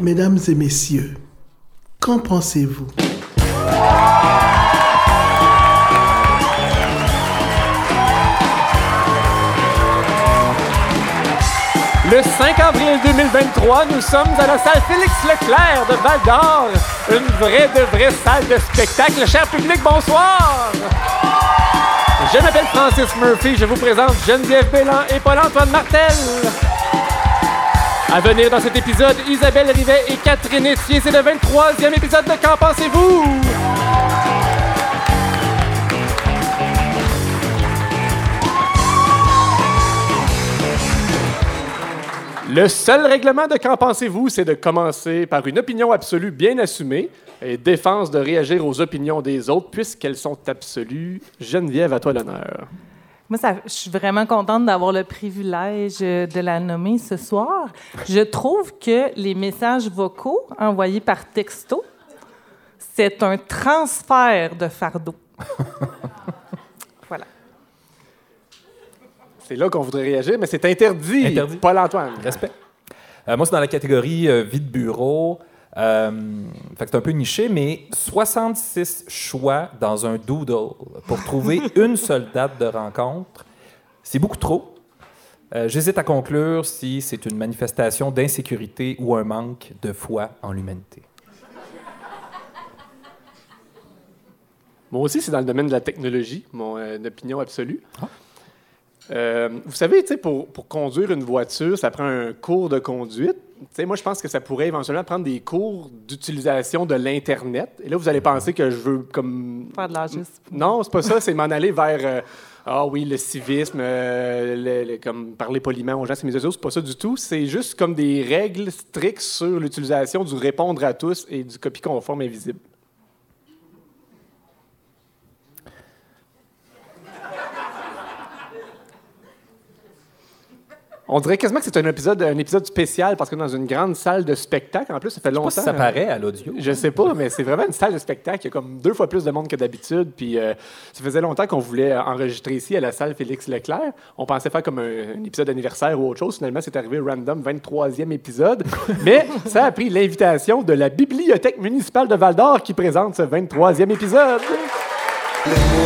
Mesdames et messieurs, qu'en pensez-vous? Le 5 avril 2023, nous sommes à la salle Félix Leclerc de Val d'Or. Une vraie de vraie salle de spectacle. Cher public, bonsoir! Je m'appelle Francis Murphy. Je vous présente Geneviève Bélan et Paul-Antoine Martel. À venir dans cet épisode, Isabelle Rivet et Catherine Etier. C'est le 23e épisode de Qu'en pensez-vous? Le seul règlement de Qu'en pensez-vous, c'est de commencer par une opinion absolue bien assumée et défense de réagir aux opinions des autres puisqu'elles sont absolues. Geneviève, à toi l'honneur. Moi, ça, je suis vraiment contente d'avoir le privilège euh, de la nommer ce soir. Je trouve que les messages vocaux envoyés par texto, c'est un transfert de fardeau. voilà. C'est là qu'on voudrait réagir, mais c'est interdit. Interdit. Paul-Antoine. Respect. Euh, moi, c'est dans la catégorie euh, vie de bureau. Euh, fait que c'est un peu niché, mais 66 choix dans un doodle pour trouver une seule date de rencontre, c'est beaucoup trop. Euh, J'hésite à conclure si c'est une manifestation d'insécurité ou un manque de foi en l'humanité. Moi aussi, c'est dans le domaine de la technologie, mon euh, opinion absolue. Euh, vous savez, pour, pour conduire une voiture, ça prend un cours de conduite. Moi, je pense que ça pourrait éventuellement prendre des cours d'utilisation de l'Internet. Et là, vous allez penser que je veux comme... Faire de l'agisme. Non, c'est pas ça. C'est m'en aller vers... euh, ah oui, le civisme, euh, le- le- comme parler poliment aux gens sur les sociaux, c'est pas ça du tout. C'est juste comme des règles strictes sur l'utilisation du répondre à tous et du copie conforme invisible. On dirait quasiment que c'est un épisode, un épisode spécial parce que dans une grande salle de spectacle, en plus, ça fait longtemps. si ça hein. paraît à l'audio. Je sais pas, mais c'est vraiment une salle de spectacle. Il y a comme deux fois plus de monde que d'habitude. Puis euh, ça faisait longtemps qu'on voulait enregistrer ici à la salle Félix Leclerc. On pensait faire comme un, un épisode anniversaire ou autre chose. Finalement, c'est arrivé random, 23e épisode. Mais ça a pris l'invitation de la Bibliothèque municipale de Val d'Or qui présente ce 23e épisode.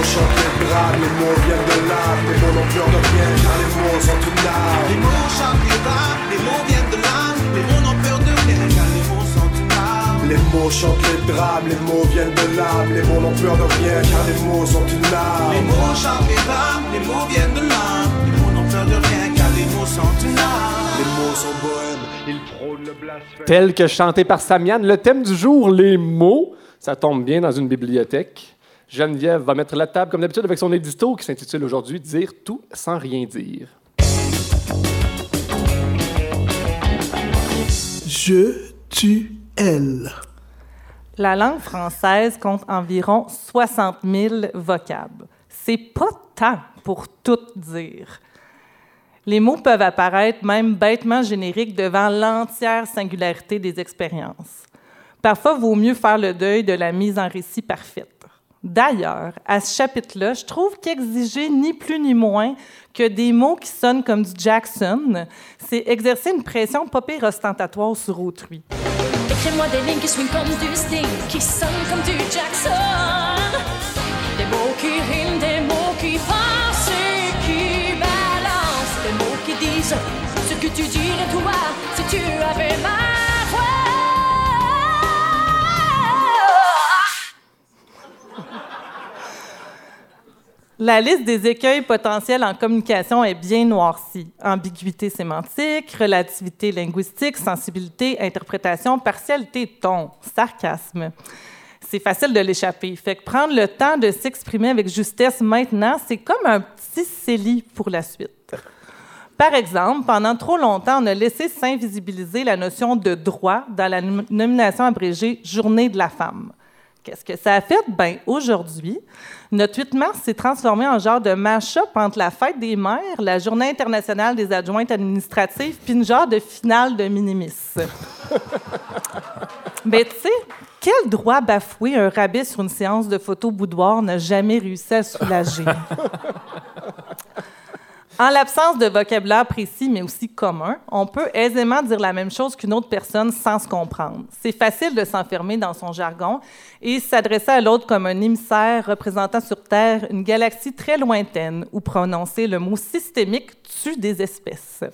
Les mots chantent les mots viennent de l'âme, les mots n'ont peur de rien car les mots sont une. Les mots chantent les braves, les mots viennent de l'âme, les mots n'ont peur de rien car les mots sont une arme. Les mots chantent les drames, les mots viennent de l'âme, les mots n'ont peur de rien car les mots sont une arme. Les mots chantent les braves, les mots viennent de l'âme, les mots n'ont peur de rien car les mots sont une arme. Les mots sont bohèmes, ils prônent le blasphème. Tel que chanté par Samian, le thème du jour, les mots, ça tombe bien dans une bibliothèque. Geneviève va mettre la table comme d'habitude avec son édito qui s'intitule aujourd'hui Dire tout sans rien dire. Je, tu, elle. La langue française compte environ 60 000 vocables. C'est pas tant pour tout dire. Les mots peuvent apparaître même bêtement génériques devant l'entière singularité des expériences. Parfois, vaut mieux faire le deuil de la mise en récit parfaite. D'ailleurs, à ce chapitre-là, je trouve qu'exiger ni plus ni moins que des mots qui sonnent comme du Jackson, c'est exercer une pression pas pire ostentatoire sur autrui. Écris-moi des lignes qui swingent comme du Sting, qui sonnent comme du Jackson. Des mots qui riment, des mots qui passent et qui balancent. Des mots qui disent ce que tu dirais toi si tu avais ma La liste des écueils potentiels en communication est bien noircie. Ambiguïté sémantique, relativité linguistique, sensibilité, interprétation, partialité ton, sarcasme. C'est facile de l'échapper. Fait que prendre le temps de s'exprimer avec justesse maintenant, c'est comme un petit CELI pour la suite. Par exemple, pendant trop longtemps, on a laissé s'invisibiliser la notion de droit dans la nom- nomination abrégée Journée de la femme. Qu'est-ce que ça a fait? Ben, aujourd'hui, notre 8 mars s'est transformé en genre de mash-up entre la fête des mères, la Journée internationale des adjointes administratives, puis une genre de finale de minimis. Ben, tu sais, quel droit bafoué un rabais sur une séance de photo boudoir n'a jamais réussi à soulager? En l'absence de vocabulaire précis, mais aussi commun, on peut aisément dire la même chose qu'une autre personne sans se comprendre. C'est facile de s'enfermer dans son jargon et s'adresser à l'autre comme un émissaire représentant sur Terre une galaxie très lointaine où prononcer le mot systémique tue des espèces.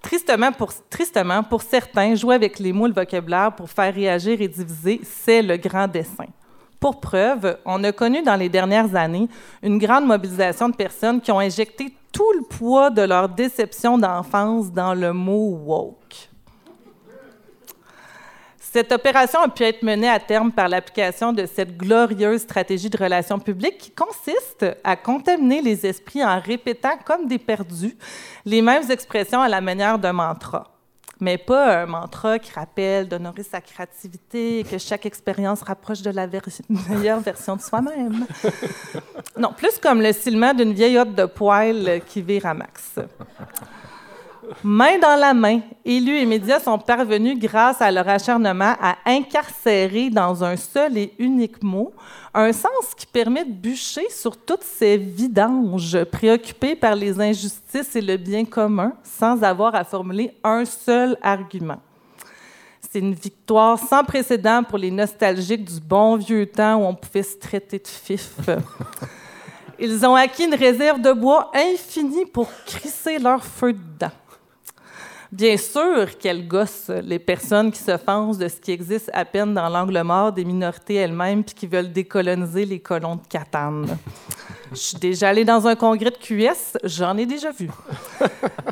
Tristement, pour certains, jouer avec les mots, le vocabulaire pour faire réagir et diviser, c'est le grand dessin. Pour preuve, on a connu dans les dernières années une grande mobilisation de personnes qui ont injecté tout le poids de leur déception d'enfance dans le mot woke. Cette opération a pu être menée à terme par l'application de cette glorieuse stratégie de relations publiques qui consiste à contaminer les esprits en répétant comme des perdus les mêmes expressions à la manière d'un mantra. Mais pas un mantra qui rappelle d'honorer sa créativité et que chaque expérience rapproche de la meilleure version de soi-même. Non, plus comme le silement d'une vieille hotte de poêle qui vire à max. Main dans la main, élus et médias sont parvenus, grâce à leur acharnement, à incarcérer dans un seul et unique mot un sens qui permet de bûcher sur toutes ces vidanges préoccupées par les injustices et le bien commun sans avoir à formuler un seul argument. C'est une victoire sans précédent pour les nostalgiques du bon vieux temps où on pouvait se traiter de fif. Ils ont acquis une réserve de bois infinie pour crisser leur feu dedans. Bien sûr qu'elles gossent les personnes qui s'offensent de ce qui existe à peine dans l'angle mort des minorités elles-mêmes puis qui veulent décoloniser les colons de Catane. Je suis déjà allée dans un congrès de QS, j'en ai déjà vu.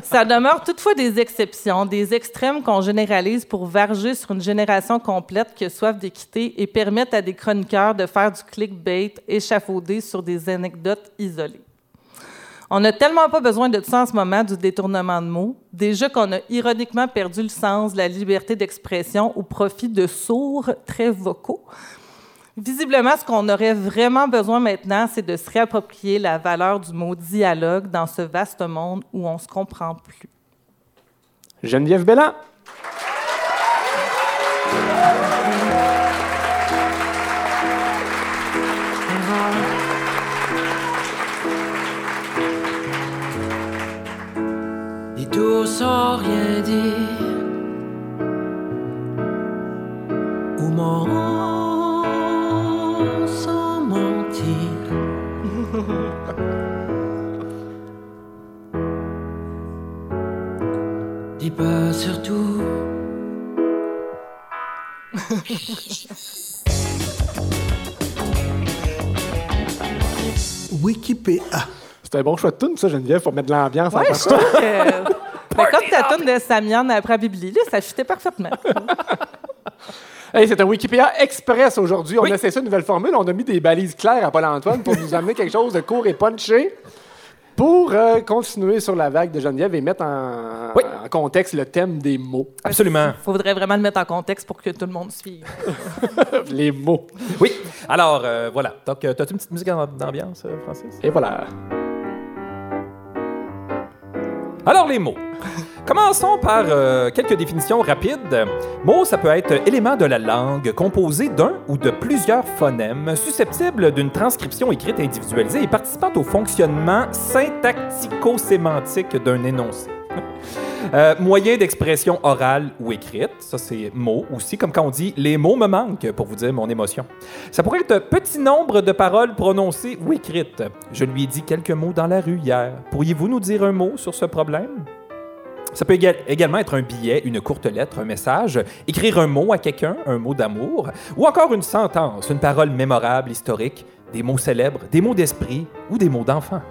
Ça demeure toutefois des exceptions, des extrêmes qu'on généralise pour varger sur une génération complète qui soif d'équité et permettent à des chroniqueurs de faire du clickbait échafaudé sur des anecdotes isolées. On n'a tellement pas besoin de ça en ce moment, du détournement de mots. Déjà qu'on a ironiquement perdu le sens de la liberté d'expression au profit de sourds très vocaux. Visiblement, ce qu'on aurait vraiment besoin maintenant, c'est de se réapproprier la valeur du mot dialogue dans ce vaste monde où on se comprend plus. Geneviève Bellan. Tout sans rien dire Ou ment sans mentir Dis pas surtout Wikipédia. C'est un bon choix de tune, ça, Geneviève, pour mettre de l'ambiance en Ouais, je partant. trouve que. Comme ta tourne de Samian après Bibli, là, ça fitait parfaitement. Hey, c'est un Wikipédia Express aujourd'hui. On a essayé une nouvelle formule. On a mis des balises claires à Paul-Antoine pour nous amener quelque chose de court et punché pour euh, continuer sur la vague de Geneviève et mettre en, Oui. en contexte le thème des mots. Absolument. Il faudrait vraiment le mettre en contexte pour que tout le monde suive. Les mots. Oui. Alors, euh, voilà. Donc, euh, t'as-tu une petite musique d'am- d'ambiance, Francis? Et voilà. Alors, les mots. Commençons par euh, quelques définitions rapides. Mot, ça peut être élément de la langue composé d'un ou de plusieurs phonèmes susceptibles d'une transcription écrite individualisée et participant au fonctionnement syntactico-sémantique d'un énoncé. Euh, moyen d'expression orale ou écrite, ça c'est mot aussi, comme quand on dit les mots me manquent pour vous dire mon émotion. Ça pourrait être petit nombre de paroles prononcées ou écrites. Je lui ai dit quelques mots dans la rue hier. Pourriez-vous nous dire un mot sur ce problème? Ça peut éga- également être un billet, une courte lettre, un message, écrire un mot à quelqu'un, un mot d'amour, ou encore une sentence, une parole mémorable, historique, des mots célèbres, des mots d'esprit ou des mots d'enfant.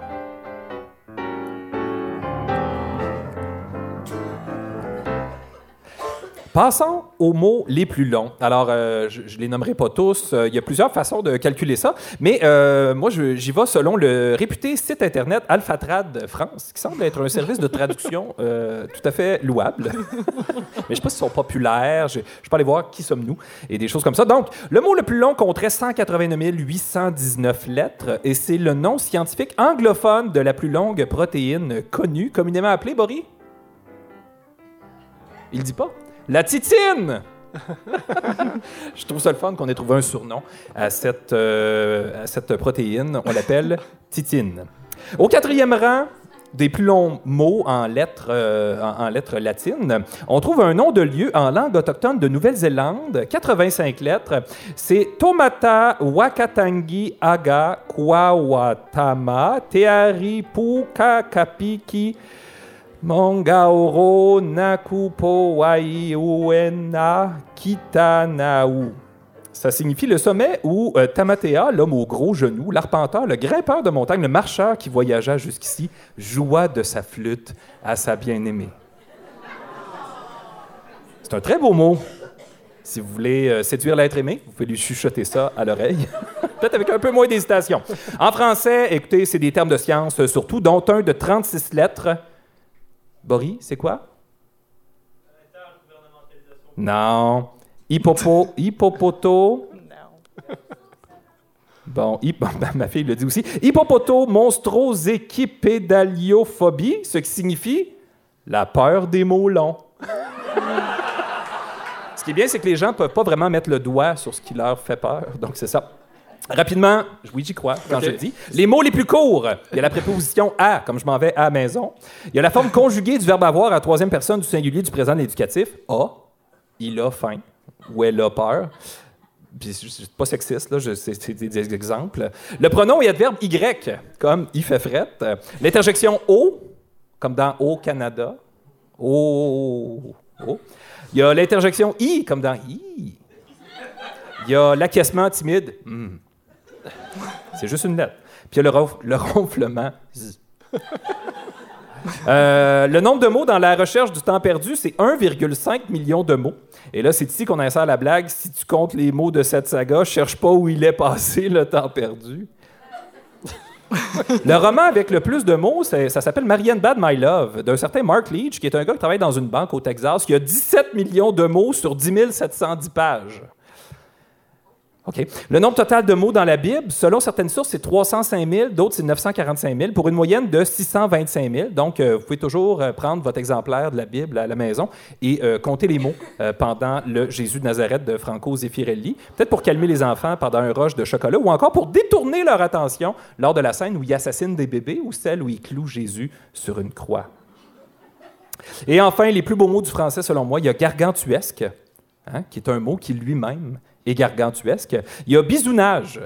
Passons aux mots les plus longs. Alors, euh, je ne les nommerai pas tous. Euh, Il y a plusieurs façons de calculer ça. Mais euh, moi, j'y vais selon le réputé site Internet Alphatrad France, qui semble être un service de traduction tout à fait louable. Mais je ne sais pas s'ils sont populaires. Je, je peux aller voir qui sommes-nous et des choses comme ça. Donc, le mot le plus long compterait 189 819 lettres et c'est le nom scientifique anglophone de la plus longue protéine connue, communément appelée, Boris? Il dit pas? La titine! Je trouve ça le fun qu'on ait trouvé un surnom à cette, euh, à cette protéine. On l'appelle titine. Au quatrième rang des plus longs mots en lettres, euh, en, en lettres latines. On trouve un nom de lieu en langue autochtone de Nouvelle-Zélande, 85 lettres. C'est Tomata Wakatangi Aga Kwawatama Teari Pukakapiki Mongaoro Nakupo Waiuena Kitanau. Ça signifie le sommet où euh, Tamatea, l'homme aux gros genoux, l'arpenteur, le grimpeur de montagne, le marcheur qui voyagea jusqu'ici, joua de sa flûte à sa bien-aimée. C'est un très beau mot. Si vous voulez euh, séduire l'être aimé, vous pouvez lui chuchoter ça à l'oreille. Peut-être avec un peu moins d'hésitation. En français, écoutez, c'est des termes de science surtout, dont un de 36 lettres. Boris, c'est quoi? Non. Hippopo, hippopoto. Bon, hip- ben, ma fille le dit aussi. Hippopoto monstrosépédaliophobie, ce qui signifie la peur des mots longs. ce qui est bien, c'est que les gens ne peuvent pas vraiment mettre le doigt sur ce qui leur fait peur. Donc, c'est ça. Rapidement, oui, j'y crois quand je le dis. Les mots les plus courts. Il y a la préposition à, comme je m'en vais à la maison. Il y a la forme conjuguée du verbe avoir à troisième personne du singulier du présent de l'éducatif. A, il a faim ou elle a peur. Puis suis pas sexiste, là, c'est c'est des, exemples. Le pronom et adverbe Y, comme il fait fret. L'interjection au, comme dans au Canada. Au. au. Il y a l'interjection i, comme dans i. Il y a l'acquiescement timide. C'est juste une lettre. Puis il y a le, le ronflement. Euh, le nombre de mots dans la recherche du temps perdu, c'est 1,5 million de mots. Et là, c'est ici qu'on insère la blague. Si tu comptes les mots de cette saga, cherche pas où il est passé le temps perdu. le roman avec le plus de mots, ça s'appelle Marianne Bad My Love, d'un certain Mark Leach, qui est un gars qui travaille dans une banque au Texas, qui a 17 millions de mots sur 10 710 pages. Le nombre total de mots dans la Bible, selon certaines sources, c'est 305 000, d'autres, c'est 945 000, pour une moyenne de 625 000. Donc, euh, vous pouvez toujours euh, prendre votre exemplaire de la Bible à la maison et euh, compter les mots pendant le Jésus de Nazareth de Franco Zeffirelli. Peut-être pour calmer les enfants pendant un rush de chocolat ou encore pour détourner leur attention lors de la scène où il assassine des bébés ou celle où il cloue Jésus sur une croix. Et enfin, les plus beaux mots du français, selon moi, il y a gargantuesque, hein, qui est un mot qui lui-même est gargantuesque. Il y a bisounage.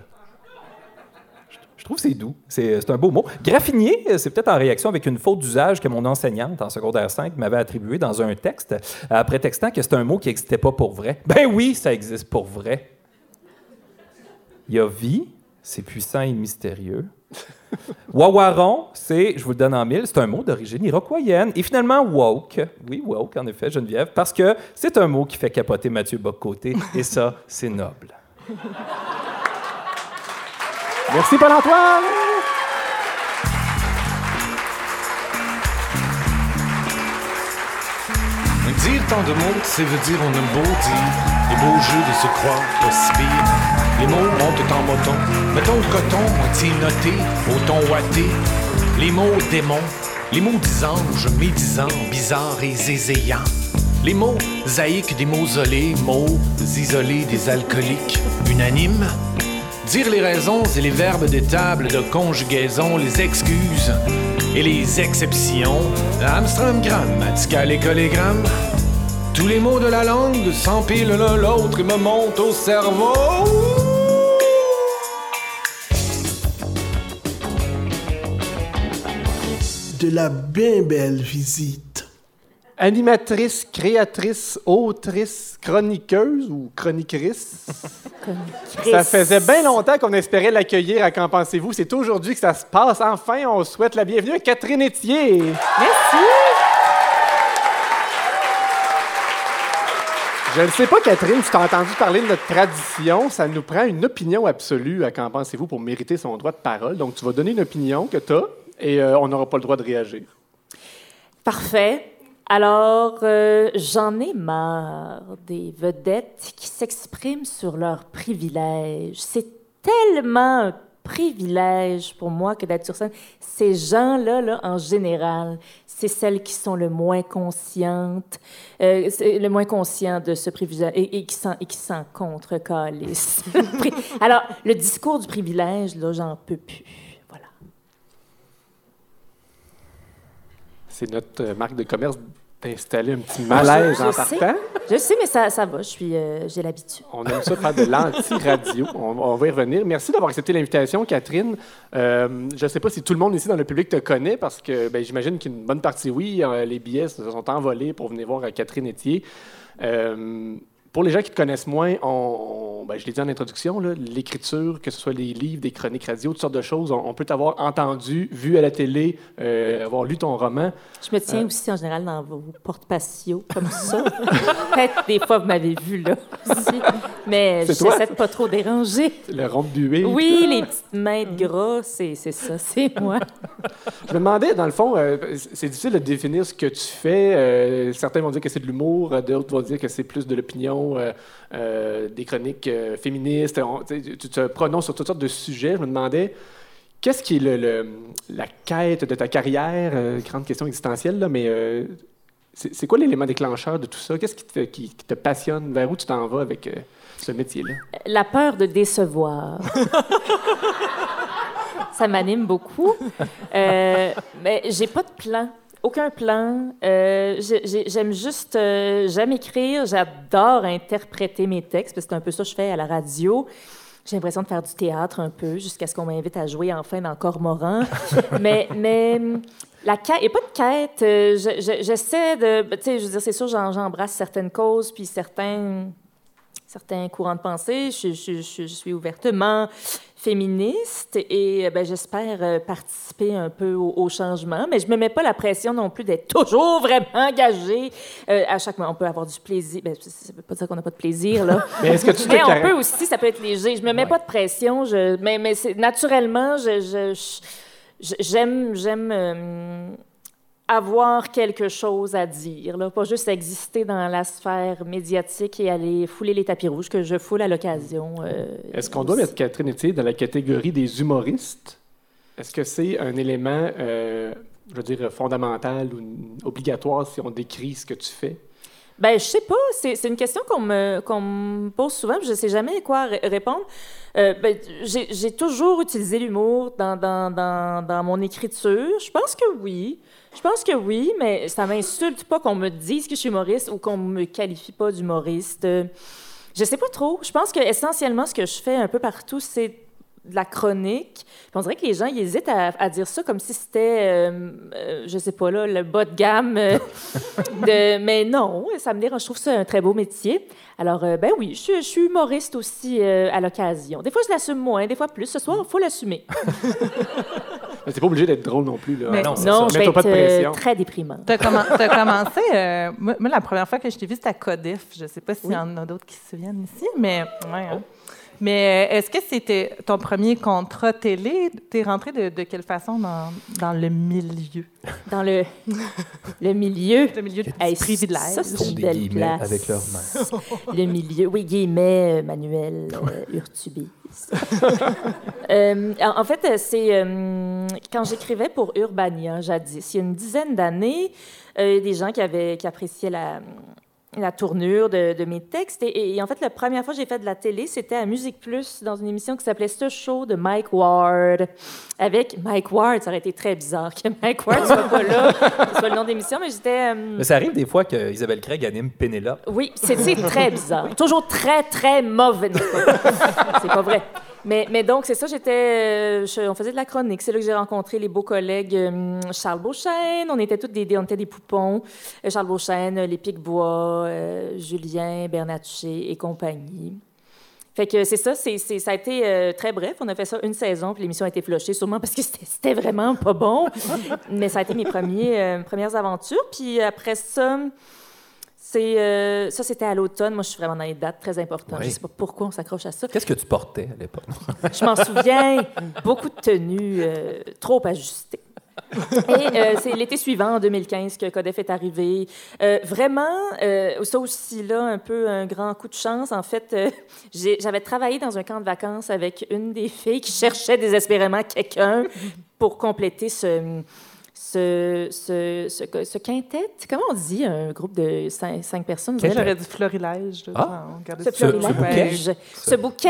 Je- trouve c'est doux. C'est c'est un beau mot. Graffinier, c'est peut-être en réaction avec une faute d'usage que mon enseignante en secondaire 5 m'avait attribuée dans un texte, euh, prétextant que c'est un mot qui n'existait pas pour vrai. Ben oui, ça existe pour vrai. Il y a vie, c'est puissant et mystérieux. Wawaron, c'est, je vous le donne en mille, c'est un mot d'origine iroquoienne. Et finalement, woke, oui, woke, en effet, Geneviève, parce que c'est un mot qui fait capoter Mathieu Boccoté, et ça, c'est noble. Merci, Paul-Antoine! Dire tant de mots, c'est veut dire on a beau dire. Les beaux jeux de se croire pas si pire. Les mots montent en moton. Mettons le coton, moitié noté, au ton. Les mots démons, les mots anges, médisants, bizarres et zézayants. Les mots zaïques des mausolées, mots isolés des alcooliques, unanimes. Dire les raisons et les verbes des tables de conjugaison, les excuses et les exceptions. Amstram, grammatical et collégramme. Tous les mots de la langue s'empilent l'un l'autre et me montent au cerveau. De la bien belle visite. Animatrice, créatrice, autrice, chroniqueuse ou chroniquerice. Ça faisait bien longtemps qu'on espérait l'accueillir à Qu'en pensez-vous? C'est aujourd'hui que ça se passe. Enfin, on souhaite la bienvenue à Catherine Etier. Merci! Je ne sais pas, Catherine, si tu as entendu parler de notre tradition, ça nous prend une opinion absolue à Qu'en pensez-vous pour mériter son droit de parole. Donc, tu vas donner une opinion que tu as et euh, on n'aura pas le droit de réagir. Parfait. Alors, euh, j'en ai marre des vedettes qui s'expriment sur leurs privilèges. C'est tellement un privilège pour moi que d'être sur scène. Ces gens-là, là, en général, c'est celles qui sont le moins conscientes, euh, le moins conscients de ce privilège et, et qui s'en et qui s'en contre. Alors, le discours du privilège, là, j'en peux plus. Voilà. C'est notre euh, marque de commerce d'installer un petit malaise Je en sais. partant. Je sais, mais ça, ça va, je suis, euh, j'ai l'habitude. On aime ça faire de l'anti-radio. On, on va y revenir. Merci d'avoir accepté l'invitation, Catherine. Euh, je ne sais pas si tout le monde ici dans le public te connaît, parce que ben, j'imagine qu'une bonne partie, oui, euh, les billets se sont envolés pour venir voir Catherine Etier. Euh, pour les gens qui te connaissent moins, on, on- ben, je l'ai dit en introduction, l'écriture, que ce soit des livres, des chroniques radio, toutes sortes de choses, on, on peut t'avoir entendu, vu à la télé, euh, avoir lu ton roman. Je me tiens aussi en général dans vos portes patio comme ça. Peut-être des fois vous m'avez vu là aussi, mais j'essaie de pas trop déranger. Le rond de buée. Oui, les petites mains de gras, c'est ça, c'est moi. Je me demandais, dans le fond, euh, c'est difficile de définir ce que tu fais. Euh, certains vont dire que c'est de l'humour, euh, d'autres vont dire que c'est plus de l'opinion, euh, euh, des chroniques euh, féministes. On- tu te prononces sur toutes sortes de sujets. Je me demandais, qu'est-ce qui est le, le- la quête de ta carrière? Euh, grande question existentielle, là, mais euh, c'est quoi l'élément déclencheur de tout ça? Qu'est-ce qui te, qui- qui te passionne? Vers où tu t'en vas avec euh, ce métier-là? La peur de décevoir. ça m'anime beaucoup. Mais j'ai pas de plan. Aucun plan. Euh, j'ai- j'ai- j'aime juste, euh, j'aime écrire. J'adore interpréter mes textes, parce que c'est un peu ça que je fais à la radio. J'ai l'impression de faire du théâtre un peu, jusqu'à ce qu'on m'invite à jouer enfin dans Cormoran. mais, mais la quête, a pas de quête. Euh, je- je- J'essaie de, tu sais, je veux dire, c'est sûr, j'embrasse certaines causes, puis certains, certains courants de pensée. Je, je- je- je suis ouvertement féministe et euh, ben, j'espère euh, participer un peu au, au changement, mais je me mets pas la pression non plus d'être toujours vraiment engagée. Euh, à chaque moment, on peut avoir du plaisir. Ben, ça veut pas dire qu'on n'a pas de plaisir, là. Mais est-ce que tu Mais on peut aussi, ça peut être léger. Je me mets pas de pression, je, mais, naturellement, je, je- je- j'aime, j'aime euh, avoir quelque chose à dire, pas juste exister dans la sphère médiatique et aller fouler les tapis rouges que je foule à l'occasion. euh, Est-ce qu'on doit mettre Catherine Etier dans la catégorie des humoristes? Est-ce que c'est un élément, euh, je veux dire, fondamental ou obligatoire si on décrit ce que tu fais? Ben, je sais pas. C'est, une question qu'on me, pose souvent, je sais jamais quoi ré- répondre. Euh, ben, j'ai, toujours utilisé l'humour dans, dans mon écriture. Je pense que oui. Je pense que oui, mais ça m'insulte pas qu'on me dise que je suis humoriste ou qu'on me qualifie pas d'humoriste. Euh, Je sais pas trop. Je pense que essentiellement ce que je fais un peu partout, c'est de la chronique. Puis on dirait que les gens ils hésitent à, à dire ça comme si c'était, euh, euh, je sais pas là, le bas de gamme. euh, de- mais non, ça me dérange. Je trouve ça un très beau métier. Alors, euh, ben oui, je, suis- je suis humoriste aussi euh, à l'occasion. Des fois, je l'assume moins, des fois plus. Ce soir, il faut l'assumer. Mais c'est pas obligé d'être drôle non plus. Là. Mais- non, c'est non, ça. je vais être pas de euh, pression. très déprimante. Tu as, commencé, euh, moi, la première fois que je t'ai vu, c'était à Codef. Je ne sais pas s'il y en a d'autres qui se souviennent ici, mais. ouais, hein. Mais euh, est-ce que c'était ton premier contrat télé? Tu es rentré de, de quelle façon dans, dans le milieu? Dans le, le milieu. Le milieu de Hey, privilège. ça, c'est une belle place. avec leurs mains. le milieu. Oui, guillemets, euh, Manuel euh, Urtubis. Euh, en fait, c'est euh, quand j'écrivais pour Urbania, jadis, il y a une dizaine d'années, euh, il y a des gens qui, avaient, qui appréciaient la, la tournure de, de mes textes. Et, et en fait, la première fois que j'ai fait de la télé, c'était à Musique Plus, dans une émission qui s'appelait Ce Show de Mike Ward. Avec Mike Ward, ça aurait été très bizarre que Mike Ward soit pas là, que ce soit le nom d'émission, mais j'étais... euh, Mais ça arrive des fois que Isabelle Craig anime Pénélope. oui, c'est c'est très bizarre. Toujours très, très mauvais. C'est pas vrai. Mais, donc, c'est ça, j'étais. euh, on faisait de la chronique. C'est là que j'ai rencontré les beaux collègues euh, Charles Beauchesne. On était tous des, on était des poupons. Euh, Charles Beauchesne, les Picbois, euh, Julien, Bernatchez et compagnie. Fait que c'est ça, c'est, ça a été très bref. On a fait ça une saison, puis l'émission a été flochée, sûrement parce que c'était, vraiment pas bon. Mais ça a été mes premières aventures. Puis après ça, c'est, euh, ça, c'était à l'automne. Moi, je suis vraiment dans les dates très importantes. Oui. Je sais pas pourquoi on s'accroche à ça. Qu'est-ce que tu portais à l'époque? Je m'en souviens, beaucoup de tenues euh, trop ajustées. Et euh, c'est l'été suivant, en 2015, que Codef est arrivé. Euh, vraiment, euh, ça aussi, là, un peu un grand coup de chance. En fait, j'avais travaillé dans un camp de vacances avec une des filles qui cherchait désespérément quelqu'un pour compléter ce, ce, ce, ce, ce quintet, comment on dit un groupe de cinq, cinq personnes? J'aurais dit florilège. là. Ah. Ce florilège. Ce bouquet,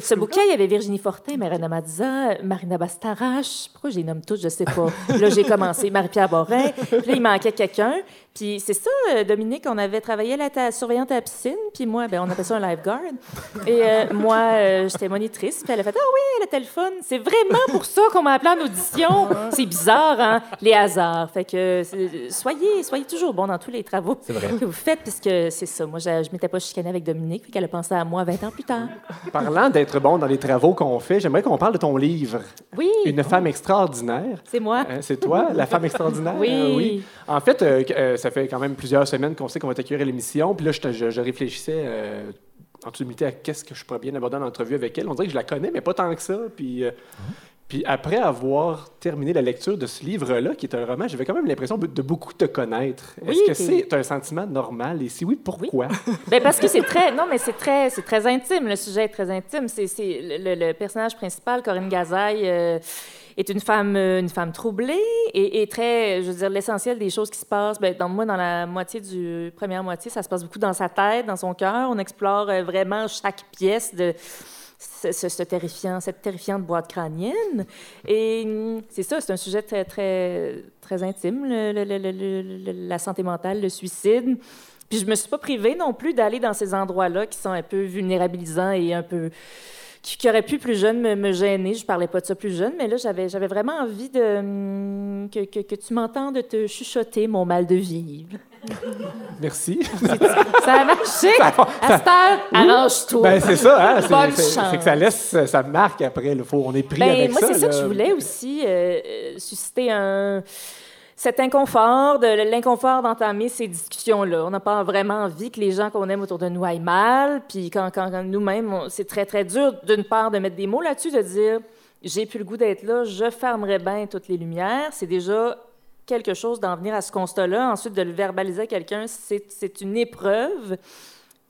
ce bouquet, il y avait Virginie Fortin, Marina Mazza, Marina Bastarache. Pourquoi je les nomme tous, je sais pas. Là, j'ai commencé Marie-Pierre Borin. Puis là, il manquait quelqu'un. Puis c'est ça, euh, Dominique, on avait travaillé à la ta- surveillante à la piscine. Puis moi, ben, on appelle ça un lifeguard. Et euh, moi, euh, j'étais monitrice. Puis elle a fait Ah oui, elle était le fun. C'est vraiment pour ça qu'on m'a appelé en audition. C'est bizarre, hein, les hasards. Fait que soyez, soyez toujours bon dans tous les travaux que vous faites, puisque c'est ça. Moi, je, je m'étais pas chicanée avec Dominique. Puis qu'elle a pensé à moi 20 ans plus tard. Parlant d'être bon dans les travaux qu'on fait, j'aimerais qu'on parle de ton livre. Oui, Une femme extraordinaire. c'est moi. Hein, c'est toi, la femme extraordinaire? Oui. Euh, oui. En fait, euh, euh, ça fait quand même plusieurs semaines qu'on sait qu'on va t'accueillir à l'émission. Puis là, je, te- je- je réfléchissais euh, en toute humilité à qu'est-ce que je pourrais bien aborder en entrevue avec elle. On dirait que je la connais, mais pas tant que ça. Puis, euh, puis après avoir terminé la lecture de ce livre-là, qui est un roman, j'avais quand même l'impression de beaucoup te connaître. Oui, Est-ce que c'est un sentiment normal? Et si oui, pourquoi? Ben parce que c'est très non mais c'est très c'est très intime le sujet est très intime c'est c'est le, le personnage principal Corinne Gazaille euh, est une femme euh, une femme troublée et, très je veux dire l'essentiel des choses qui se passent ben dans moi dans la moitié du première moitié ça se passe beaucoup dans sa tête dans son cœur on explore euh, vraiment chaque pièce de ce, ce- cette terrifiante boîte crânienne. Et hum, c'est ça, c'est un sujet très, très, très intime, le- la santé mentale, le suicide. Puis je me suis pas privée non plus d'aller dans ces endroits-là qui sont un peu vulnérabilisants et un peu qui, qui auraient pu plus jeune me, me gêner. Je parlais pas de ça plus jeune, mais là j'avais j'avais vraiment envie de hum, que, que, que tu m'entendes te chuchoter mon mal de vivre. Merci. Ça a marché. Cette heure, arrange-toi. Ben, c'est ça, hein? C'est- Bonne c'est- chance. C'est que ça laisse, ça marque après. là. Faut, on est pris Ben, avec moi, ça. c'est ça que je voulais aussi, euh, susciter un, cet inconfort, de l'inconfort d'entamer ces discussions-là. On n'a pas vraiment envie que les gens qu'on aime autour de nous aillent mal. Puis quand, quand, nous-mêmes, c'est très, très dur, d'une part, de mettre des mots là-dessus, de dire j'ai plus le goût d'être là, je fermerai bien toutes les lumières. C'est déjà quelque chose d'en venir à ce constat-là. Ensuite, de le verbaliser à quelqu'un, c'est une épreuve.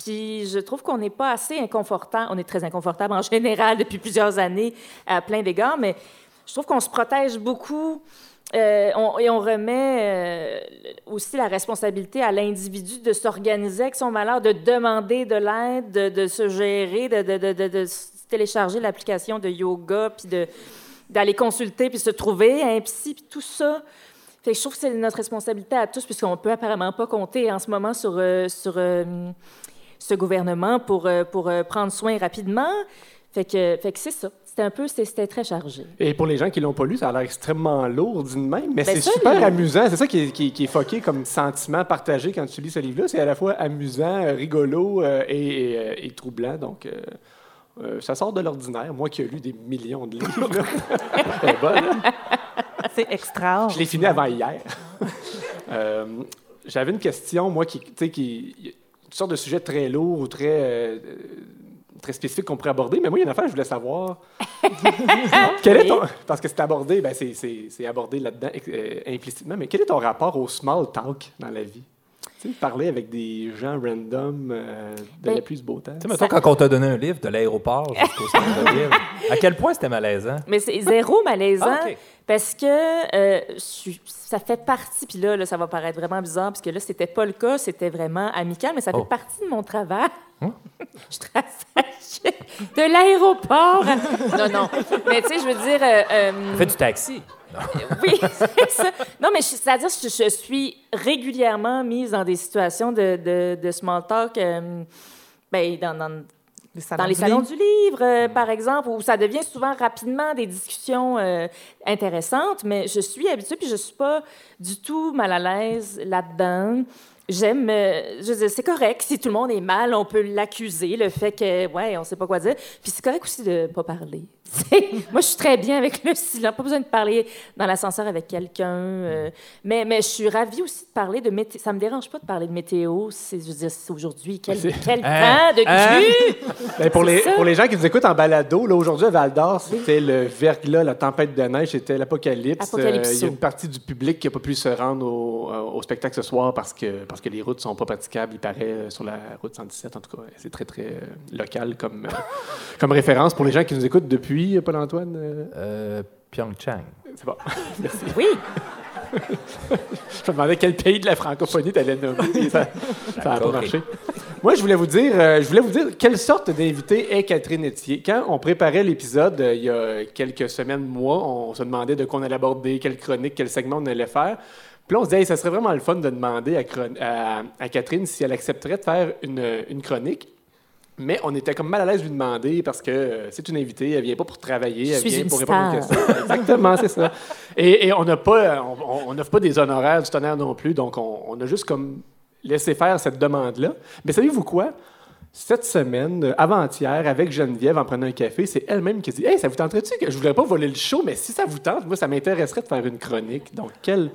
Puis je trouve qu'on n'est pas assez inconfortable. On est très inconfortable en général depuis plusieurs années à plein d'égards, mais je trouve qu'on se protège beaucoup euh, on- et on remet euh, aussi la responsabilité à l'individu de s'organiser avec son malheur, de demander de l'aide, de, se gérer, de, télécharger l'application de yoga, puis d'aller consulter, puis se trouver un psy, puis tout ça. Fait que je trouve que c'est notre responsabilité à tous, puisqu'on peut apparemment pas compter en ce moment sur, euh, sur ce gouvernement pour, pour prendre soin rapidement. Fait que, fait que c'est ça. C'était un peu, c'était très chargé. Et pour les gens qui l'ont pas lu, ça a l'air extrêmement lourd d'une même, mais Ben c'est super amusant. C'est ça qui est, qui, est- qui est foqué comme sentiment partagé quand tu lis ce livre-là. C'est à la fois amusant, euh, rigolo euh, et, et, euh, et troublant. Donc, euh, euh, ça sort de l'ordinaire. Moi qui ai lu des millions de livres. hein? C'est extra. Je l'ai fini avant hier. Euh, J'avais une question, moi, qui, tu sais, qui, une sorte de sujet très lourd ou très, euh, très spécifique qu'on pourrait aborder, mais moi, il y a une affaire, je voulais savoir. Quel est ton- parce que c'est abordé, ben c'est- c'est c'est abordé là-dedans euh, implicitement, mais quel est ton rapport au small talk dans la vie? Tu sais, parler avec des gens random euh, de Ben, la plus beau temps. Tu sais, mettons, quand on t'a donné un livre de l'aéroport jusqu'au centre-ville, à quel point c'était malaisant? Mais c'est zéro malaisant Ah, parce que euh, ça fait partie, puis là, là, ça va paraître vraiment bizarre, parce que là, c'était pas le cas, c'était vraiment amical, mais ça fait Oh. partie de mon travail. je travaille de l'aéroport. non, non. Mais tu sais, je veux dire. euh, euh, Fais du taxi. oui, c'est ça. Non, mais c'est-à-dire que je, je suis régulièrement mise dans des situations de, de, de small talk, euh, ben, dans, dans, Les salons dans les du salons livre. du livre, euh, par exemple, où ça devient souvent rapidement des discussions euh, intéressantes, mais je suis habituée, puis je suis pas du tout mal à l'aise là-dedans. J'aime, euh, je veux dire, c'est correct. Si tout le monde est mal, on peut l'accuser, le fait que, ouais, on sait pas quoi dire. Puis c'est correct aussi de pas parler. Moi, je suis très bien avec le silence. Pas besoin de parler dans l'ascenseur avec quelqu'un. euh, mais, mais je suis ravie aussi de parler de météo. Ça me dérange pas de parler de météo. C'est, je veux dire, c'est aujourd'hui. Quel, quel Hein? temps de Hein? cul! Ben, pour, les, ça. pour les gens qui nous écoutent en balado, là, aujourd'hui à Val d'Or, c'était le verglas, la tempête de neige, c'était l'apocalypse. Euh, Il y a une partie du public qui n'a pas pu se rendre au, euh, au spectacle ce soir parce que, parce que les routes sont pas praticables, il paraît, euh, sur la route 117. En tout cas, c'est très, très euh, local comme, euh, comme référence pour les gens qui nous écoutent depuis, Paul-Antoine. euh, Pyeongchang. c'est bon. Merci. Oui. je me demandais quel pays de la francophonie t'allais nommer. Ça n'a pas marché. Moi, je voulais vous dire, euh, je voulais vous dire quelle sorte d'invité est Catherine Etier. Quand on préparait l'épisode euh, il y a quelques semaines, mois, on se demandait de quoi on allait aborder, quelle chronique, quel segment on allait faire. Puis là, on se disait, Hey, ça serait vraiment le fun de demander à, chron- à- à Catherine si elle accepterait de faire une, une chronique. Mais on était comme mal à l'aise de lui demander parce que euh, c'est une invitée, elle vient pas pour travailler, Je elle vient pour répondre aux questions. Exactement, c'est ça. Et, et on n'a pas, on- pas des honoraires du tonnerre non plus, donc on, on a juste comme laissé faire cette demande-là. Mais savez-vous quoi? Cette semaine, avant-hier, avec Geneviève, en prenant un café, c'est elle-même qui a dit Hey, ça vous tenterait-tu que je voudrais pas voler le show, mais si ça vous tente, moi, ça m'intéresserait de faire une chronique. Donc, quel,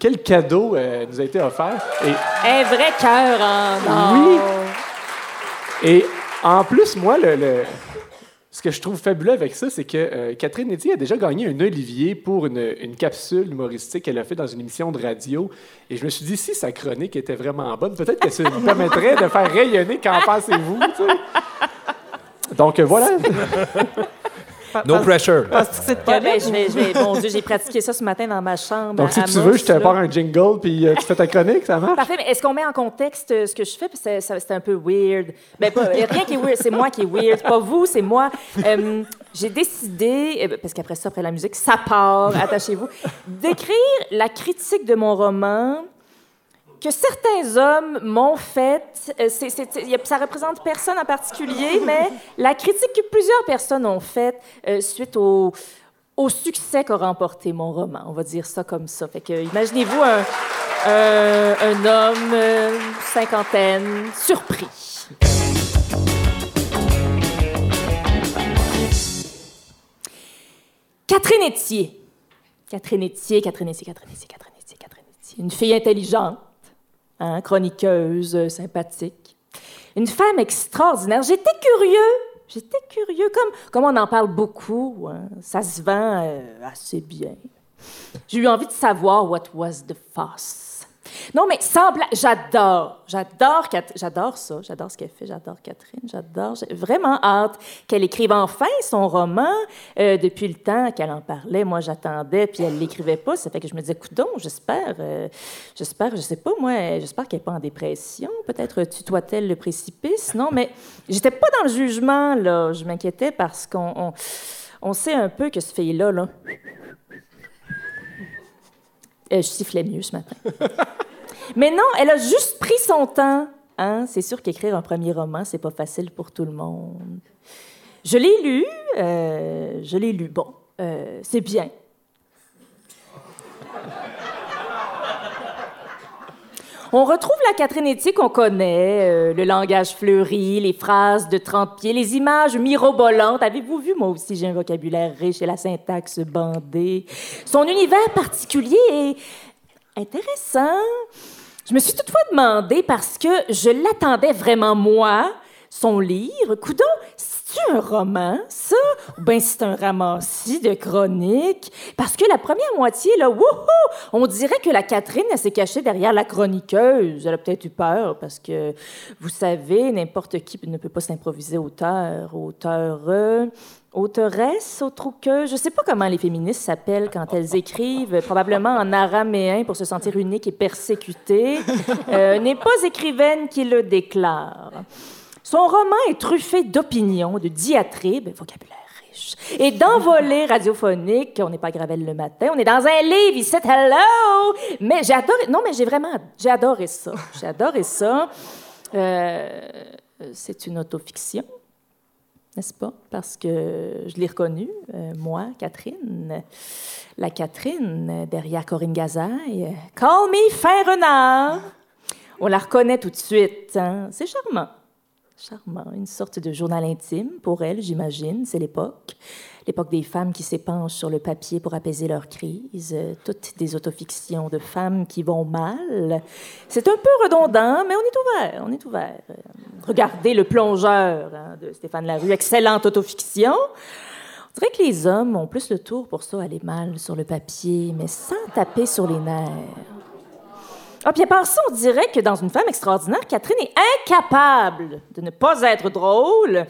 quel cadeau euh, nous a été offert. Et Un vrai cœur en. Oui. Et en plus, moi, le, le- ce que je trouve fabuleux avec ça, c'est que euh, Catherine Nettier a déjà gagné un Olivier pour une, une capsule humoristique qu'elle a fait dans une émission de radio. Et je me suis dit, si sa chronique était vraiment bonne, peut-être que ça lui permettrait de faire rayonner Qu'en pensez-vous? tu sais? Donc euh, voilà. No pressure. Penses-tu que c'est de quoi? ben, je vais, je vais- mon Dieu, j'ai pratiqué ça ce matin dans ma chambre. Donc si à tu veux, je te pars un jingle puis euh, tu fais ta chronique, ça marche? Parfait, mais est-ce qu'on met en contexte euh, ce que je fais? Parce que ça- c'est un peu weird. Ben, pas, y a rien qui est weird, c'est moi qui est weird. Pas vous, c'est moi. Euh, j'ai décidé, euh, parce qu'après ça, après la musique, ça part, attachez-vous, d'écrire la critique de mon roman que certains hommes m'ont faite. Euh, ça représente personne en particulier, mais la critique que plusieurs personnes ont faite euh, suite au, au succès qu'a remporté mon roman. On va dire ça comme ça. Fait que, imaginez-vous un, un- un homme, euh, cinquantaine, surpris. Catherine Etier. Catherine Etier, Catherine Etier, Catherine Etier, Catherine Etier, Catherine Etier. Une fille intelligente, hein, chroniqueuse, euh, sympathique. Une femme extraordinaire. J'étais curieux. J'étais curieux. Comme, comme on en parle beaucoup, hein, ça se vend euh, assez bien. J'ai eu envie de savoir what was the fuss. Non, mais sans blague, j'adore, j'adore, j'adore ça, j'adore ce qu'elle fait, j'adore Catherine, j'adore, j'ai vraiment hâte qu'elle écrive enfin son roman. Euh, depuis le temps qu'elle en parlait, moi j'attendais, puis elle l'écrivait pas, ça fait que je me disais, coudon, j'espère, euh, j'espère, je sais pas moi, j'espère qu'elle est pas en dépression, peut-être tutoie-t-elle le précipice, non, mais j'étais pas dans le jugement là, je m'inquiétais parce qu'on on, on sait un peu que ce fille-là, là, je sifflais mieux ce matin. Mais non, elle a juste pris son temps. Hein? C'est sûr qu'écrire un premier roman, c'est pas facile pour tout le monde. Je l'ai lu, euh, je l'ai lu. Bon, euh, c'est bien. On retrouve la Catherine Etier qu'on connaît, euh, le langage fleuri, les phrases de 30 pieds, les images mirobolantes. Avez-vous vu, moi aussi, j'ai un vocabulaire riche et la syntaxe bandée. Son univers particulier est intéressant. Je me suis toutefois demandé, parce que je l'attendais vraiment moi, son livre, coudon, c'est-tu un roman, ça? Ou c'est un ramassis de chroniques? Parce que la première moitié, là, wouhou! On dirait que la Catherine, elle s'est cachée derrière la chroniqueuse. Elle a peut-être eu peur, parce que, vous savez, n'importe qui ne peut pas s'improviser auteur, auteur... euh, Auteuresse, autre que. Je sais pas comment les féministes s'appellent quand elles écrivent, probablement en araméen pour se sentir unique et persécutée. Euh, N'est pas écrivaine qui le déclare. Son roman est truffé d'opinions, de diatribes, vocabulaire riche, et d'envolées radiophoniques. On n'est pas Gravel le matin, on est dans un livre, ici, hello! Mais j'ai adoré, non, mais j'ai vraiment, j'ai adoré ça. J'ai adoré ça. Euh, c'est une autofiction n'est-ce pas? Parce que je l'ai reconnue, euh, moi, Catherine. La Catherine, derrière Corinne Gazaille. Call me fin renard. On la reconnaît tout de suite. hein. C'est charmant. Charmant. Une sorte de journal intime pour elle, j'imagine. C'est l'époque. L'époque des femmes qui s'épanchent sur le papier pour apaiser leur crise. euh, Toutes des autofictions de femmes qui vont mal. C'est un peu redondant, mais on est ouvert. On est ouvert. Euh, Regardez Le plongeur hein, de Stéphane Larue. Excellente autofiction. On dirait que les hommes ont plus le tour pour ça, aller mal sur le papier, mais sans taper sur les nerfs. Ah, puis à part ça, on dirait que dans une femme extraordinaire, Catherine est incapable de ne pas être drôle.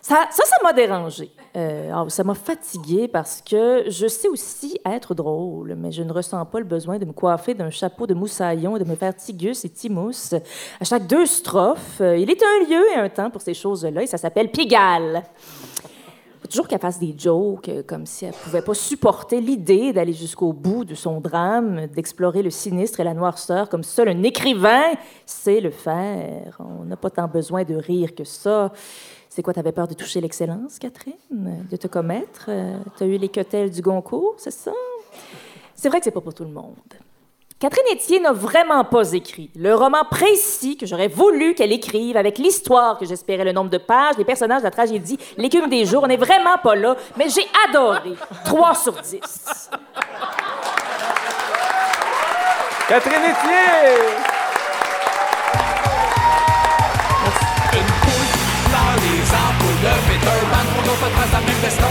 Ça, ça, m'a dérangé. Euh, alors, ça m'a fatigué parce que je sais aussi être drôle, mais je ne ressens pas le besoin de me coiffer d'un chapeau de moussaillon et de me faire tigus et timous à chaque deux strophes. Euh, Il est un lieu et un temps pour ces choses-là et ça s'appelle Pigalle. Toujours qu'elle fasse des jokes, euh, comme si elle pouvait pas supporter l'idée d'aller jusqu'au bout de son drame, d'explorer le sinistre et la noirceur comme seul un écrivain sait le faire. On n'a pas tant besoin de rire que ça. C'est quoi, t'avais peur de toucher l'excellence, Catherine? De te commettre? Euh, T'as eu les quetelles du Goncourt, c'est ça? C'est vrai que c'est pas pour tout le monde. Catherine Etier n'a vraiment pas écrit le roman précis que j'aurais voulu qu'elle écrive, avec l'histoire que j'espérais, le nombre de pages, les personnages, la tragédie, l'écume des jours. On n'est vraiment pas là, mais j'ai adoré. 3 sur 10. Catherine Etier! Dans les ampoules de Peter Pan Pour qu'on fait trace à même veston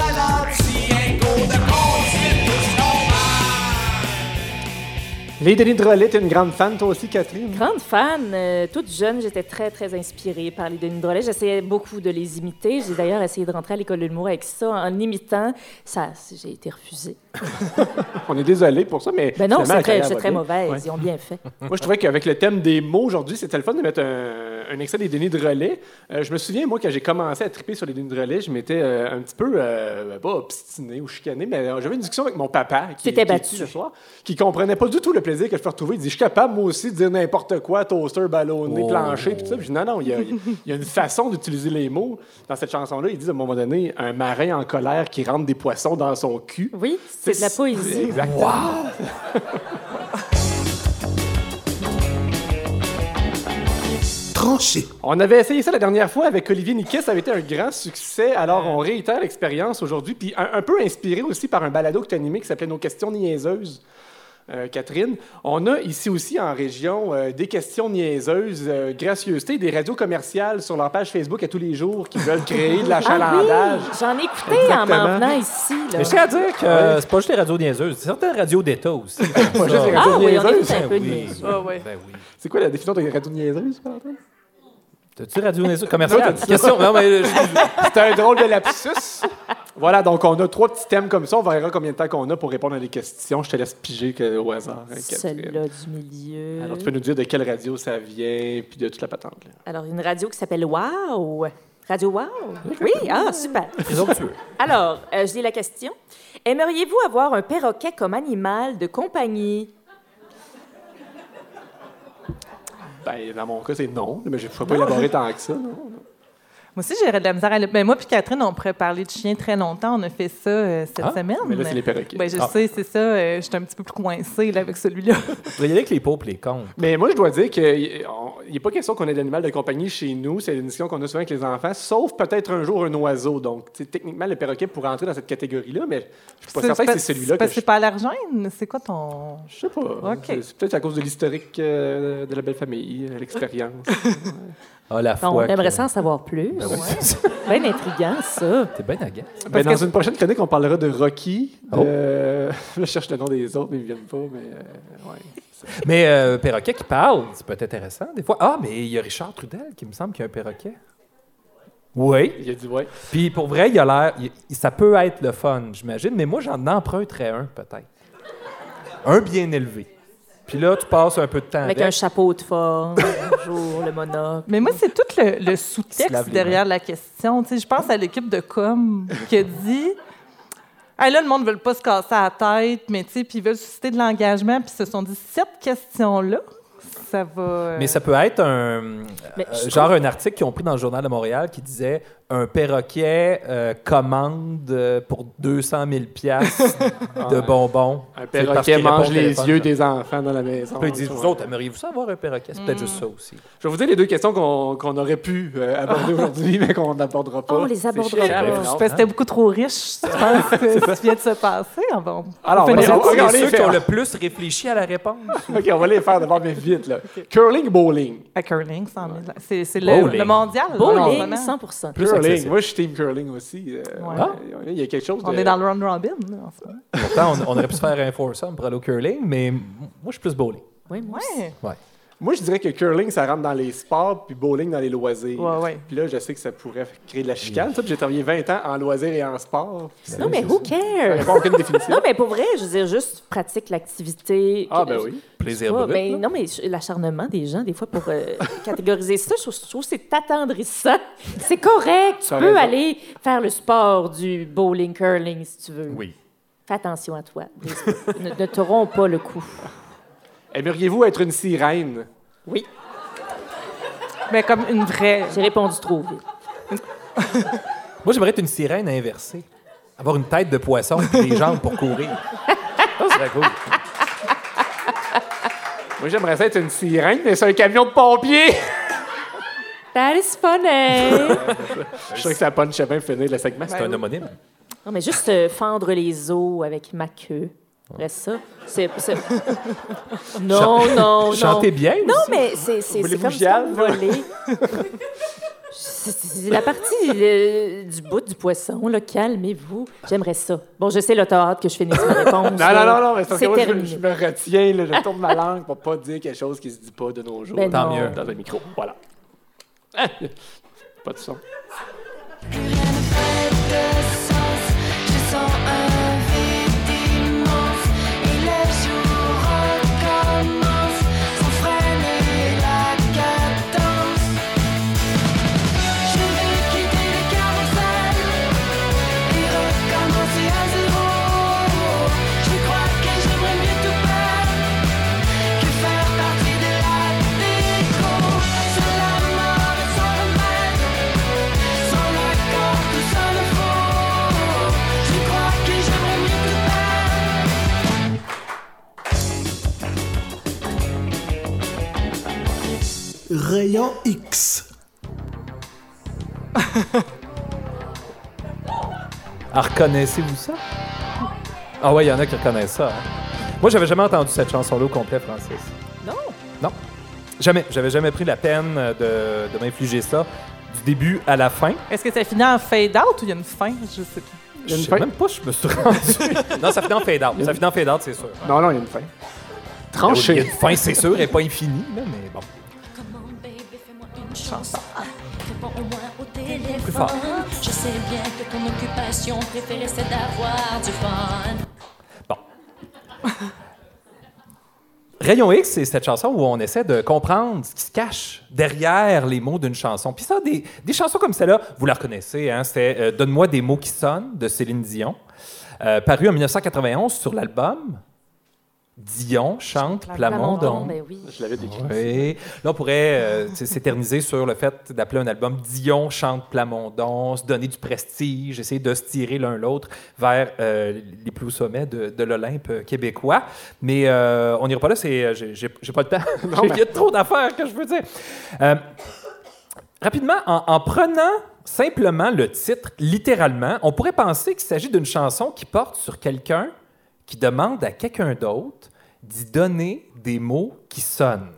Denis de Drolet, t'es une grande fan, toi aussi, Catherine? Grande fan. euh, toute jeune, j'étais très, très inspirée par les Denis Drolet. J'essayais beaucoup de les imiter. J'ai d'ailleurs essayé de rentrer à l'école de l'humour avec ça. En imitant, ça, j'ai été refusée. On est désolé pour ça, mais. Ben non, c'est très, très. Ouais. Ils ont bien fait. Moi, je trouvais qu'avec le thème des mots aujourd'hui, c'était le fun de mettre un, un extrait des Denis de Relais. Euh, je me souviens, moi, quand j'ai commencé à triper sur les Denis de Relais, je m'étais euh, un petit peu, euh, pas obstiné ou chicané, mais euh, j'avais une discussion avec mon papa qui, qui battu. ce soir, qui comprenait pas du tout le plaisir que je peux retrouver. Il dit Je suis capable, moi aussi, de dire n'importe quoi, toaster, ballonné, Oh. plancher, puis tout ça. Puis je dis Non, non, il y a, il y a une façon d'utiliser les mots. Dans cette chanson-là, il dit à un moment donné un marin en colère qui rentre des poissons dans son cul. Oui, c'est de la poésie. Exactement. Tranché. On avait essayé ça la dernière fois avec Olivier Niquet, ça avait été un grand succès. Alors, on réitère l'expérience aujourd'hui, puis un, un peu inspiré aussi par un balado que tu animé qui s'appelait Nos questions niaiseuses. Euh, Catherine, on a ici aussi en région euh, des questions niaiseuses, euh, gracieuseté, des radios commerciales sur leur page Facebook à tous les jours qui veulent créer de l'achalandage. Ah oui, j'en ai écouté en Exactement. m'en venant ici. Là. Mais je tiens à dire que euh, c'est pas juste les radios niaiseuses, c'est certaines radios d'État aussi. Pas juste les Ah radios oui, on est niaiseuses. tous un peu Ben oui. Ah ouais. Ben oui. C'est quoi la définition de radio niaiseuse, Valentin? T'as-tu radio niaiseuse commerciale? Toi, t'as dit Question. Non, mais C'était un drôle de lapsus. Voilà, donc on a trois petits thèmes comme ça. On verra combien de temps qu'on a pour répondre à des questions. Je te laisse piger que- au hasard. hein, Catherine. Celle-là du milieu. Alors, tu peux nous dire de quelle radio ça vient, puis de toute la patente. là. Alors, une radio qui s'appelle Wow. Radio Wow? Oui, ah, super. présomptueux. Alors, euh, je lis la question. Aimeriez-vous avoir un perroquet comme animal de compagnie? Ben, dans mon cas, c'est non, mais je ne peux pas élaborer tant que ça. non. Moi aussi, j'aurais de la misère à ben, moi puis Catherine, on pourrait parler de chiens très longtemps. On a fait ça euh, cette Ah, semaine. Mais là, c'est les perroquets. Ben, je Ah. sais, c'est ça. euh, J'étais un petit peu plus coincée là, avec celui-là. Faudrait y aller avec les pauvres et les cons. Mais moi, je dois dire qu'il n'est pas question qu'on ait d'animal de compagnie chez nous. C'est une discussion qu'on a souvent avec les enfants, sauf peut-être un jour un oiseau. Donc, techniquement, le perroquet pourrait entrer dans cette catégorie-là, mais je suis pas certain que c'est celui-là je... C'est pas allergène. C'est quoi ton. Je sais pas. Ok. C'est- peut-être à cause de l'historique euh, de la belle famille, l'expérience. Ah, la on aimerait que- ça en savoir plus. Ben oui. Bien intriguant, ça. T'es bien agace. Ben, dans que- une prochaine chronique, on parlera de Rocky. De... Oh. Là, je cherche le nom des autres, mais ils ne viennent pas. Mais, euh, ouais. Mais euh, perroquet qui parle, c'est peut être intéressant des fois. Ah, mais il y a Richard Trudel qui me semble qu'il y a un perroquet. Oui. Il a dit ouais. Puis pour vrai, il a l'air. Ça peut être le fun, j'imagine, mais moi, j'en emprunterais un, peut-être. Un bien élevé. Puis là, tu passes un peu de temps Avec avec. un chapeau de forme, bonjour, le monocle. Mais moi, c'est tout le, sous-texte derrière la question. Tu sais, je pense à l'équipe de com qui a dit Hey, là, le monde ne veut pas se casser la tête, mais tu sais, puis ils veulent susciter de l'engagement, puis ils se sont dit cette question-là, ça va. euh, Mais ça peut être un euh, genre un article qu'ils ont pris dans le journal de Montréal qui disait un perroquet euh, commande euh, pour 200 000 piastres de bonbons. Un perroquet mange les yeux des enfants dans la maison. Puis ils disent, vous autres, aimeriez-vous ça avoir un perroquet? C'est peut-être juste ça aussi. Je vais vous dire les deux questions qu'on qu'on aurait pu euh, aborder aujourd'hui, mais qu'on n'abordera pas. On les abordera pas. que c'était beaucoup trop riche. Je pense que ce qui vient de se passer. Bon. Alors, on on les ceux qui faire. ont le plus réfléchi à la réponse. OK, on va les faire d'abord, mais vite. Là. Curling, bowling? À curling, 100 000. C'est le, mondial. Bowling, moment. 100 Plus curling. Moi, je suis team curling aussi. euh, Ouais. ouais, Il y a quelque chose de... On est dans le round robin. là, en moment. Pourtant, on, on aurait pu se faire un foursome pour aller au curling, mais moi, je suis plus bowling. Oui, moi. Ouais. Moi, je dirais que curling, ça rentre dans les sports, puis bowling dans les loisirs. Ouais, ouais. Puis là, je sais que ça pourrait créer de la chicane. ça, puis J'ai travaillé 20 ans en loisirs et en sport. puis Non, mais who Ça cares? à aucune définition. Non, mais pour vrai, je veux dire, juste pratique l'activité. Ah, ben oui. Plaisir Ouais, brut, ben, non, mais l'acharnement des gens, des fois, pour euh, catégoriser ça, je trouve, je trouve que c'est attendrissant. C'est correct. Tu peux raison. aller faire le sport du bowling curling si tu veux. Oui. Fais attention à toi. Ne, ne te romps pas le cou. Aimeriez-vous être une sirène? Oui, Mais comme une vraie. j'ai répondu trop vite. Moi, j'aimerais être une sirène inversée. Avoir une tête de poisson et des jambes pour courir. Ça serait cool. Moi, j'aimerais ça être une sirène, mais c'est un camion de pompiers! That is funny! je suis sûr que ça punch bien finir le segment. C'est un homonyme. non, mais juste euh, fendre les os avec ma queue. Reste ça. Non, non, non. Chantez bien Non, aussi. mais c'est, c'est, c'est comme ça voler. C'est, la partie du bout du poisson, là. Calmez-vous. J'aimerais ça. Bon, je sais, là, t'as hâte que je finisse ma réponse. Non, non, non, non, mais c'est parce que C'est moi, je, terminé. je me retiens, là, je tourne ma langue pour pas dire quelque chose qui se dit pas de nos jours. Ben Tant non. mieux. Dans un micro. Voilà. Pas de son. Rayon X. Ah, reconnaissez-vous ça? Ah ouais, il y en a qui reconnaissent ça. hein. Moi, j'avais jamais entendu cette chanson-là au complet, Francis. Non? Non. Jamais. J'avais jamais pris la peine euh, de, de m'infliger ça du début à la fin. Est-ce que ça finit en fade-out ou il y a une fin? Je sais pas. Il y a Je une sais fin? même pas je me suis rendu. non, ça finit en fade-out. Ça finit en fade-out, c'est sûr. Non, non, il y a une fin. Il y a Tranché. une fin, c'est sûr, et pas infinie, là, mais bon. Chanson. Réponds au moins au téléphone. fort. Je sais bien que ton occupation préférée, c'est d'avoir du fun. Rayon X, c'est cette chanson où on essaie de comprendre ce qui se cache derrière les mots d'une chanson. Puis ça, des, des chansons comme celle-là, vous la reconnaissez, hein, c'est euh, Donne-moi des mots qui sonnent de Céline Dion, euh, paru en 1991 sur l'album Dion chante Plamondon, Plamondon. ben oui. Je l'avais décrit. Oui. Là, on pourrait euh, s'éterniser sur le fait d'appeler un album Dion chante Plamondon, se donner du prestige, essayer de se tirer l'un l'autre vers euh, les plus hauts sommets de, de l'Olympe québécois. Mais euh, on n'ira pas là, c'est, j'ai, pas le temps. Il y a trop d'affaires que je veux dire. Euh, rapidement, en, en prenant simplement le titre littéralement, on pourrait penser qu'il s'agit d'une chanson qui porte sur quelqu'un qui demande à quelqu'un d'autre d'y donner des mots qui sonnent.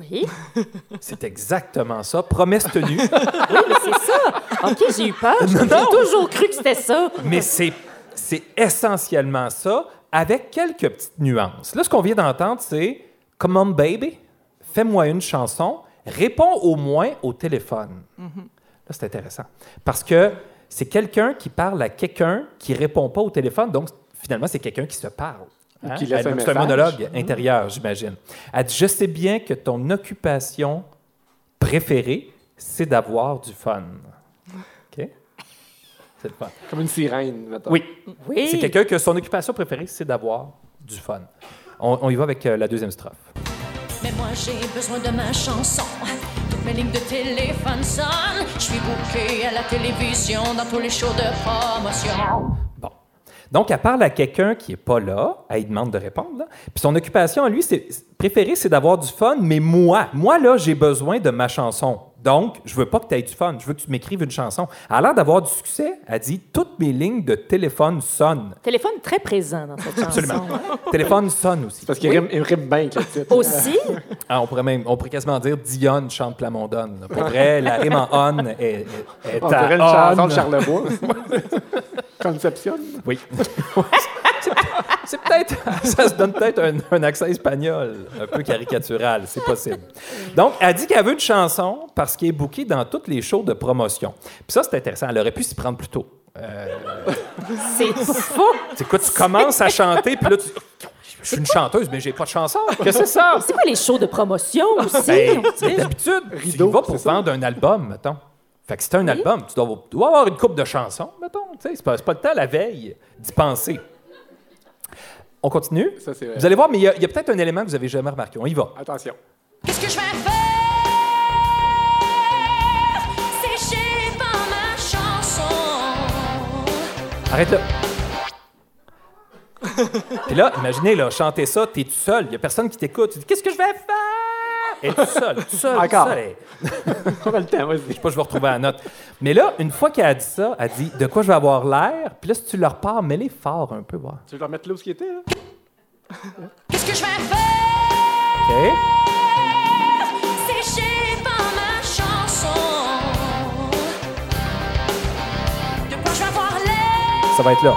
Oui, C'est exactement ça. Promesse tenue. oui, mais c'est ça. OK, j'ai eu peur. J'ai toujours cru que c'était ça. mais c'est, c'est essentiellement ça, avec quelques petites nuances. Là, ce qu'on vient d'entendre, c'est Come on, baby, fais-moi une chanson, réponds au moins au téléphone. Là, c'est intéressant. Parce que c'est quelqu'un qui parle à quelqu'un qui répond pas au téléphone, donc finalement, c'est quelqu'un qui se parle. Hein? qui laisse Elle- un C'est un message. monologue intérieur, j'imagine. Elle dit Je sais bien que ton occupation préférée, c'est d'avoir du fun. OK? C'est le fun. Comme une sirène, maintenant. Oui, Oui. c'est quelqu'un que son occupation préférée, c'est d'avoir du fun. On, on y va avec euh, la deuxième strophe. Mais moi j'ai besoin de ma chanson. Toute mes lignes de téléphone sonnent. Je suis bouquée à la télévision dans tous les shows de promotion. Donc, elle parle à quelqu'un qui n'est pas là, elle lui demande de répondre. là. Puis son occupation à lui, c'est préférée, c'est d'avoir du fun, mais moi, moi, là, j'ai besoin de ma chanson. Donc, je veux pas que tu aies du fun, je veux que tu m'écrives une chanson. Elle a l'air d'avoir du succès. Elle dit Toutes mes lignes de téléphone sonnent. Téléphone très présent dans cette chanson. Absolument. téléphone sonne aussi. Parce qu'il rime, il rime bien avec le titre. Aussi, Ah, on, pourrait même, on pourrait quasiment dire Dionne chante Plamondon. là. Pour vrai, la rime en on est, est, est On à dirait une on. chanson de Charlebois. Conception. Oui. C'est- peut-être, ça se donne peut-être un, un accent espagnol, un peu caricatural, c'est possible. Donc, elle dit qu'elle veut une chanson parce qu'elle est bookée dans toutes les shows de promotion. Puis ça, c'est intéressant. Elle aurait pu s'y prendre plus tôt. Euh, c'est fou. c'est quoi, tu commences à chanter, puis là, tu. Je suis une chanteuse, mais j'ai pas de chanson. Qu'est-ce que c'est ça? C'est quoi les shows de promotion aussi? Ben? D'habitude, tu y vas pour vendre un album, mettons. Fait que t'as un album, tu dois, tu dois avoir une coupe de chansons, mettons. Tu sais, c'est pas, c'est pas le temps la veille d'y penser. On continue? Ça, c'est vrai. Vous allez voir, mais il y a, peut-être un élément que vous avez jamais remarqué. On y va. Attention. Qu'est-ce que je vais faire? Sécher par ma chanson. Arrête là. Puis là, imaginez, là, chanter ça, t'es tout seul, il y a personne qui t'écoute. Tu dis, qu'est-ce que je vais faire? Et tout seul, tout seul, tout seul. On a le temps, vas-y. Je sais pas, je vais retrouver la note. Mais là, une fois qu'elle a dit ça, elle dit de quoi je vais avoir l'air? Puis là, si tu leur pars, mets-les fort un peu, voir. Tu veux le remettre là où ce qui était, là? Qu'est-ce que je vais faire? OK? Sécher par ma chanson. De quoi je vais avoir l'air? Ça va être là.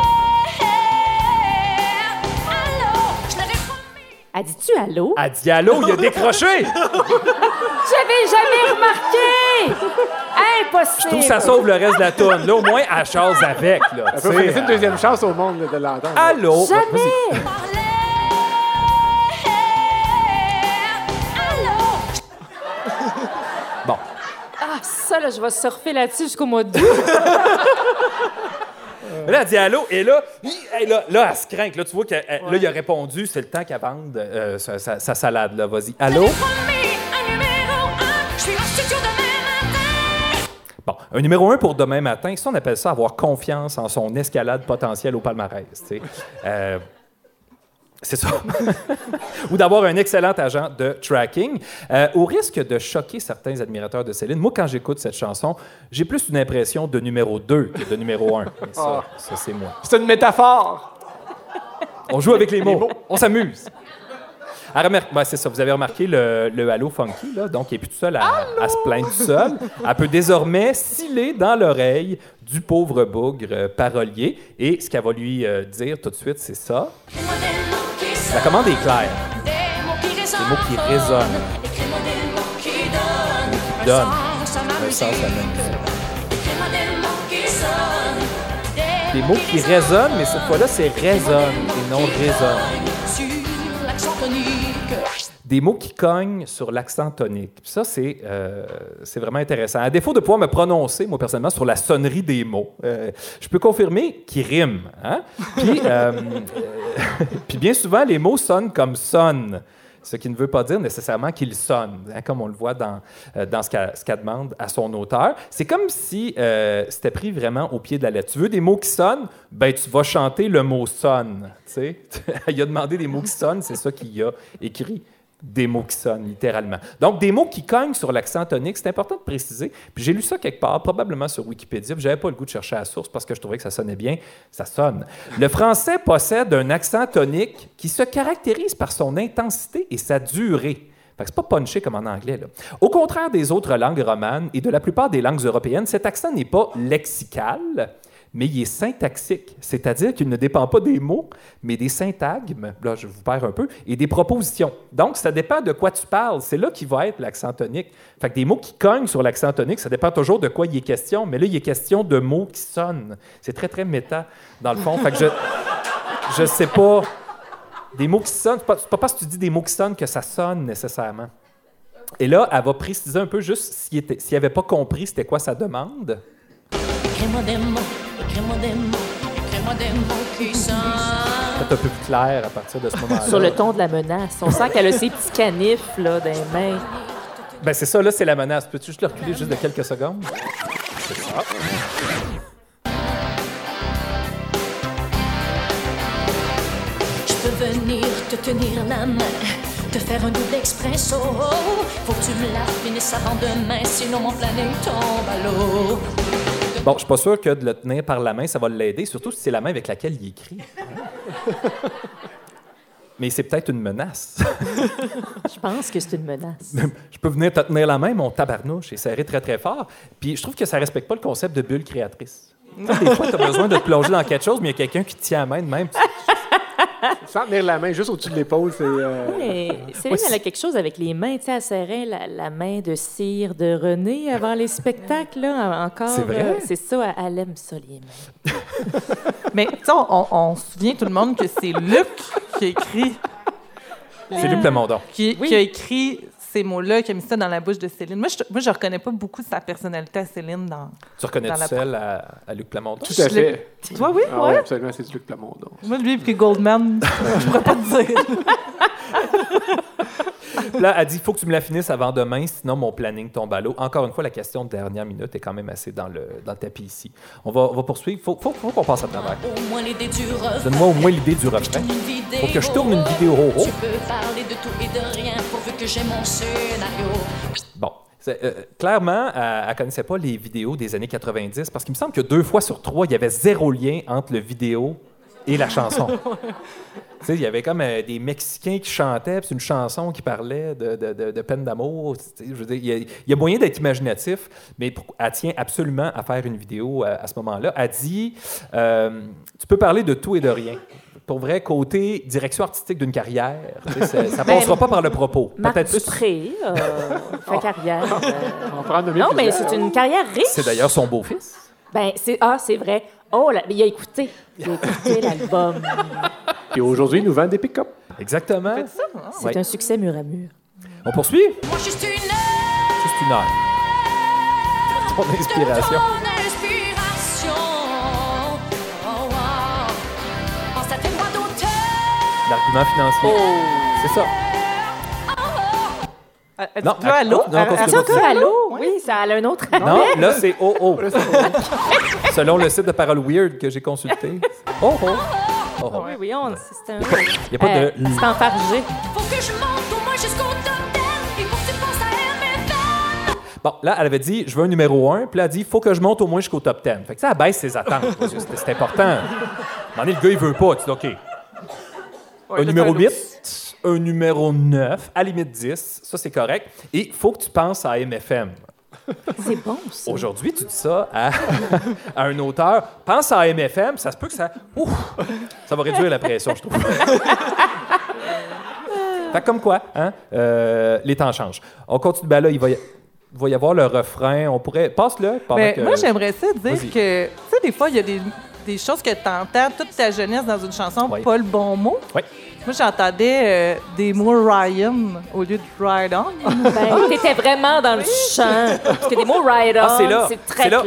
Elle dit-tu allô? Elle dit allô, il a décroché! J'avais jamais remarqué! Impossible! Je trouve que ça sauve le reste de la tourne. Là, au moins, elle chose avec. Là, Elle peut laisser une deuxième chance au monde là, de l'entendre. Allô? Jamais! Allô? Bon. Ah, ça, là, je vais surfer là-dessus jusqu'au mois d'août. Mais Là, elle dit allô, et là, hi, hey, là, là, elle se craint. Là, tu vois qu'il il a répondu, c'est le temps qu'elle vende euh, sa, sa- sa salade. Là. Vas-y. Allô? J'avais promis un numéro 1. Je suis en studio demain matin. Bon, un numéro un pour demain matin, ça, on appelle ça avoir confiance en son escalade potentielle au palmarès. tu sais. Euh, c'est ça. Ou d'avoir un excellent agent de tracking. Euh, au risque de choquer certains admirateurs de Céline, moi, quand j'écoute cette chanson, j'ai plus une impression de numéro 2 que de numéro 1. Mais ça, ça c'est moi. C'est une métaphore. On joue avec les mots. On s'amuse. Ben, c'est ça, vous avez remarqué le, le halo funky, là, donc il n'est plus tout seul à, à se plaindre tout seul. Elle peut désormais sciller dans l'oreille du pauvre bougre euh, parolier. Et ce qu'elle va lui euh, dire tout de suite, c'est ça. La commande est claire. Des mots qui résonnent. des mots qui donnent. Un sens à. Des mots qui résonnent, mais cette fois-là, c'est résonne et non résonne. Des mots qui cognent sur l'accent tonique. Ça, c'est euh, vraiment intéressant. À défaut de pouvoir me prononcer, moi, personnellement, sur la sonnerie des mots, euh, je peux confirmer qu'ils riment. Hein? Puis, euh, puis bien souvent, les mots sonnent comme sonnent. Ce qui ne veut pas dire nécessairement qu'ils sonnent, hein, comme on le voit dans, euh, dans ce qu'elle qu'elle demande à son auteur. C'est comme si c'était pris vraiment au pied de la lettre. Tu veux des mots qui sonnent? Ben, tu vas chanter le mot sonne. Il a demandé des mots qui sonnent, c'est ça qu'il a écrit des mots qui sonnent, littéralement. Donc, des mots qui cognent sur l'accent tonique, c'est important de préciser. Puis j'ai lu ça quelque part, probablement sur Wikipédia, puis j'avais pas le goût de chercher la source parce que je trouvais que ça sonnait bien. Ça sonne. Le français possède un accent tonique qui se caractérise par son intensité et sa durée. Fait que c'est pas punché comme en anglais. Au contraire des autres langues romanes et de la plupart des langues européennes, cet accent n'est pas lexical, mais il est syntaxique, c'est-à-dire qu'il ne dépend pas des mots, mais des syntagmes, là je vous perds un peu, et des propositions. Donc, ça dépend de quoi tu parles. C'est là qui va être l'accent tonique. Fait que des mots qui cognent sur l'accent tonique, ça dépend toujours de quoi il est question, mais là, il est question de mots qui sonnent. C'est très, très méta, dans le fond. Fait que je, je sais pas... Des mots qui sonnent, c'est pas, pas parce que tu dis des mots qui sonnent que ça sonne nécessairement. Et là, elle va préciser un peu juste s'il n'avait pas compris c'était quoi sa demande. Mots. Peut-être un peu plus clair à partir de ce moment-là. Sur le ton de la menace. On sent qu'elle a ses petits canifs là, dans les mains. Ben c'est ça, là, c'est la menace. Peux-tu juste le reculer juste de quelques secondes? C'est ça. Je peux venir te tenir la main, te faire un double expresso. Faut que tu me la finisses avant demain, sinon mon planning tombe à l'eau. Bon, je suis pas sûr que de le tenir par la main, ça va l'aider, surtout si c'est la main avec laquelle il écrit. Mais c'est peut-être une menace. Je pense que c'est une menace. je peux venir te tenir la main, mon tabarnouche, et serrer très, très fort. Puis je trouve que ça respecte pas le concept de bulle créatrice. Des fois, tu as besoin de te plonger dans quelque chose, mais il y a quelqu'un qui te tient la main de même. Sans tenir la main juste au-dessus de l'épaule, c'est. euh, Mais Céline, elle a quelque chose avec les mains. Tu sais, elle serrait la, la main de cire de René avant les spectacles. Là, encore. C'est vrai? euh, C'est ça, elle aime ça, les mains. Mais tu sais, on, on- on se souvient tout le monde que c'est Luc qui a écrit, C'est Luc Plamondon. qui, Oui. qui a écrit ces mots-là, qui a mis ça dans la bouche de Céline. Moi, je, moi, je reconnais pas beaucoup sa personnalité à Céline dans. Tu reconnais Dans tout la- seul à, à Luc Plamondon? Tout à fait. Toi, oui, Ah ouais. absolument, c'est Luc Plamondon. Moi, lui, puis Goldman, je pourrais pas te dire. Là, elle dit il faut que tu me la finisses avant demain, sinon mon planning tombe à l'eau. Encore une fois, la question de dernière minute est quand même assez dans le, dans le tapis ici. On va, on va poursuivre. Il faut, faut, faut qu'on passe à travers. Au moins l'idée du refrain. Donne-moi au moins l'idée du refrain. Faut que je tourne une vidéo. Oh, oh. Tu peux parler de tout et de rien pourvu que j'ai mon scénario. Bon. Euh, clairement, elle ne connaissait pas les vidéos des années 90 parce qu'il me semble que deux fois sur trois, il y avait zéro lien entre le vidéo et la chanson. Il y avait comme euh, des Mexicains qui chantaient, puis une chanson qui parlait de, de- de- de peine d'amour. Il y a, il y a moyen d'être imaginatif, mais pour- elle tient absolument à faire une vidéo euh, à, ce moment-là. Elle dit euh, Tu peux parler de tout et de rien. Pour vrai, côté direction artistique d'une carrière, tu sais, ça, ça Ben, passera pas par le propos. Peut-être plus. Dupré euh, fait carrière. euh. On Non, mais c'est une carrière riche. C'est d'ailleurs son beau-fils. Ben, c'est ah, c'est vrai. Oh, là, mais il a écouté. Il a écouté l'album. Puis aujourd'hui, il nous vend des pick-up. Exactement. C'est Ouais. un succès mur à mur. On poursuit? Moi, juste une Juste une heure. Ton inspiration. Ton inspiration. L'argument financier. C'est ça. Non, dit pas allô? non, Elle- continue. elle- C'est encore allô? Oui, ça a un autre appel. Non, là, c'est oh oh. Selon le site de Parole Weird que j'ai consulté. Oh oh. Oh, oh. Oui, oui, on, c'est un... Il n'y a pas Euh, de. c'est enfargé. Faut que je monte au moins jusqu'au top 10. Il faut que tu penses à MFM. Bon, là, elle avait dit je veux un numéro 1, puis là, elle dit il faut que je monte au moins jusqu'au top 10. Fait que ça, elle baisse ses attentes. parce que C'est c'est important. À un moment donné, le gars, il veut pas. Tu dis OK. Un numéro 8, un numéro 9, à la limite 10, ça c'est correct. Et il faut que tu penses à MFM. C'est bon, ça. Aujourd'hui, tu dis ça à, à un auteur. Pense à MFM, ça se peut que ça. Ouf, ça va réduire la pression, je trouve. fait que comme quoi, hein, euh, les temps changent. On continue. Ben là, il va y, il va y avoir le refrain. On pourrait. Passe-le. que- moi, j'aimerais ça dire que, tu sais, des fois, il y a des, des choses que tu entends toute ta jeunesse dans une chanson, Oui. pas le bon mot. Oui. Moi, j'entendais euh, des mots Ryan au lieu de Ride On. Ben, t'étais vraiment dans le chant. Parce que des mots ride on, Ah, c'est très clair.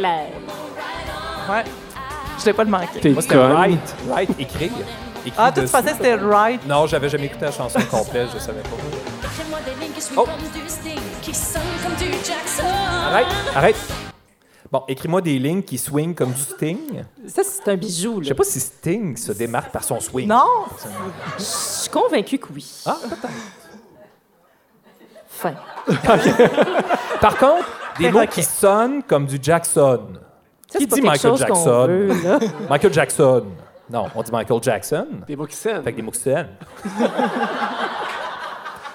Ouais. Je l'ai pas le manquer. T'es Moi, c'était write. Write, écrire. Écrit Ah, toi, tu pensais que c'était Right. Non, j'avais jamais écouté la chanson complète, je savais pas. Oh. Arrête, arrête. Bon, écris-moi des lignes qui swingent comme du Sting. Ça, c'est un bijou. Je sais pas si Sting se démarque par son swing. Non? Je suis convaincue que oui. Ah, peut-être. Fin. Par contre, des mots qui sonnent comme du Jackson. Ça, Qui c'est pas dit quelque Michael chose qu'on Jackson? veut, là. Michael Jackson. Non, on dit Michael Jackson. Des mots qui sonnent. Fait que des mots qui sonnent.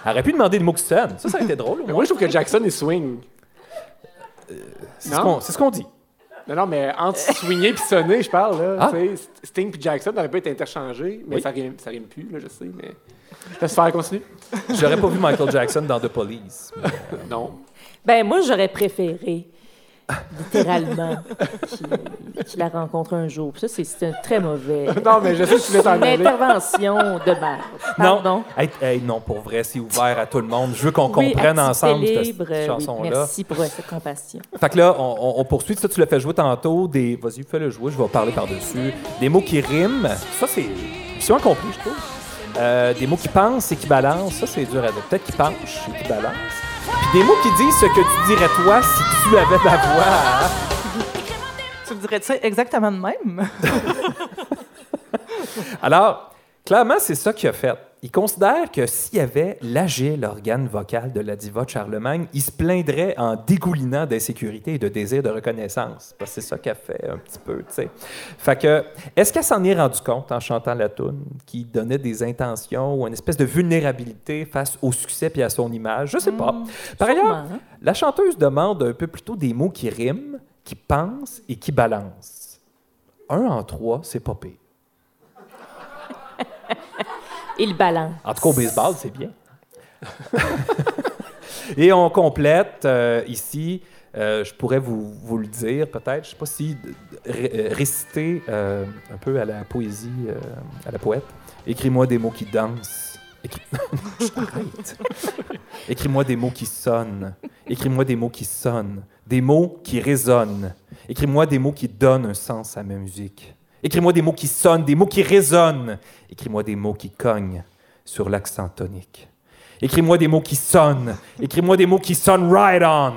Aurait pu demander des mots qui sonnent. Ça, ça aurait été drôle. au Mais moins. moi, je trouve que Jackson est swing. C'est ce Non? qu'on- c'est ce qu'on dit. Non, non, mais entre swinguer et sonner, je parle, là. Ah. Sting et Jackson n'auraient pas été interchangés, mais Oui. ça, rime, ça rime plus, là, je sais, mais. Laisse faire, continue. J'aurais pas vu Michael Jackson dans The Police. mais- Non. Ben, moi, j'aurais préféré, littéralement, qu'il la rencontre un jour. Puis Ça, c'est- un très mauvais. Non, mais je sais que tu voulais t'en Une aller. intervention de merde. Pardon? Non, hey, hey, non, pour vrai, c'est ouvert à tout le monde. Je veux qu'on Oui, comprenne ensemble cette, libre, cette euh, oui, chanson-là. merci pour cette compassion. Fait que là, on, poursuit. Ça, tu l'as fait jouer tantôt. Des... Vas-y, fais-le jouer. Je vais parler par-dessus. Des mots qui riment. Ça, c'est mission accomplie, je trouve. Euh, des mots qui pensent et qui balancent. Ça, c'est dur à dire. Peut-être qui penchent et qui balancent. Des mots qui disent ce que tu dirais toi si tu avais ma voix. Tu dirais ça exactement de même? Alors, clairement, c'est ça qu'il a fait. Il considère que s'il y avait l'agile l'organe vocal de la diva de Charlemagne, il se plaindrait en dégoulinant d'insécurité et de désir de reconnaissance. Parce que c'est ça qu'elle fait un petit peu, tu sais. Fait que, est-ce qu'elle s'en est rendue compte en chantant la toune, qui donnait des intentions ou une espèce de vulnérabilité face au succès puis à son image? Je sais pas. Par ailleurs, hein. la chanteuse demande un peu plutôt des mots qui riment, qui pensent et qui balancent. Un en trois, c'est pas pire. Il balance. En tout cas, au baseball, c'est bien. Et on complète euh, ici, euh, je pourrais vous, le dire peut-être, je sais pas si euh, réciter un peu à la poésie, à la poète. Écris-moi des mots qui dansent. Écris-. Écris-moi des mots qui sonnent. Écris-moi des mots qui sonnent. Des mots qui résonnent. Écris-moi des mots qui donnent un sens à ma musique. Écris-moi des mots qui sonnent, des mots qui résonnent. Écris-moi des mots qui cognent sur l'accent tonique. Écris-moi des mots qui sonnent. Écris-moi des mots qui sonnent right on.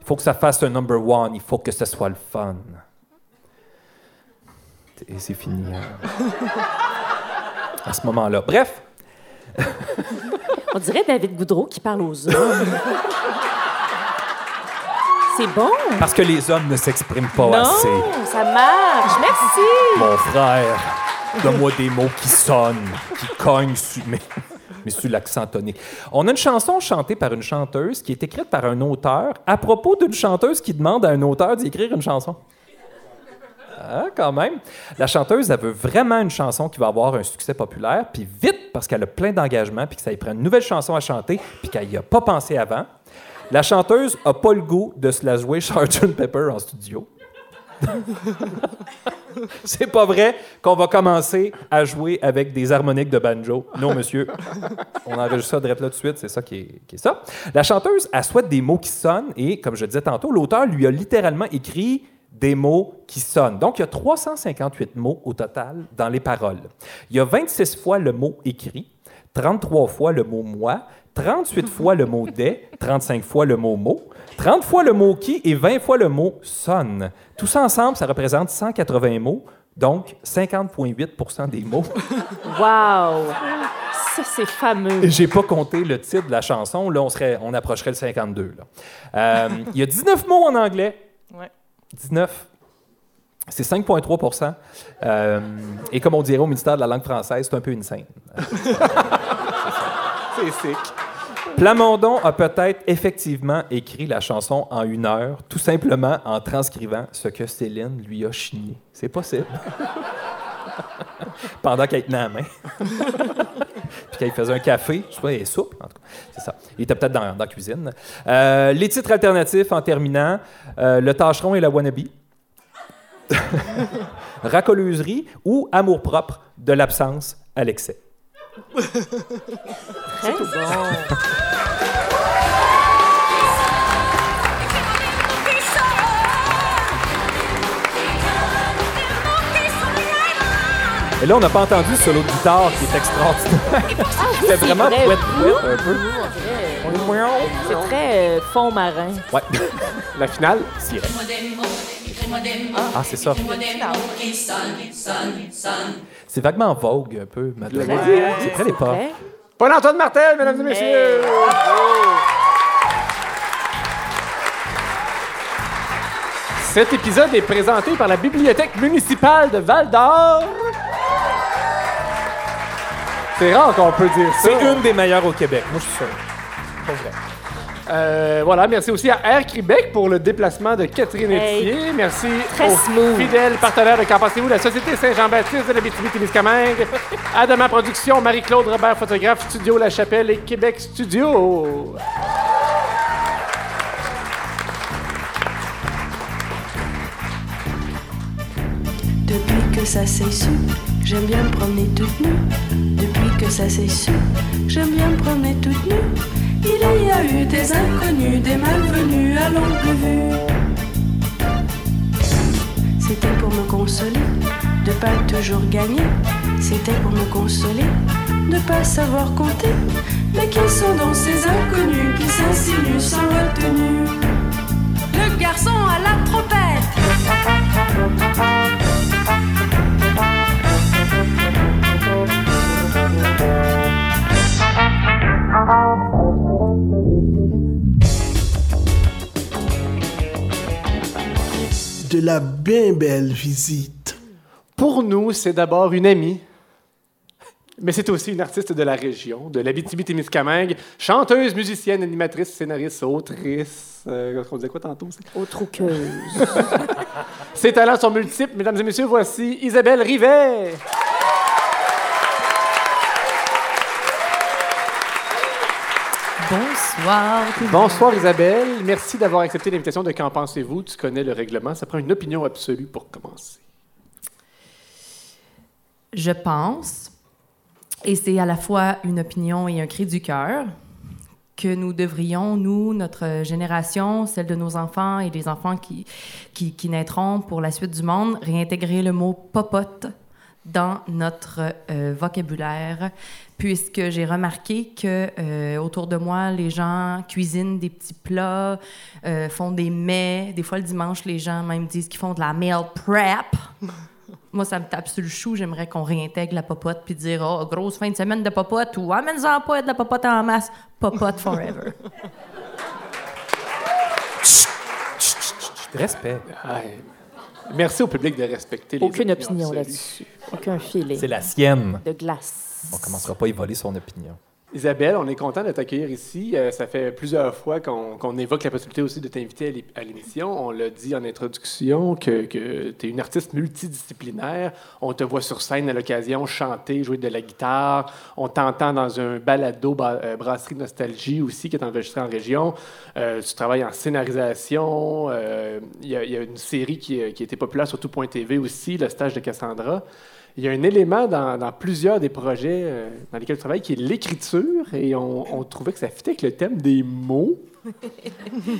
Il faut que ça fasse un number one. Il faut que ce soit le fun. Et c'est fini. hein. À ce moment-là. Bref, On dirait David Goudreau qui parle aux hommes. C'est bon. parce que les hommes ne s'expriment pas non, assez. ça marche. Merci. Mon frère, donne-moi des mots qui sonnent, qui cognent sur, mais, mais sur l'accent tonique. On a une chanson chantée par une chanteuse qui est écrite par un auteur à propos d'une chanteuse qui demande à un auteur d'écrire une chanson. Ah, quand même. La chanteuse, elle veut vraiment une chanson qui va avoir un succès populaire, puis vite, parce qu'elle a plein d'engagement, puis que ça lui prend une nouvelle chanson à chanter, puis qu'elle n'y a pas pensé avant. La chanteuse a pas le goût de se la jouer Sgt. Pepper en studio. C'est pas vrai qu'on va commencer à jouer avec des harmoniques de banjo. Non, monsieur. On enregistre ça direct là de suite, c'est ça qui est, qui est ça. La chanteuse, elle souhaite des mots qui sonnent et, comme je disais tantôt, l'auteur lui a littéralement écrit des mots qui sonnent. Donc, il y a 358 mots au total dans les paroles. Il y a 26 fois le mot écrit, 33 fois le mot moi, 38 fois le mot des, 35 fois le mot mot, 30 fois le mot qui et 20 fois le mot sonne. Tout ça ensemble, ça représente 180 mots, donc 50,8% des mots. Wow. Ça, c'est fameux. Et J'ai pas compté le titre de la chanson. Là, on, serait, on approcherait le 52. là. Euh, Il y a 19 mots en anglais. Ouais. 19. C'est 5,3% Euh, Et comme on dirait au ministère de la langue française, c'est un peu une scène. C'est sick. Plamondon a peut-être effectivement écrit la chanson en une heure, tout simplement en transcrivant ce que Céline lui a chigné. C'est possible. Pendant qu'elle tenait la main. Puis qu'elle faisait un café. Je sais pas, elle est souple, en tout cas. C'est ça. Il était peut-être dans, la cuisine. Euh, les titres alternatifs en terminant euh, Le tâcheron et la wannabe. Racoleuserie ou Amour-propre de l'absence à l'excès. Très bon. Et là, on n'a pas entendu ce solo de guitare qui est extraordinaire. C'était vraiment vrai. pouette pouette un peu. C'est très euh, fond marin. Ouais. La finale, Sirène. Ah, c'est ça. C'est vaguement vogue un peu, Madeleine. Ouais, C'est très l'époque. Paul-Antoine Martel, mesdames et messieurs. Cet épisode est présenté par la Bibliothèque municipale de Val d'Or. C'est rare qu'on peut dire ça. C'est une des meilleures au Québec, moi je suis sûr. Pas vrai. Euh, voilà, merci aussi à Air Québec pour le déplacement de Catherine Hey. Etier. Merci Très aux smooth. fidèles partenaires de Qu'en pensez-vous, la Société Saint-Jean-Baptiste de la témiscamingue Adama Productions, Marie-Claude Robert, photographe, Studio La Chapelle et Québec Studio. Depuis que ça s'est su, j'aime bien me promener toute nue. Depuis que ça s'est su, j'aime bien me promener toute nue. Il y a eu des inconnus, des malvenus à longue vue. C'était pour me consoler de pas toujours gagner. c'était pour me consoler de pas savoir compter. Mais qui sont donc ces inconnus qui s'insinuent sans retenue? Le garçon à la trompette. La bien belle visite. Pour nous, c'est d'abord une amie, mais c'est aussi une artiste de la région, de l'Abitibi-Témiscamingue, chanteuse, musicienne, animatrice, scénariste, autrice. Euh, on disait quoi tantôt? Autre-rouqueuse. Ses talents sont multiples. Mesdames et messieurs, voici Isabelle Rivet. Bonsoir. Isabelle. Merci d'avoir accepté l'invitation de Qu'en pensez-vous? Tu connais le règlement. Ça prend une opinion absolue pour commencer. Je pense, et c'est à la fois une opinion et un cri du cœur, que nous devrions, nous, notre génération, celle de nos enfants et des enfants qui, qui, qui naîtront pour la suite du monde, réintégrer le mot popote dans notre euh, vocabulaire, puisque j'ai remarqué que euh, autour de moi, les gens cuisinent des petits plats, euh, font des mets. Des fois, le dimanche, les gens même disent qu'ils font de la meal prep. Moi, ça me tape sur le chou. J'aimerais qu'on réintègre la popote puis dire Oh, grosse fin de semaine de popote ou amène-en pas de la popote en masse. Popote forever. Respect. Ouais. Merci au public de respecter les Aucune opinions opinion absolues. là-dessus. Aucun feeling. C'est la sienne. De glace. On commencera pas à y voler son opinion. Isabelle, on est content de t'accueillir ici. Euh, ça fait plusieurs fois qu'on évoque la possibilité aussi de t'inviter à l'é- à l'émission. On l'a dit en introduction que, tu es une artiste multidisciplinaire. On te voit sur scène à l'occasion chanter, jouer de la guitare. On t'entend dans un balado ba- euh, Brasserie Nostalgie aussi qui est enregistré en région. Euh, tu travailles en scénarisation. Il y, a- une série qui, qui a été populaire sur tout.tv aussi, Le stage de Cassandra. Il y a un élément dans, dans plusieurs des projets euh, dans lesquels tu travailles qui est l'écriture et on, on trouvait que ça fitait avec le thème des mots.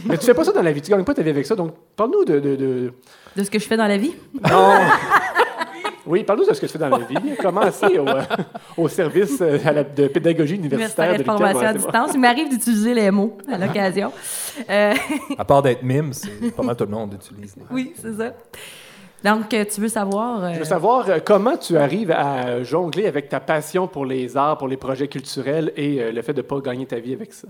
Mais tu fais pas ça dans la vie, tu gagnes pas ta vie avec ça. Donc, parle-nous de. de, de- De ce que je fais dans la vie? Non! Oui, parle-nous de ce que tu fais dans la vie. Commencez au, euh, au service euh, à la- de pédagogie universitaire Universitaire de formation à distance. Il m'arrive d'utiliser les mots à l'occasion. Euh, À part d'être mime, c'est pas mal tout le monde utilise. les- oui, c'est ça. Donc, euh, tu veux savoir... euh, Je veux savoir euh, comment tu arrives à jongler avec ta passion pour les arts, pour les projets culturels et euh, le fait de ne pas gagner ta vie avec ça?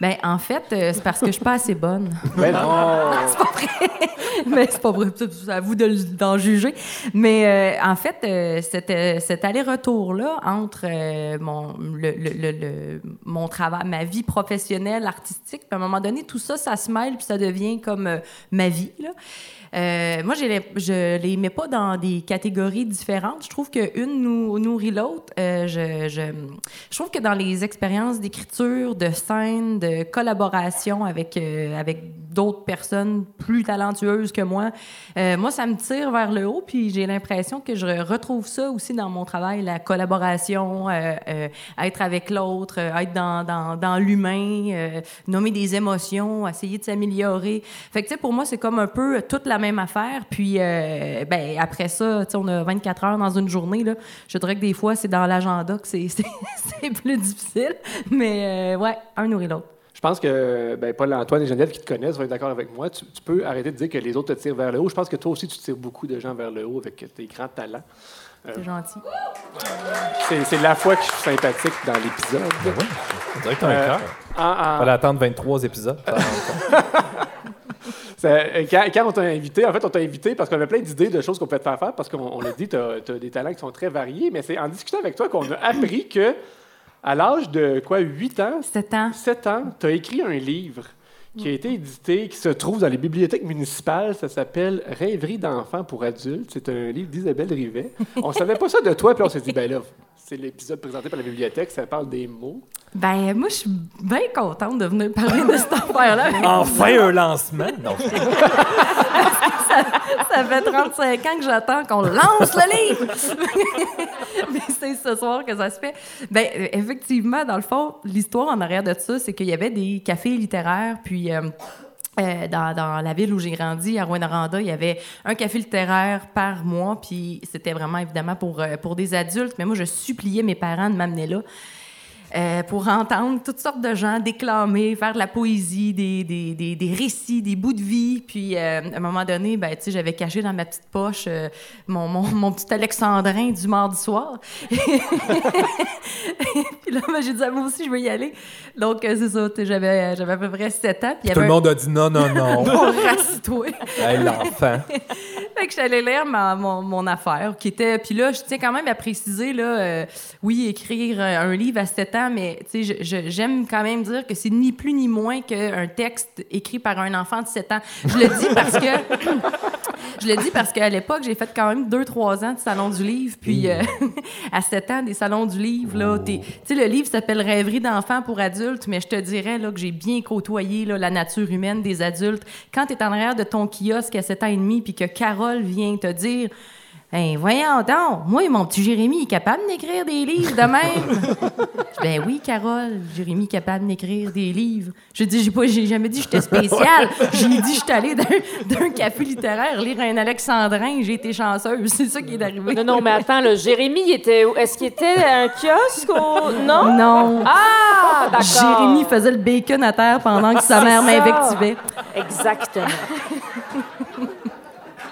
Ben, en fait, c'est parce que je suis pas assez bonne. Ben non! c'est pas vrai. Mais c'est pas vrai. C'est à vous de d'en juger. Mais euh, en fait, euh, cet, cet aller-retour-là entre mon, le, le- le- le- mon travail, ma vie professionnelle, artistique, puis à un moment donné, tout ça, ça se mêle, puis ça devient comme ma vie. Là. Euh, moi, je les mets pas dans des catégories différentes. Je trouve qu'une nous, nourrit l'autre. Euh, je, je, trouve que dans les expériences d'écriture, de scène, de collaboration avec, euh, avec d'autres personnes plus talentueuses que moi, moi, ça me tire vers le haut. Puis j'ai l'impression que je retrouve ça aussi dans mon travail, la collaboration, être avec l'autre, être dans, dans, dans l'humain, nommer des émotions, essayer de s'améliorer. Fait que, tu sais, pour moi, c'est comme un peu toute la même affaire. Puis, euh, ben, après ça, tu sais, on a 24 heures dans une journée, là. Je dirais que des fois, c'est dans l'agenda que c'est, c'est, c'est plus difficile. Mais, euh, ouais, un nourrit l'autre. Je pense que ben, Paul-Antoine et Geneviève qui te connaissent vont être d'accord avec moi. Tu, tu peux arrêter de dire que les autres te tirent vers le haut. Je pense que toi aussi, tu tires beaucoup de gens vers le haut avec tes grands talents. Euh, C'est gentil. c'est, c'est la fois que je suis sympathique dans l'épisode. Ben oui, on dirait que t'as un cœur. Fallait attendre 23 épisodes. Euh, quand, quand on t'a invité, en fait, on t'a invité parce qu'on avait plein d'idées de choses qu'on peut te faire faire parce qu'on on l'a dit, tu as, des talents qui sont très variés, mais c'est en discutant avec toi qu'on a appris que à l'âge de quoi, 8 ans? 7 ans. 7 ans, tu as écrit un livre qui a été édité, qui se trouve dans les bibliothèques municipales. Ça s'appelle Rêverie d'enfants pour adultes. C'est un livre d'Isabelle Rivet. On savait pas ça de toi, puis on s'est dit, ben là, c'est l'épisode présenté par la bibliothèque, ça parle des mots. Ben, moi, je suis bien contente de venir parler de cette affaire-là. Enfin un lancement! Non, Ça fait 35 ans que j'attends qu'on lance le livre. Mais c'est ce soir que ça se fait. Ben, effectivement, dans le fond, l'histoire en arrière de ça, c'est qu'il y avait des cafés littéraires, puis. euh, euh, dans, dans la ville où j'ai grandi, à Rwanda, il y avait un café littéraire par mois, puis c'était vraiment évidemment pour, euh, pour des adultes. Mais moi, je suppliais mes parents de m'amener là. Euh, pour entendre toutes sortes de gens déclamer, faire de la poésie, des, des, des, des récits, des bouts de vie. Puis, euh, à un moment donné, ben, j'avais caché dans ma petite poche euh, mon, mon, mon petit alexandrin du mardi soir. puis là, ben, j'ai dit, ah, moi aussi, je veux y aller. Donc, c'est ça, j'avais, j'avais à peu près 7 ans. Puis Tout le un- monde a dit non, non, non. Oh, rassis-toi. Hey, l'enfant. Fait que j'allais lire ma- mon, mon affaire, qui était... Puis là, je tiens quand même à préciser, là, oui, écrire un livre à 7 ans, mais tu j'aime quand même dire que c'est ni plus ni moins qu'un texte écrit par un enfant de 7 ans. Je le dis parce que... je le dis parce qu'à l'époque, j'ai fait quand même 2-3 ans de salon du livre, puis euh, à 7 ans, des salons du livre, là, t'es- tu sais, le livre s'appelle Rêverie d'enfants pour adultes, mais je te dirais, là, que j'ai bien côtoyé, là, la nature humaine des adultes. Quand t'es en arrière de ton kiosque à 7 ans et demi, puis que Carole vient te dire Hey, voyons donc, moi, mon petit Jérémy est capable d'écrire des livres de même. ben oui, Carole, Jérémy est capable d'écrire des livres. Je dis, j'ai pas, j'ai jamais dit que j'étais spéciale. J'ai dit, je suis allée d'un, d'un café littéraire lire un alexandrin, j'ai été chanceuse. C'est ça qui est arrivé. Non, non, mais attends, là, Jérémy, était où? Est-ce qu'il était à un kiosque ou... Non? Non. Ah, d'accord. Jérémy faisait le bacon à terre pendant que sa mère m'invectivait. Exactement.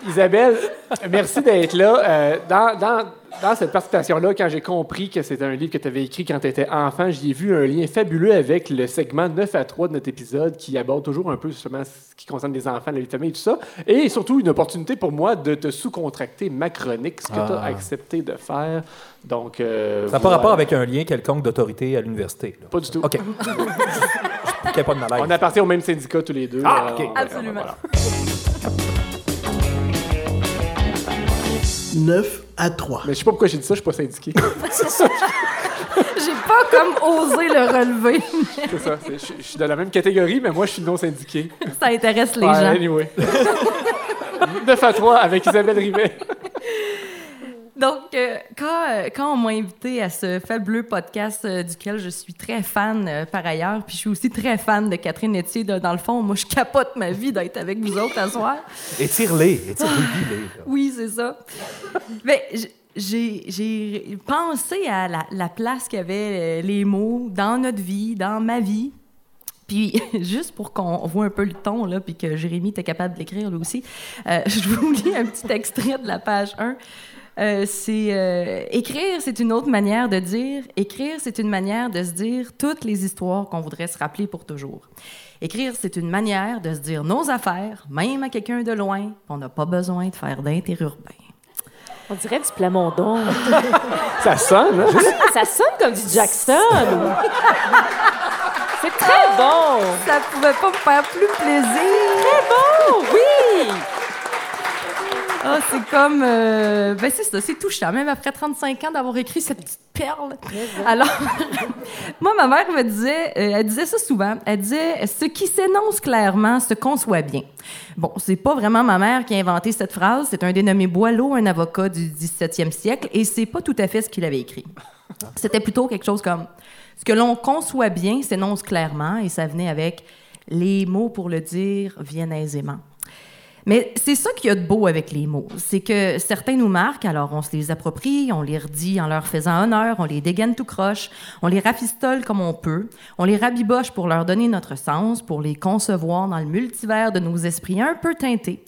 Isabelle, merci d'être là. Euh, dans, dans, dans cette participation-là, quand j'ai compris que c'était un livre que tu avais écrit quand tu étais enfant, j'y ai vu un lien fabuleux avec le segment 9 à 3 de notre épisode qui aborde toujours un peu justement ce qui concerne les enfants, la vie de famille et tout ça. Et surtout, une opportunité pour moi de te sous-contracter ma chronique, ce que tu as Ah. accepté de faire. Donc, euh, Ça n'a pas rapport avec un lien quelconque d'autorité à l'université. Pas du tout. OK. Je pas de malaise. On appartient au même syndicat tous les deux. Ah, Euh, OK. Absolument. 9 à 3. Mais je sais pas pourquoi j'ai dit ça, je suis pas syndiqué. c'est ça. J'ai pas comme osé le relever. C'est ça. je suis dans la même catégorie, mais moi, je suis non syndiqué. Ça intéresse les Ouais, gens. Anyway. 9 à 3 avec Isabelle Rivet. Donc, euh, quand, euh, quand on m'a invité à ce fabuleux podcast euh, duquel je suis très fan par ailleurs, puis je suis aussi très fan de Catherine Etier, de- dans le fond, moi, je capote ma vie d'être avec vous autres à soir. Étire-les. Étire-les. Oui, c'est ça. Mais j'ai pensé à la, la place qu'avaient les mots dans notre vie, dans ma vie. Puis, juste pour qu'on voit un peu le ton, là, puis que Jérémy était capable de l'écrire, lui aussi, euh, je vous lis un petit extrait de la page 1. Euh, c'est euh, écrire, c'est une autre manière de dire. Écrire, c'est une manière de se dire toutes les histoires qu'on voudrait se rappeler pour toujours. Écrire, c'est une manière de se dire nos affaires, même à quelqu'un de loin. On n'a pas besoin de faire d'interurbain. On dirait du Plamondon. Ça sonne, hein? Ça sonne comme du Jackson. C'est très bon. Ça pouvait pas me faire plus plaisir. Très bon, oui. Ah, c'est comme. euh, ben, c'est ça, c'est touchant, même après 35 ans d'avoir écrit cette petite perle. Alors, moi, ma mère me disait, euh, elle disait ça souvent. Elle disait Ce qui s'énonce clairement se conçoit bien. Bon, c'est pas vraiment ma mère qui a inventé cette phrase. C'est un dénommé Boileau, un avocat du 17e siècle, et c'est pas tout à fait ce qu'il avait écrit. C'était plutôt quelque chose comme Ce que l'on conçoit bien s'énonce clairement, et ça venait avec Les mots pour le dire viennent aisément. Mais c'est ça qu'il y a de beau avec les mots. C'est que certains nous marquent, alors on se les approprie, on les redit en leur faisant honneur, on les dégaine tout croche, on les rafistole comme on peut, on les rabiboche pour leur donner notre sens, pour les concevoir dans le multivers de nos esprits un peu teintés.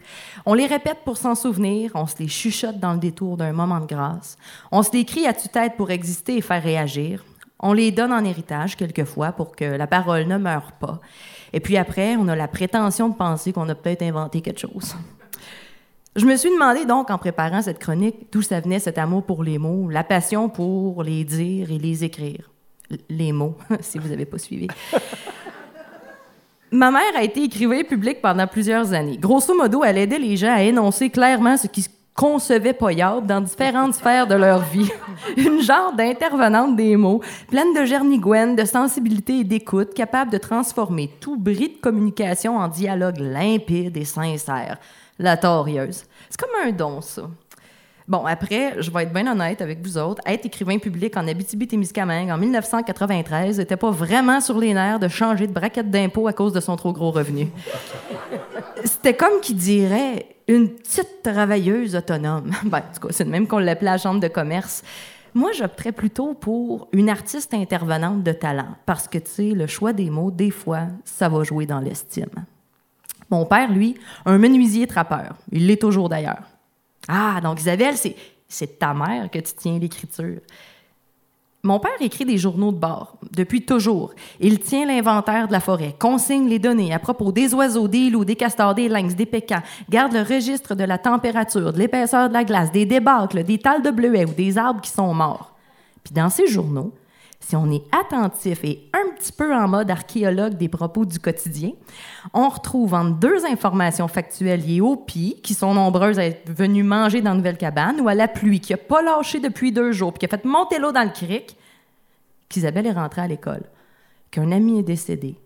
On les répète pour s'en souvenir, on se les chuchote dans le détour d'un moment de grâce, on se les crie à tue-tête pour exister et faire réagir, on les donne en héritage quelquefois pour que la parole ne meure pas. Et puis après, on a la prétention de penser qu'on a peut-être inventé quelque chose. Je me suis demandé donc, en préparant cette chronique, d'où ça venait cet amour pour les mots, la passion pour les dire et les écrire. Les mots, si vous n'avez pas suivi. Ma mère a été écrivain public pendant plusieurs années. Grosso modo, elle aidait les gens à énoncer clairement ce qu'ils concevaient poyable dans différentes sphères de leur vie. Une genre d'intervenante des mots, pleine de gernigouen, de sensibilité et d'écoute, capable de transformer tout bris de communication en dialogue limpide et sincère. La torieuse. C'est comme un don, ça. Bon, après, je vais être bien honnête avec vous autres. Être écrivain public en Abitibi-Témiscamingue en 1993 n'était pas vraiment sur les nerfs de changer de braquette d'impôt à cause de son trop gros revenu. C'était comme qui dirait une petite travailleuse autonome. Ben, en tout cas, c'est même qu'on l'appelait la chambre de commerce. Moi, j'opterais plutôt pour une artiste intervenante de talent, parce que, tu sais, le choix des mots, des fois, ça va jouer dans l'estime. Mon père, lui, un menuisier trappeur. Il l'est toujours d'ailleurs. Ah, donc Isabelle, c'est, c'est ta mère que tu tiens l'écriture. Mon père écrit des journaux de bord, depuis toujours. Il tient l'inventaire de la forêt, consigne les données à propos des oiseaux, des loups, des castors, des lynx, des pécans, garde le registre de la température, de l'épaisseur de la glace, des débâcles, des tales de bleuets ou des arbres qui sont morts. Puis dans ces journaux, si on est attentif et un petit peu en mode archéologue des propos du quotidien, on retrouve entre deux informations factuelles liées aux pies, qui sont nombreuses à être venues manger dans la nouvelle cabane, ou à la pluie, qui n'a pas lâché depuis deux jours, puis qui a fait monter l'eau dans le cric, qu'Isabelle est rentrée à l'école, qu'un ami est décédé,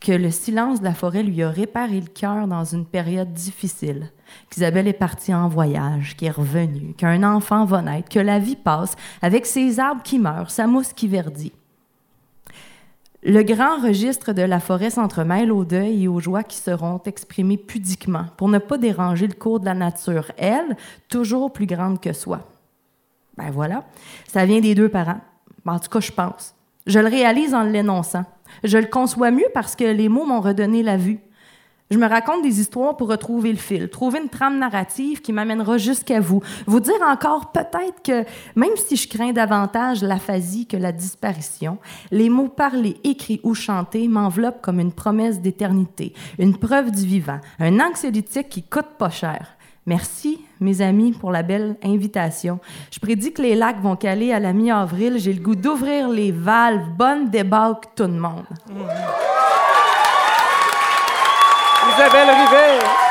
que le silence de la forêt lui a réparé le cœur dans une période difficile, qu'Isabelle est partie en voyage, qui est revenue, qu'un enfant va naître, que la vie passe avec ses arbres qui meurent, sa mousse qui verdit. Le grand registre de la forêt s'entremêle au deuil et aux joies qui seront exprimées pudiquement pour ne pas déranger le cours de la nature, elle, toujours plus grande que soi. Ben voilà, ça vient des deux parents. Ben, en tout cas, je pense. Je le réalise en l'énonçant. Je le conçois mieux parce que les mots m'ont redonné la vue. Je me raconte des histoires pour retrouver le fil, trouver une trame narrative qui m'amènera jusqu'à vous. Vous dire encore peut-être que, même si je crains davantage l'aphasie que la disparition, les mots parlés, écrits ou chantés m'enveloppent comme une promesse d'éternité, une preuve du vivant, un anxiolytique qui coûte pas cher. Merci, mes amis, pour la belle invitation. Je prédis que les lacs vont caler à la mi-avril. J'ai le goût d'ouvrir les valves. Bonne débâcle, tout le monde. Isabelle Rivet.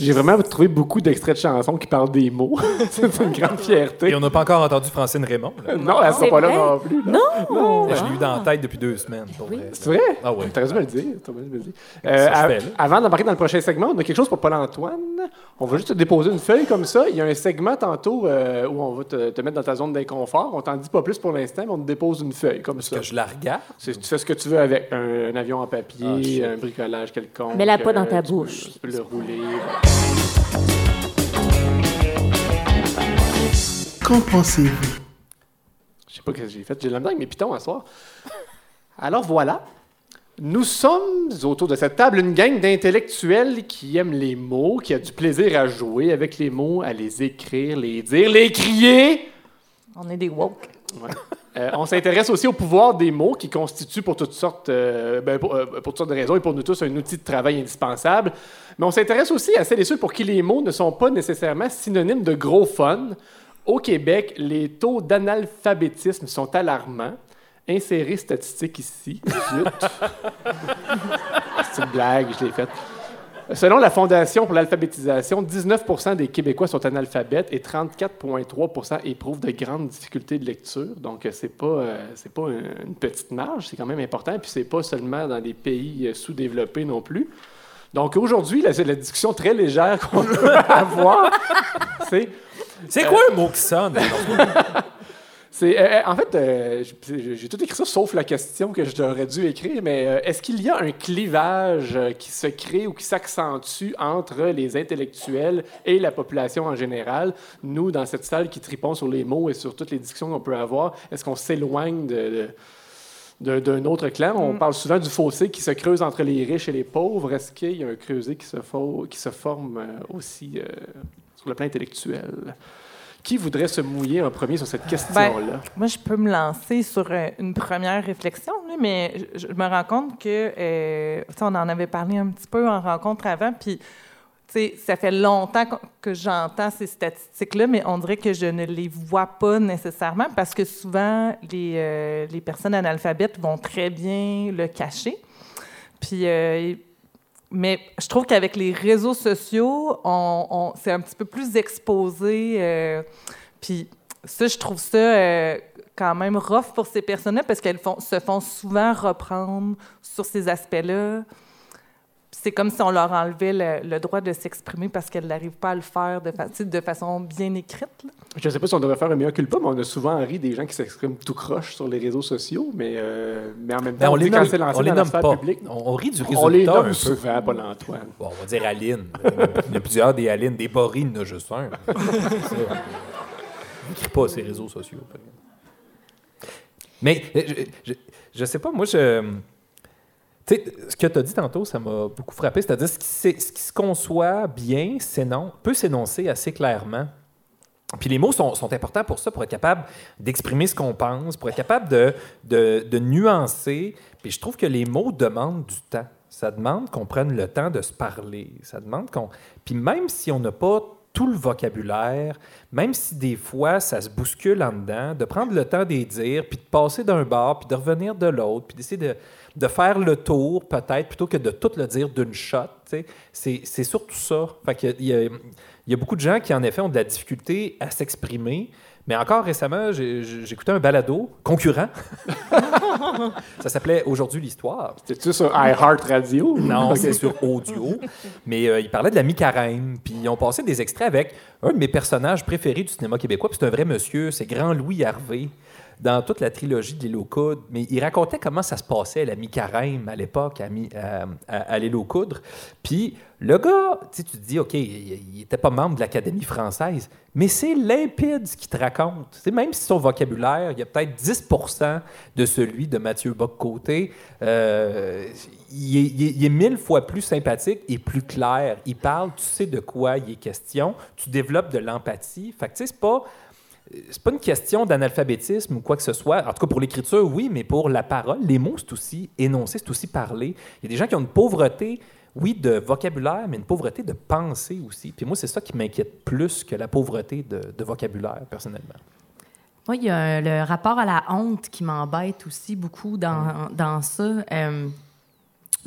J'ai vraiment trouvé beaucoup d'extraits de chansons qui parlent des mots. c'est une grande fierté. Et on n'a pas encore entendu Francine Raymond. là. Non, elle sera C'est pas là non plus. là. Non! Je l'ai eu dans la tête depuis deux semaines. C'est vrai? Ah ouais. T'aurais dû me le dire. me le dire. Euh, avant d'embarquer dans le prochain segment, on a quelque chose pour Paul-Antoine. On va juste te déposer une feuille comme ça. Il y a un segment tantôt euh, où on va te, te mettre dans ta zone d'inconfort. On t'en dit pas plus pour l'instant, mais on te dépose une feuille comme ça. Que je la regarde. C'est- Tu fais ce que tu veux avec. Un, un avion en Ah, papier, shit. un bricolage quelconque. Mets-la pas dans ta euh, tu peux- bouche. Tu peux le rouler. Qu'en pensez-vous? Je sais pas ce que j'ai fait. J'ai de la avec mes pitons à soir. Alors voilà. Nous sommes autour de cette table une gang d'intellectuels qui aiment les mots, qui a du plaisir à jouer avec les mots, à les écrire, les dire, les crier. On est des woke. Ouais. Euh, on s'intéresse aussi au pouvoir des mots qui constituent pour toutes sortes, euh, ben, pour, euh, pour toutes sortes de raisons et pour nous tous un outil de travail indispensable. Mais on s'intéresse aussi à celles et ceux pour qui les mots ne sont pas nécessairement synonymes de gros fun. Au Québec, les taux d'analphabétisme sont alarmants. Insérer statistique ici. Zut. C'est une blague, je l'ai faite. Selon la Fondation pour l'alphabétisation, 19% des Québécois sont analphabètes et 34,3 éprouvent de grandes difficultés de lecture. Donc, euh, c'est pas, euh, c'est pas une une petite marge, c'est quand même important. Puis, c'est pas seulement dans des pays euh, sous-développés non plus. Donc, aujourd'hui, la, la discussion très légère qu'on peut avoir, c'est C'est quoi un mot qui sonne? c'est, euh, en fait, euh, j'ai tout écrit ça sauf la question que j'aurais dû écrire, mais euh, est-ce qu'il y a un clivage euh, qui se crée ou qui s'accentue entre les intellectuels et la population en général? Nous, dans cette salle qui tripons sur les mots et sur toutes les discussions qu'on peut avoir, est-ce qu'on s'éloigne de- d'un autre clan? On parle souvent du fossé qui se creuse entre les riches et les pauvres. Est-ce qu'il y a un creuset qui se, fo- qui se forme euh, aussi euh, sur le plan intellectuel? Qui voudrait se mouiller en premier sur cette question-là? Moi, je peux me lancer sur euh, une première réflexion, mais je, me rends compte que, euh, on en avait parlé un petit peu en rencontre avant, puis, tu sais, ça fait longtemps que- j'entends ces statistiques-là, mais on dirait que je ne les vois pas nécessairement parce que souvent, les, euh, les personnes analphabètes vont très bien le cacher. Puis, euh, mais je trouve qu'avec les réseaux sociaux, on, on- c'est un petit peu plus exposé. euh, puis ça, je trouve ça quand même rough pour ces personnes-là parce qu'elles se font souvent reprendre sur ces aspects-là. C'est comme si on leur enlevait le, le droit de s'exprimer parce qu'elles n'arrivent pas à le faire de, fa- façon bien écrite. là. Je ne sais pas si on devrait faire un meilleur culpa, mais on a souvent ri des gens qui s'expriment tout croche sur les réseaux sociaux, mais, euh, mais en même temps, Ben, on, les nomme, c'est lancé on les nomme pas. publique. On, on rit du résultat. On les un nomme peu. souvent, Paul-Antoine. Bon, on va dire Aline. Il y en a plusieurs des Aline. Des Boris, il y en a juste un. On n'écrit pas ces réseaux sociaux. Mais euh, je, je sais pas, moi, je. Ce que tu as dit tantôt, ça m'a beaucoup frappé. C'est-à-dire, ce qui, ce qui se conçoit bien, peut s'énoncer assez clairement. Puis les mots sont, sont importants pour ça, pour être capable d'exprimer ce qu'on pense, pour être capable de, de, de nuancer. Puis je trouve que les mots demandent du temps. Ça demande qu'on prenne le temps de se parler. Ça demande qu'on. Puis même si on n'a pas tout le vocabulaire, même si des fois ça se bouscule en dedans, de prendre le temps d'y dire, puis de passer d'un bord, puis de revenir de l'autre, puis d'essayer de, de faire le tour peut-être, plutôt que de tout le dire d'une shot. C'est c'est surtout ça. Fait qu'il y a- il y a- il y a beaucoup de gens qui, en effet, ont de la difficulté à s'exprimer. Mais encore récemment, j'écoutais un balado concurrent. ça s'appelait Aujourd'hui l'histoire. C'était-tu sur iHeart Radio? Non, c'est sur audio. Mais euh, il parlait de la mi-carême. Puis ils ont passé des extraits avec un de mes personnages préférés du cinéma québécois. Puis c'est un vrai monsieur, c'est Grand Louis Harvey dans toute la trilogie de l'île aux. Mais il racontait comment ça se passait, la mi-carême, à l'époque, à, mi- à, à- à l'île. Puis le gars, tu te dis, OK, il n'était pas membre de l'Académie française, mais c'est limpide ce qu'il te raconte. Tu sais, même si son vocabulaire, il y a peut-être 10 de celui de Mathieu Bock-Côté, euh, il, est, est mille fois plus sympathique et plus clair. Il parle, tu sais de quoi il est question, tu développes de l'empathie. Fait que, tu sais, c'est pas c'est pas une question d'analphabétisme ou quoi que ce soit. En tout cas, pour l'écriture, oui, mais pour la parole, les mots, c'est aussi énoncer, c'est aussi parler. Il y a des gens qui ont une pauvreté, oui, de vocabulaire, mais une pauvreté de pensée aussi. Puis moi, c'est ça qui m'inquiète plus que la pauvreté de, de vocabulaire, personnellement. Moi, il y a un- le rapport à la honte qui m'embête aussi beaucoup dans, dans ça. Euh,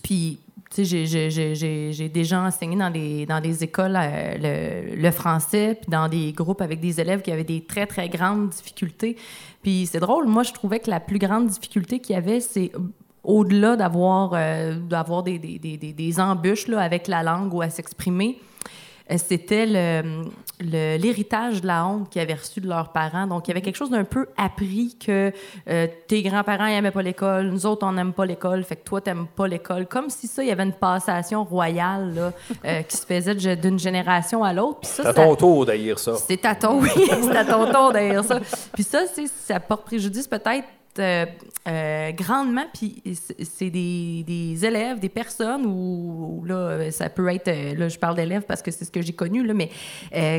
puis, j'ai- déjà enseigné dans des, dans des écoles euh, le, français, puis dans des groupes avec des élèves qui avaient des très, très grandes difficultés. Puis c'est drôle, moi, je trouvais que la plus grande difficulté qu'il y avait, c'est au-delà d'avoir euh, des, des- des embûches là, avec la langue ou à s'exprimer, euh, c'était le- le- l'héritage de la honte qu'ils avaient reçu de leurs parents. Donc, il y avait quelque chose d'un peu appris que euh, tes grands-parents n'aimaient pas l'école, nous autres, on n'aime pas l'école, fait que toi, t'aimes pas l'école. Comme si ça, il y avait une passation royale là, euh, qui se faisait de- d'une génération à l'autre. Puis ça, C'est à ça- ton tour d'ailleurs ça. c'est à ton, oui, c'est à ton tour d'ailleurs ça. Puis ça, c'est, ça porte préjudice peut-être euh, euh, grandement. Puis c'est des, des élèves, des personnes où là, euh, ça peut être, là, je parle d'élèves parce que c'est ce que j'ai connu, là, mais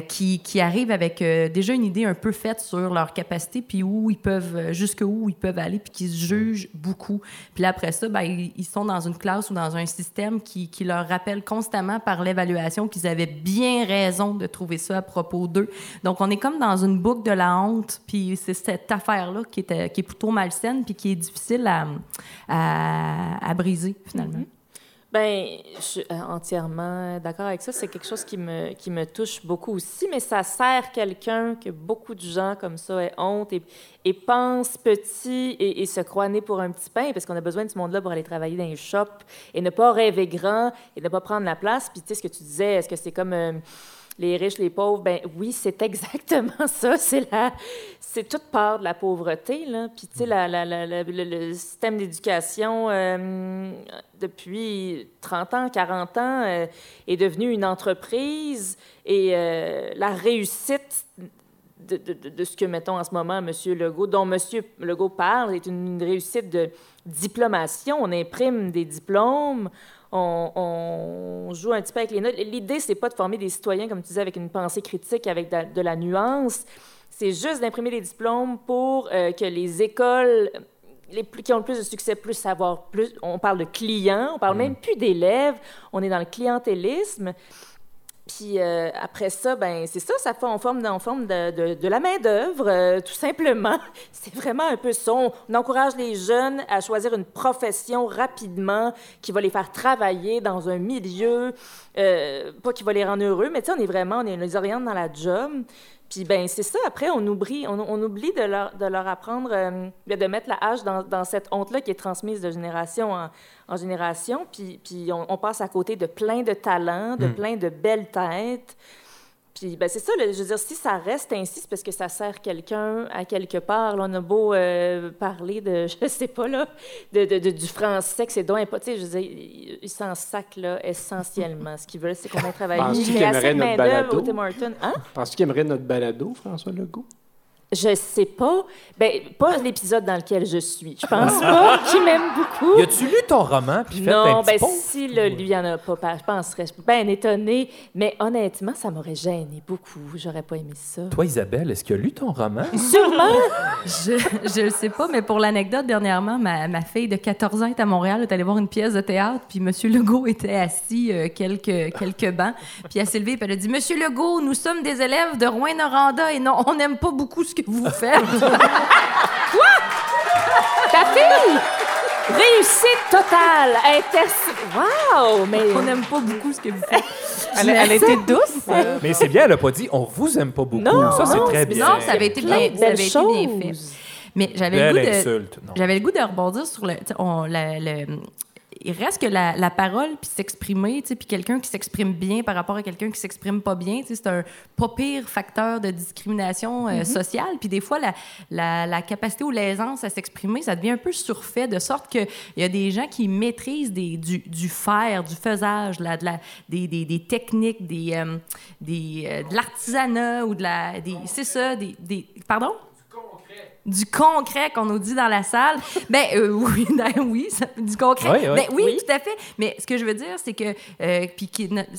qui, qui arrivent avec déjà une idée un peu faite sur leur capacité, puis où ils peuvent, jusqu'où ils peuvent aller, puis qui se jugent beaucoup. Puis après ça, ben, ils, sont dans une classe ou dans un système qui, qui leur rappelle constamment par l'évaluation qu'ils avaient bien raison de trouver ça à propos d'eux. Donc, on est comme dans une boucle de la honte, puis c'est cette affaire-là qui, qui est plutôt malsaine, puis qui est difficile à, à, briser, finalement. Ben, je suis euh, entièrement d'accord avec ça. C'est quelque chose qui me, qui me touche beaucoup aussi, mais ça sert quelqu'un que beaucoup de gens comme ça aient honte et, et pensent petit et, et se croient nés pour un petit pain, parce qu'on a besoin de ce monde-là pour aller travailler dans les shops et ne pas rêver grand et ne pas prendre la place. Puis, tu sais, ce que tu disais, est-ce que c'est comme. euh, les riches, les pauvres, ben oui, c'est exactement ça. C'est la, c'est toute part de la pauvreté, là. Puis tu sais, le, système d'éducation euh, depuis 30 ans, 40 ans euh, est devenu une entreprise et euh, la réussite de, de- de- ce que, mettons, en ce moment, M. Legault, dont M. Legault parle, est une réussite de diplomation. On imprime des diplômes, on, on joue un petit peu avec les notes. L'idée, c'est pas de former des citoyens, comme tu disais, avec une pensée critique, avec de, de la nuance. C'est juste d'imprimer des diplômes pour euh, que les écoles les plus, qui ont le plus de succès, plus savoir, plus. On parle de clients, on parle même plus d'élèves, on est dans le clientélisme. Puis euh, après ça, ben c'est ça, ça fait en forme, forme de, de, la main-d'œuvre, euh, tout simplement. C'est vraiment un peu ça. On, on encourage les jeunes à choisir une profession rapidement qui va les faire travailler dans un milieu, euh, pas qui va les rendre heureux, mais tu sais, on est vraiment, on, est, on les oriente dans la job. Puis ben c'est ça. Après, on oublie, on, on oublie de leur, de leur apprendre, euh, de mettre la hache dans, dans cette honte-là qui est transmise de génération en, en génération. Puis, puis on, on passe à côté de plein de talents, de Mm. plein de belles têtes. Puis ben c'est ça. là, je veux dire, si ça reste ainsi, c'est parce que ça sert quelqu'un à quelque part. Là, on a beau euh, parler de, je sais pas là, de, de- de- du français que c'est donc pas. Tu sais, je veux dire, ils s'en sacent là essentiellement. Ce qu'ils veulent, c'est qu'on ait travaillé. Penses-tu Il qu'il aimerait notre balado? Tim. Hein? Penses-tu qu'il aimerait notre balado, François Legault? Je sais pas. Ben, pas l'épisode dans lequel je suis. Je pense pas qu'il m'aime beaucoup. Y a-tu lu ton roman puis fait un Non, petit ben pont? si le, lui en a pas, je penserais, bien étonnée. Mais honnêtement, ça m'aurait gêné beaucoup. J'aurais pas aimé ça. Toi, Isabelle, est-ce qu'il a lu ton roman? Sûrement. Je je le sais pas, mais pour l'anecdote, dernièrement, ma, ma fille de 14 ans est à Montréal, elle est allée voir une pièce de théâtre, puis M. Legault était assis euh, quelques, quelques bancs, puis elle s'est levée, puis elle a dit « Monsieur Legault, nous sommes des élèves de Rouen-Noranda et non, on n'aime pas beaucoup ce que vous faites. Ta fille! Réussite totale! Inter... Wow! Mais on n'aime pas beaucoup ce que vous faites. » Elle, elle a été douce. Mais c'est bien, elle a pas dit on vous aime pas beaucoup. Non, ça, c'est très bien. Non, ça avait été bien, de ça avait belles été bien fait. Mais j'avais le Belle goût de... insulte. Non. J'avais le goût de rebondir sur le. tu sais, on- la- le- il reste que la, la parole puis s'exprimer, puis quelqu'un qui s'exprime bien par rapport à quelqu'un qui s'exprime pas bien, c'est un pas pire facteur de discrimination euh, sociale. Puis des fois, la, la, la capacité ou l'aisance à s'exprimer, ça devient un peu surfait, de sorte qu'il y a des gens qui maîtrisent des, du, du faire, du faisage, la, de la, des, des, des techniques, des, euh, des, euh, de l'artisanat ou de la. C'est ça, des. Pardon? Du concret qu'on nous dit dans la salle. Ben euh, oui, ben oui, ça- du concret. Oui, oui. Ben oui, Oui. tout à fait. Mais ce que je veux dire, c'est que euh, puis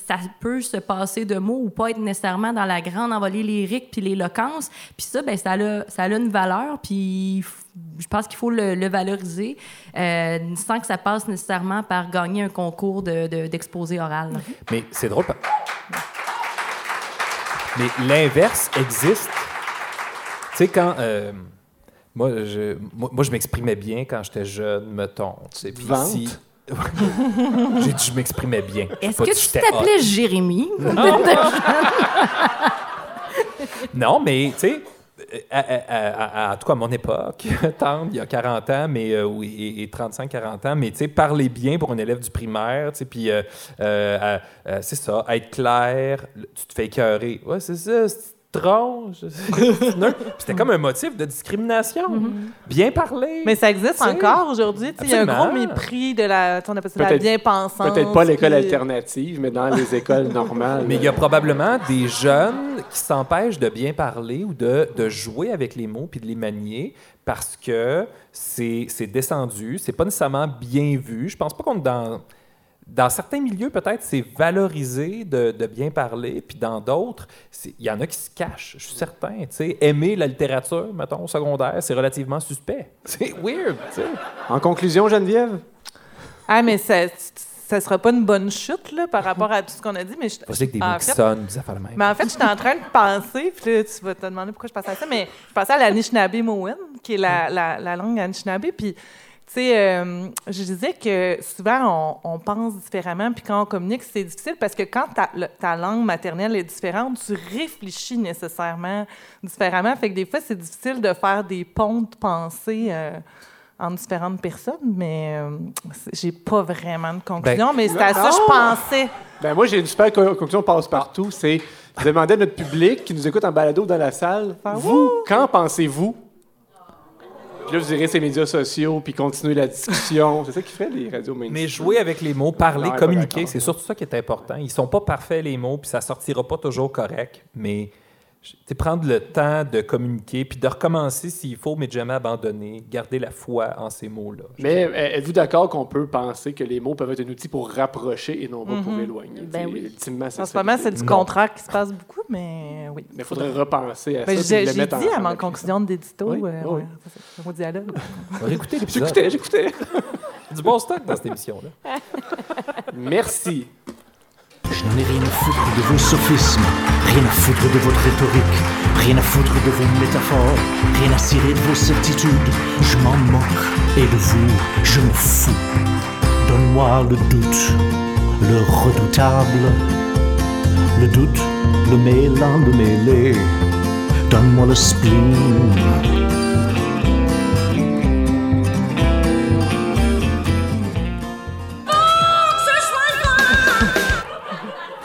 ça peut se passer de mots ou pas être nécessairement dans la grande envolée lyrique puis l'éloquence. Puis ça, ben ça a, ça a une valeur. Puis je pense qu'il faut le, le valoriser euh, sans que ça passe nécessairement par gagner un concours de- de- d'exposé oral. Mais c'est drôle. Mais l'inverse existe. Tu sais, quand. euh, moi, je, moi, moi, je m'exprimais bien quand j'étais jeune, mettons. tu sais, puis Vente? si- J'ai dit je m'exprimais bien. Est-ce que tu t'appelais Jérémy? Non, mais tu sais, à, à- à- à- en tout cas à mon époque, tante, il y a 40 ans, mais euh, oui, et, 35-40 ans, mais tu sais, parler bien pour un élève du primaire, tu sais, puis euh, euh, euh, c'est ça, être clair, tu te fais écœurer. Ouais, c'est ça, C'était comme un motif de discrimination. Bien parler. Mais ça existe encore aujourd'hui. Il y a un gros mépris de la, on appelle ça la Peut-être- bien-pensance. Peut-être pas l'école puis- alternative, mais dans les écoles normales. Mais il y a probablement des jeunes qui s'empêchent de bien parler ou de, de jouer avec les mots puis de les manier parce que c'est c'est descendu, c'est pas nécessairement bien vu. Je pense pas qu'on est dans dans certains milieux peut-être c'est valorisé de, de bien parler, puis dans d'autres il y en a qui se cachent. Je suis certain. Tu sais, aimer la littérature, mettons au secondaire, c'est relativement suspect. C'est weird. En conclusion, Geneviève, Ah, mais ça, ça sera pas une bonne chute là, par rapport à tout ce qu'on a dit. Mais je, que des mots qui sonnent, des affaires. Mais en fait, j'étais en train de penser, puis là, tu vas te demander pourquoi je pensais à ça, mais je pensais à l'Anishinaabe-Mowen, qui est la, la, la langue Anishinaabe, puis sais, euh, je disais que souvent, on, on pense différemment, puis quand on communique, c'est difficile parce que quand ta, le- ta langue maternelle est différente, tu réfléchis nécessairement différemment. Fait que des fois, c'est difficile de faire des ponts de pensée euh, entre différentes personnes, mais euh, j'ai pas vraiment de conclusion, mais c'est à ça que je pensais. ben moi j'ai une super co- conclusion passe-partout, c'est je demandais à notre public qui nous écoute en balado dans la salle, vous, qu'en pensez-vous? Puis là, vous irez ces médias sociaux, puis continuer la discussion. C'est ça qui fait les radios mainstream. Mais jouer avec les mots, parler, Non, communiquer, c'est surtout ça qui est important. Ils sont pas parfaits, les mots, puis ça sortira pas toujours correct, mais prendre le temps de communiquer, puis de recommencer s'il faut, mais de jamais abandonner, garder la foi en ces mots-là. Mais euh, êtes-vous d'accord qu'on peut penser que les mots peuvent être un outil pour rapprocher et non pas pour Mhm. éloigner? Ben oui. Ultimement, c'est En ce moment, c'est du Non. contraire qui se passe beaucoup, mais oui. Mais il faudrait repenser à Ben, ça. j'ai dit à ma conclusion d'édito, Oui, euh, oui. au dialogue. Réécouter l'épisode. J'écoutais, j'écoutais. Du bon stock dans cette émission-là. Merci. Je n'en ai rien à foutre de vos sophismes, rien à foutre de votre rhétorique, rien à foutre de vos métaphores, rien à cirer de vos certitudes. Je m'en moque, et de vous, je me fous. Donne-moi le doute, le redoutable, le doute, le mêlant, le mêlé. Donne-moi le spleen.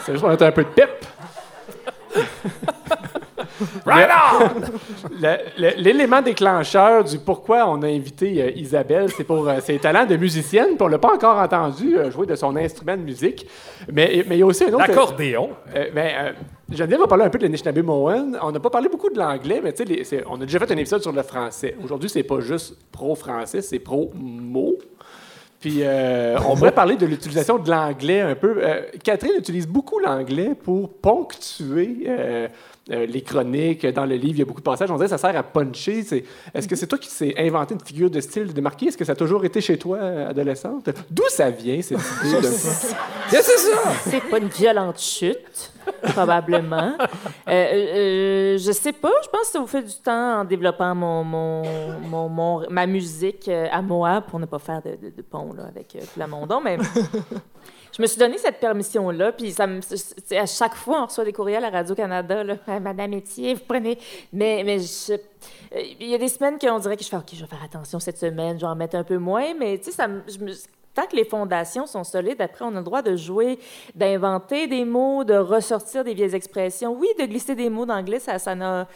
C'est juste pour mettre un peu de pep. right L'élément déclencheur du pourquoi on a invité euh, Isabelle, c'est pour euh, ses talents de musicienne, puis on l'a pas encore entendu euh, jouer de son instrument de musique. Mais mais il y a aussi un autre. L'accordéon. Ben, Geneviève va parler un peu de l'Anishinaabe Moen. On n'a pas parlé beaucoup de l'anglais, mais tu sais, on a déjà fait un épisode sur le français. Aujourd'hui, c'est pas juste pro-français, c'est pro-mot. Puis euh, on pourrait parler de l'utilisation de l'anglais un peu. Euh, Catherine utilise beaucoup l'anglais pour ponctuer euh, euh, les chroniques. Dans le livre, il y a beaucoup de passages. On dirait que ça sert à puncher. Est-ce que c'est toi qui t'es inventé une figure de style démarquée? Est-ce que ça a toujours été chez toi, euh, adolescente? D'où ça vient, cette idée? de- c'est ça! C'est pas une violente chute, probablement. Euh, euh, je sais pas, je pense que ça vous fait du temps en développant mon, mon, mon- mon- ma musique euh, à moi pour ne pas faire de, de- de pont là, avec euh, Plamondon, mais je me suis donné cette permission-là, puis ça me, c'est- à chaque fois, on reçoit des courriels à Radio-Canada, Madame Etier, vous prenez... Mais, mais je- euh, il y a des semaines qu'on dirait que je fais, OK, je vais faire attention cette semaine, je vais en mettre un peu moins, mais tu sais, ça me- je me- Tant que les fondations sont solides, après, on a le droit de jouer, d'inventer des mots, de ressortir des vieilles expressions. Oui, de glisser des mots d'anglais, ça, ça n'a...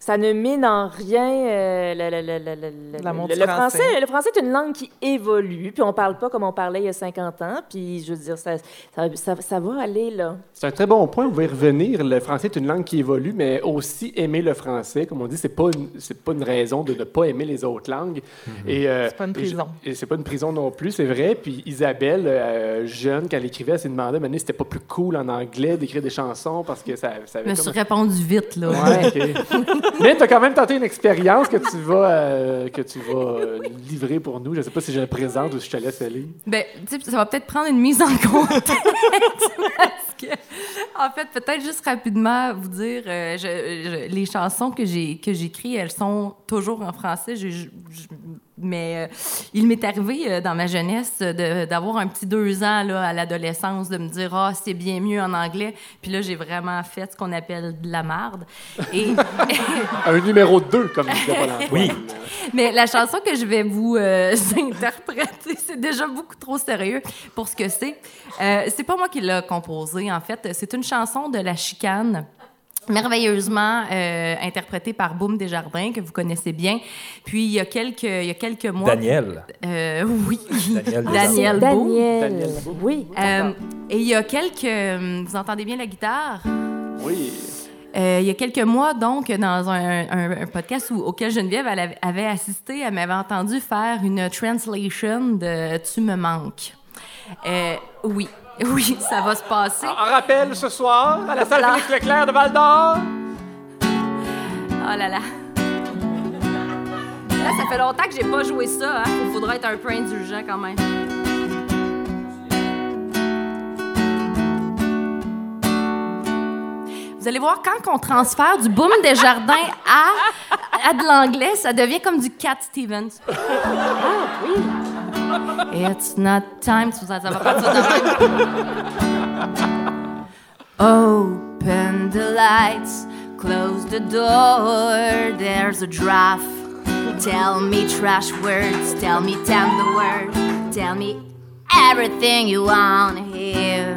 Ça ne mine en rien euh, le, le- le- le- le- L'amour le- du le français. Le français est une langue qui évolue, puis on parle pas comme on parlait il y a 50 ans, puis je veux dire, ça, ça, ça- ça va aller, là. C'est un très bon point. On va y revenir. Le français est une langue qui évolue, mais aussi aimer le français, comme on dit, c'est pas une, c'est pas une raison de ne pas aimer les autres langues. Et euh, C'est pas une et je- prison. Et, c'est pas une prison non plus, c'est vrai. Puis Isabelle, euh, jeune, quand elle écrivait, elle s'est demandé, mais c'était pas plus cool en anglais d'écrire des chansons parce que ça, ça Je avait me comme- suis répondu vite, là. Ouais, ok. Mais tu as quand même tenté une expérience que tu vas, euh, que tu vas euh, livrer pour nous. Je sais pas si je la présente ou si je te laisse aller. Ben, ça va peut-être prendre une mise en contexte parce que, en fait, peut-être juste rapidement vous dire, euh, les chansons que j'écris, elles sont toujours en français. Mais euh, il m'est arrivé euh, dans ma jeunesse de- d'avoir un petit deux ans là, à l'adolescence, de me dire ah c'est bien mieux en anglais. Puis là, j'ai vraiment fait ce qu'on appelle de la marde. Et Un numéro 2, comme disait. Oui. mais la chanson que je vais vous euh, interpréter, c'est déjà beaucoup trop sérieux pour ce que c'est. Euh, c'est pas moi qui l'ai composée, en fait. C'est une chanson de La Chicane merveilleusement euh, interprétée par Boom Desjardins, que vous connaissez bien. Puis, il y a quelques, il y a quelques mois... Daniel. Euh, oui. Daniel Daniel Daniel. Boom. Daniel. Oui. Euh, et il y a quelques... Vous entendez bien la guitare? Oui. Euh, il y a quelques mois, donc, dans un, un- un podcast où- auquel Geneviève elle avait- avait assisté, elle m'avait entendu faire une translation de Tu me manques. Euh, oui, oui, ça va se passer. En rappel ce soir, à la salle Félix Leclerc de Val d'Or. Oh là là. Là, ça fait longtemps que j'ai pas joué ça. Hein? Il faudra être un peu indulgent quand même. Vous allez voir, quand on transfère du boom des jardins à, à de l'anglais, ça devient comme du Cat Stevens. It's not time. Partir de même. Open the lights, close the door. There's a draft. Tell me trash words, tell me tender words, tell me everything you want to hear.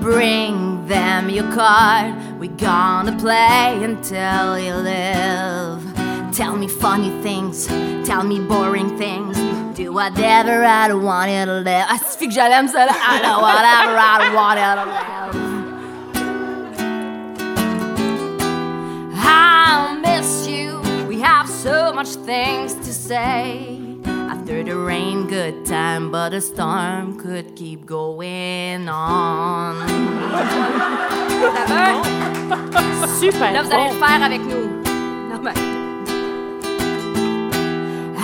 Bring them your card, We're gonna play until you live. Tell me funny things, tell me boring things. Do whatever I want to live. I speak que. I know whatever I want to live. I miss you. We have so much things to say. After the rain, good time, but the storm could keep going on. Super. Là, vous oh. allez le faire avec nous. Non, mais...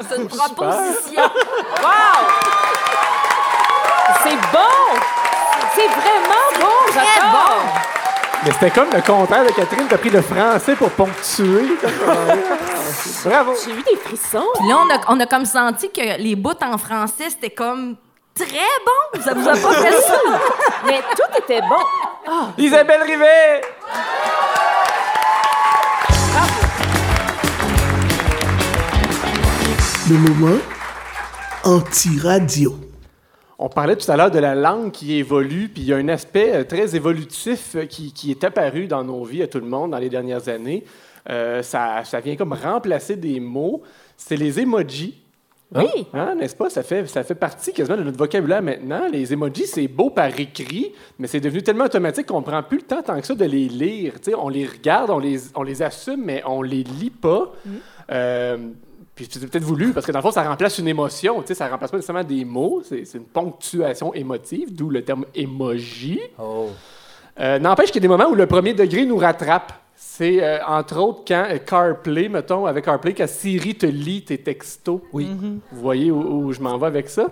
C'est une proposition. Wow! C'est bon! C'est vraiment bon, j'adore! Mais c'était comme le contraire de Catherine. T'as pris le français pour ponctuer. Bravo! J'ai eu des frissons. Puis là, on a, on a comme senti que les bouts en français, c'était comme très bon. Ça vous a pas fait ça? Mais tout était bon. Isabelle Rivet! Le moment anti-radio. On parlait tout à l'heure de la langue qui évolue, puis il y a un aspect euh, très évolutif euh, qui, qui est apparu dans nos vies à tout le monde dans les dernières années. Euh, ça, ça vient comme remplacer des mots. C'est les emojis. Oui. Hein, n'est-ce pas? Ça fait, ça fait partie quasiment de notre vocabulaire maintenant. Les emojis, c'est beau par écrit, mais c'est devenu tellement automatique qu'on ne prend plus le temps tant que ça de les lire. Tu sais, on les regarde, on les, on les assume, mais on les lit pas. Euh, puis c'est peut-être voulu, parce que dans le fond, ça remplace une émotion. Tu sais, ça remplace pas nécessairement des mots. C'est c'est une ponctuation émotive, d'où le terme emoji. Oh. Euh, N'empêche qu'il y a des moments où le premier degré nous rattrape. C'est euh, entre autres quand euh, CarPlay, mettons, avec CarPlay, quand Siri te lit tes textos. Oui. Vous voyez où, où je m'en vais avec ça.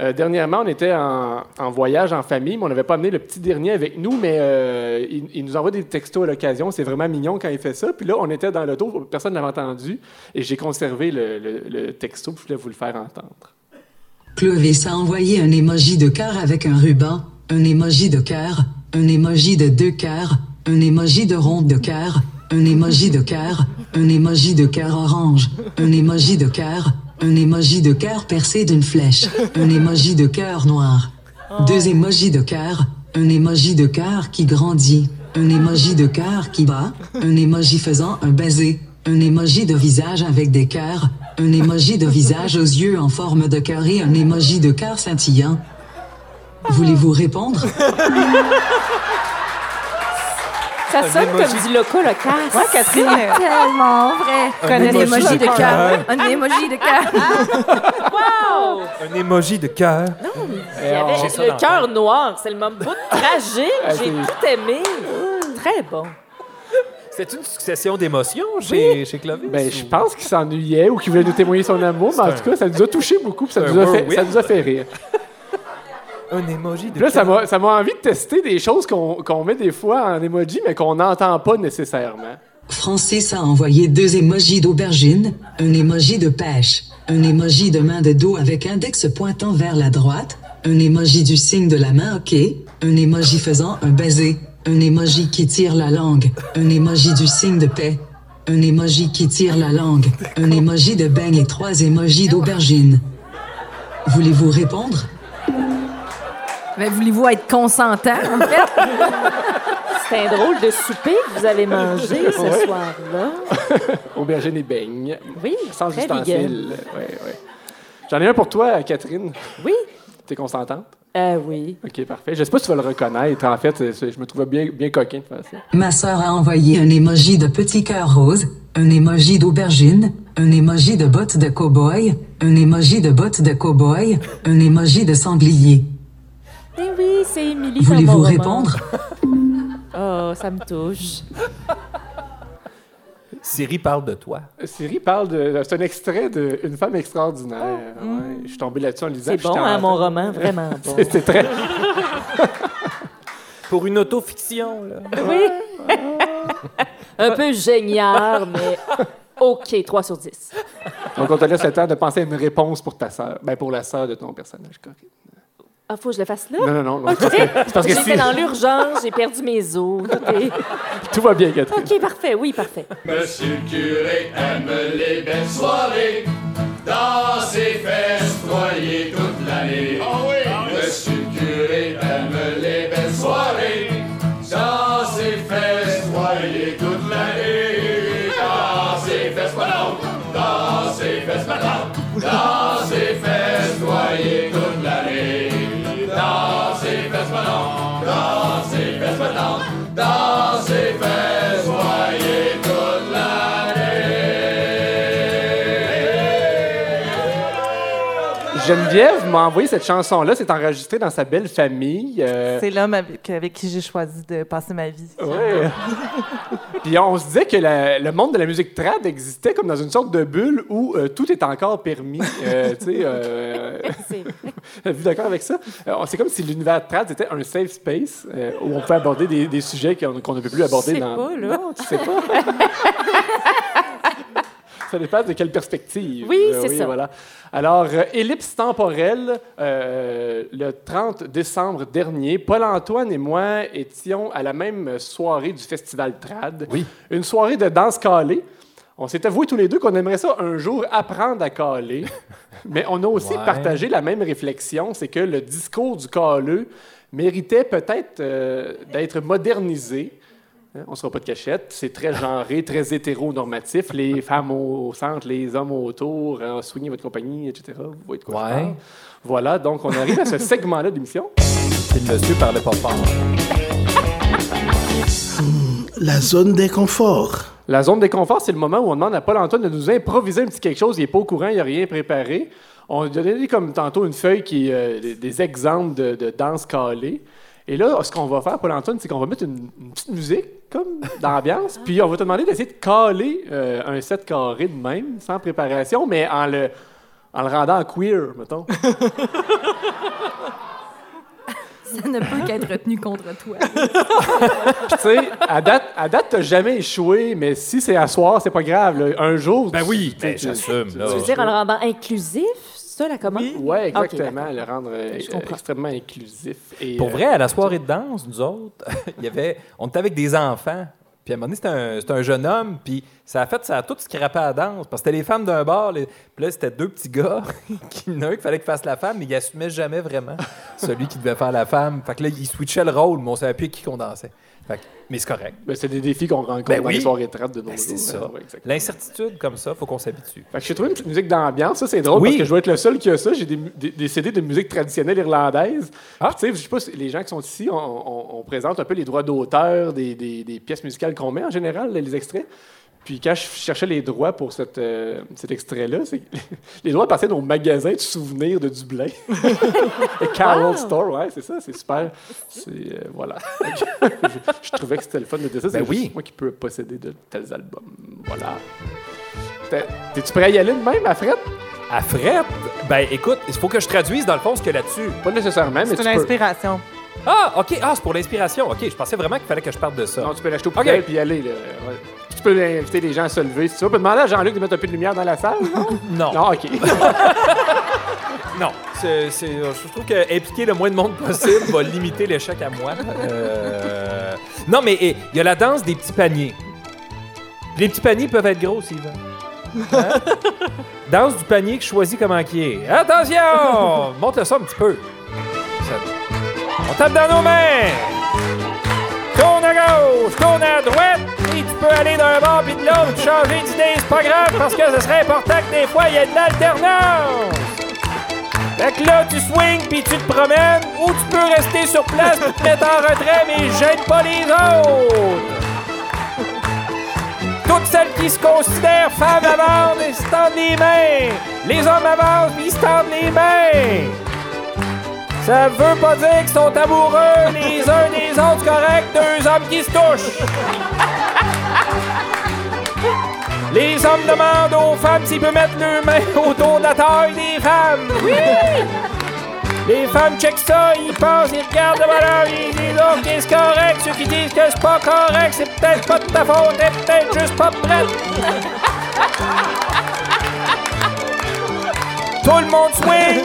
Euh, dernièrement, on était en, voyage en famille, mais on n'avait pas amené le petit dernier avec nous, mais euh, il, nous envoie des textos à l'occasion. C'est vraiment mignon quand il fait ça. Puis là, on était dans l'auto, personne ne l'avait entendu, et j'ai conservé le, le- texto, je voulais vous le faire entendre. Clovis a envoyé un emoji de cœur avec un ruban, un emoji de cœur, un emoji de deux cœurs, un emoji de ronde de cœur, un emoji de cœur, un emoji de cœur orange, un emoji de cœur, un emoji de cœur percé d'une flèche, un emoji de cœur noir, deux emojis de cœur, un emoji de cœur qui grandit, un emoji de cœur qui bat, un emoji faisant un baiser, un emoji de visage avec des cœurs, un emoji de visage aux yeux en forme de cœur et un emoji de cœur scintillant. Voulez-vous répondre? Ça sonne comme du loco local. Ouais, Catherine, euh, Tellement vrai. Un emoji de cœur. Un emoji de cœur. Wow! Un emoji de cœur. Il y avait J'ai ça le cœur noir. C'est le moment bout tragique. Ah, J'ai c'est- tout aimé. Très bon. C'est une succession d'émotions chez, chez Clovis? Ben, je pense qu'il s'ennuyait ou qu'il voulait nous témoigner son amour, mais en tout cas, ça nous a touché beaucoup, ça, C'est nous un a fait, whirlwind. ça nous a fait rire. Un emoji de là, ça cœur. m'a ça m'a envie de tester des choses qu'on qu'on met des fois en emoji, mais qu'on n'entend pas nécessairement. Francis a envoyé deux emojis d'aubergine, un emoji de pêche, un emoji de main de dos avec index pointant vers la droite, un emoji du signe de la main OK, un emoji faisant un baiser, un emoji qui tire la langue, un emoji du signe de paix, un emoji qui tire la langue, un emoji de beigne et trois emojis d'aubergine. Voulez-vous répondre? Mais voulez-vous être consentant, en fait? C'est un drôle de souper que vous allez manger ce Ouais. soir-là. Aubergine et beigne. Oui, Sans très ustensile. Ouais, ouais. J'en ai un pour toi, Catherine. Oui. T'es consentante? Euh, oui. OK, parfait. Je sais pas si tu vas le reconnaître. En fait, c'est- je me trouvais bien, bien coquin de faire ça. Ma sœur a envoyé un emoji de petit cœur rose, un emoji d'aubergine, un emoji de bottes de cow-boy, un emoji de bottes de cow-boy, un emoji de sanglier. Eh oui, c'est Émilie Voulez-vous répondre? Oh, ça me touche. Siri parle de toi. Siri parle de. C'est un extrait d'une femme extraordinaire. Ouais, Je suis tombé là-dessus en lisant. C'est bon, hein, mon roman, vraiment bon. C'est très. Pour une autofiction, là. Oui. Un peu génial, mais OK, 3 sur 10. Donc, on te laisse le temps de penser à une réponse pour ta sœur. Ben, pour la sœur de ton personnage, Corinne. Ah, faut que je le fasse là? Non, non, non. non. OK. C'est parce que J'étais si- dans l'urgence, j'ai perdu mes os. Tout, va bien, Catherine. OK, parfait. Oui, parfait. Monsieur le curé aime les belles soirées, dans ses fesses toute l'année. Monsieur Geneviève m'a envoyé cette chanson-là. C'est enregistré dans sa belle famille. euh, C'est l'homme avec, avec qui j'ai choisi de passer ma vie. Ouais. Puis on se disait que la- le monde de la musique trad existait comme dans une sorte de bulle où euh, tout est encore permis. Euh, tu sais, d'accord avec ça? C'est comme si l'univers trad était un safe space où on peut aborder des, des sujets qu'on ne peut plus aborder sais dans. pas, là. Non, tu sais pas. Ça dépend de quelle perspective. Oui, Euh, c'est ça. Voilà. Alors, euh, ellipse temporelle, euh, le 30 décembre dernier, Paul-Antoine et moi étions à la même soirée du Festival Trad. Oui. Une soirée de danse calée. On s'est avoué tous les deux qu'on aimerait ça un jour apprendre à caler. Mais on a aussi Ouais. partagé la même réflexion, c'est que le discours du caleux méritait peut-être euh, d'être modernisé. Hein, On ne sera pas de cachette. C'est très genré, très hétéronormatif. Les femmes au centre, les hommes autour, euh, soignez votre compagnie, etc. Vous voyez de quoi je Ouais. parle. Voilà, donc on arrive à ce segment-là d'émission. Si le monsieur parlait pas fort. La zone d'inconfort. La zone de confort, c'est le moment où on demande à Paul-Antoine de nous improviser un petit quelque chose. Il n'est pas au courant, il n'a rien préparé. On lui a donné comme tantôt une feuille qui est euh, des, des exemples de, de danse calée. Et là, ce qu'on va faire, Paul-Antoine, c'est qu'on va mettre une, une petite musique, comme d'ambiance, puis on va te demander d'essayer de caler euh, un set carré de même, sans préparation, mais en le, en le rendant queer, mettons. Ça ne peut qu'être retenu contre toi. Puis, tu sais, à date, à date, t'as jamais échoué, mais si c'est à soir, c'est pas grave. là. Un jour. Ben oui, j'assume. Tu veux dire en le rendant inclusif? Ça, la commande? Oui, Ok, exactement. le rendre euh, extrêmement inclusif. Et, Pour euh, vrai, à la soirée de danse, nous autres, il y avait, on était avec des enfants. Puis à un moment donné, c'était un, jeune homme, puis ça a fait, ça a tout scrappé à la danse. Parce que c'était les femmes d'un bar, les- puis là, c'était deux petits gars, qui, il y en a un qui fallait qu'il fasse la femme, mais il assumait jamais vraiment celui qui devait faire la femme. Fait que là, il switchait le rôle, mais on savait plus qui qu'on dansait. Fait que- mais c'est correct. ben, c'est des défis qu'on rencontre Ben dans oui. les soirées de nos Ben, c'est jours. ça. Ouais. L'incertitude comme ça, faut qu'on s'habitue. Fait que j'ai trouvé une petite musique d'ambiance. Ça, c'est drôle Oui. parce que je dois être le seul qui a ça. J'ai des, des- des CD de musique traditionnelle irlandaise. Ah. Tu sais, je sais pas les gens qui sont ici, on, on- on présente un peu les droits d'auteur des pièces musicales qu'on met en général, les extraits. Puis quand je cherchais les droits pour cette, euh, cet extrait-là, c'est les droits passaient au magasin de souvenirs de Dublin. Le Carol Wow. Store, ouais, c'est ça, c'est super. C'est, euh, voilà. je, je trouvais que c'était le fun de dire ça. C'est Ben oui. juste moi qui peux posséder de tels albums. Voilà. T'es- T'es-tu prêt à y aller de même, à Fred? À Fred, ben écoute, il faut que je traduise dans le fond ce qu'il y a là-dessus. Pas nécessairement, mais C'est tu une peux. inspiration. Ah, OK. Ah, c'est pour l'inspiration. OK, je pensais vraiment qu'il fallait que je parte de ça. Non, tu peux l'acheter au poubelle puis y aller. Là. Ouais. Tu peux inviter les gens à se lever si tu veux. Tu peux demander à Jean-Luc de mettre un peu de lumière dans la salle, non? Non. Non, OK. Non, c'est, c'est- je trouve que impliquer le moins de monde possible va limiter l'échec à moi. Euh, Non, mais eh, il y a la danse des petits paniers. Puis Les petits paniers peuvent être gros, Sylvain. Hein? Danse du panier que je choisis comment qui est. Attention! Monte le ça un petit peu. Ça- On tape dans nos mains. Tourne à gauche, tourne à droite, peux aller d'un bord puis de l'autre, changer d'idée, c'est pas grave, parce que ce serait important que des fois, il y ait de l'alternance. Fait que là, tu swings puis tu te promènes, ou tu peux rester sur place puis te mettre en retrait, mais gêne pas les autres. Toutes celles qui se considèrent femmes avancent et se tendent les mains. Les hommes avancent puis ils se tendent les mains. Ça veut pas dire qu'ils sont amoureux les uns des autres, correct, deux hommes qui se touchent. Les hommes demandent aux femmes s'ils peuvent mettre leurs mains autour de la taille des femmes. Oui! Les femmes checkent ça, ils pensent, ils regardent le bonhomme, ils disent OK, c'est correct. Ceux qui disent que c'est pas correct, c'est peut-être pas de ta faute, t'es peut-être juste pas prête. Tout le monde swing,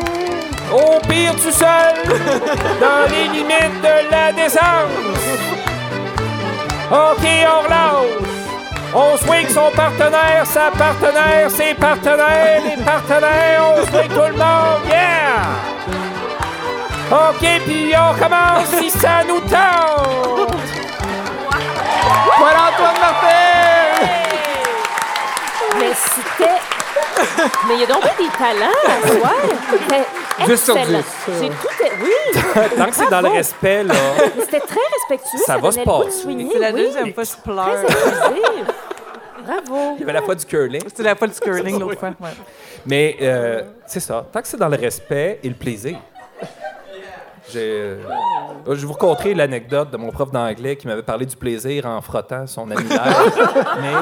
Au pire, tout seul, dans les limites de la décence. OK, on relâche. On swing son partenaire, sa partenaire, ses partenaires, les partenaires, on swing tout le monde, yeah! OK, puis on commence si ça nous tente! Voilà Antoine Martin! Mais c'était. Mais il y a donc des talents. C'était 10 sur excellent. 10. J'ai tout. Oui! Tant que c'est dans le respect, là. Mais C'était très respectueux. Ça va se passer. C'est la deuxième fois que je Très pleure. Bravo. Il y avait la fois du curling. C'était la fois du curling l'autre fois. ouais. Mais euh, c'est ça. Tant que c'est dans le respect et le plaisir. Euh, je vais vous raconter l'anecdote de mon prof d'anglais qui m'avait parlé du plaisir en frottant son annulaire. Mais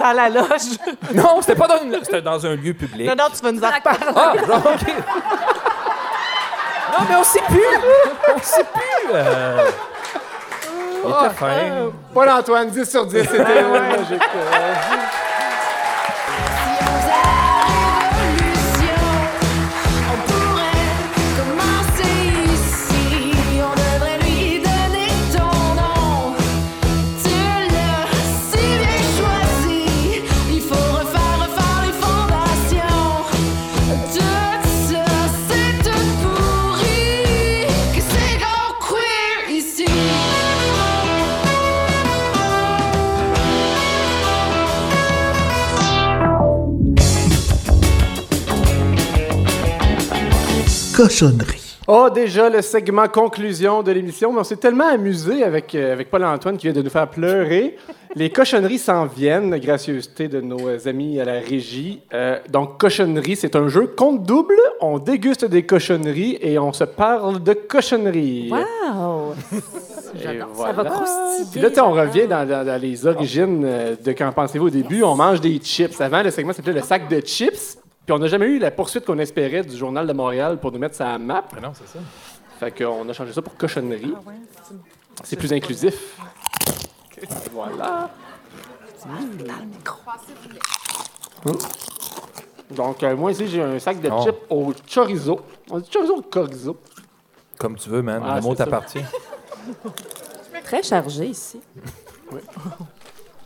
Dans la loge. non, c'était pas dans, une- c'était dans un lieu public. Non, non, tu vas nous en reparler. Ah, genre, OK. Non, mais on sait plus. On sait plus. euh. Il était fin. Paul Antoine, 10 sur 10, c'était magique. Cochonnerie. Oh, déjà le segment conclusion de l'émission, mais on s'est tellement amusé avec, euh, avec Paul-Antoine qui vient de nous faire pleurer. Les cochonneries s'en viennent, gracieuseté de nos euh, amis à la régie. Euh, donc, cochonnerie, c'est un jeu compte double. On déguste des cochonneries et on se parle de cochonneries. Wow! Ça voilà. va croustiller. Puis là, tu sais, on revient dans, dans- dans les origines euh, de quand pensez-vous au début? On mange des chips. Avant, le segment s'appelait le sac de chips. Puis on n'a jamais eu la poursuite qu'on espérait du Journal de Montréal pour nous mettre ça à map. non, c'est ça. Fait qu'on a changé ça pour cochonnerie. c'est plus inclusif. Voilà. Hum. Donc, euh, moi ici, j'ai un sac de Oh. chips au chorizo. On dit chorizo ou chorizo? Comme tu veux, man. Ah, le mot t'appartient. Très chargé ici.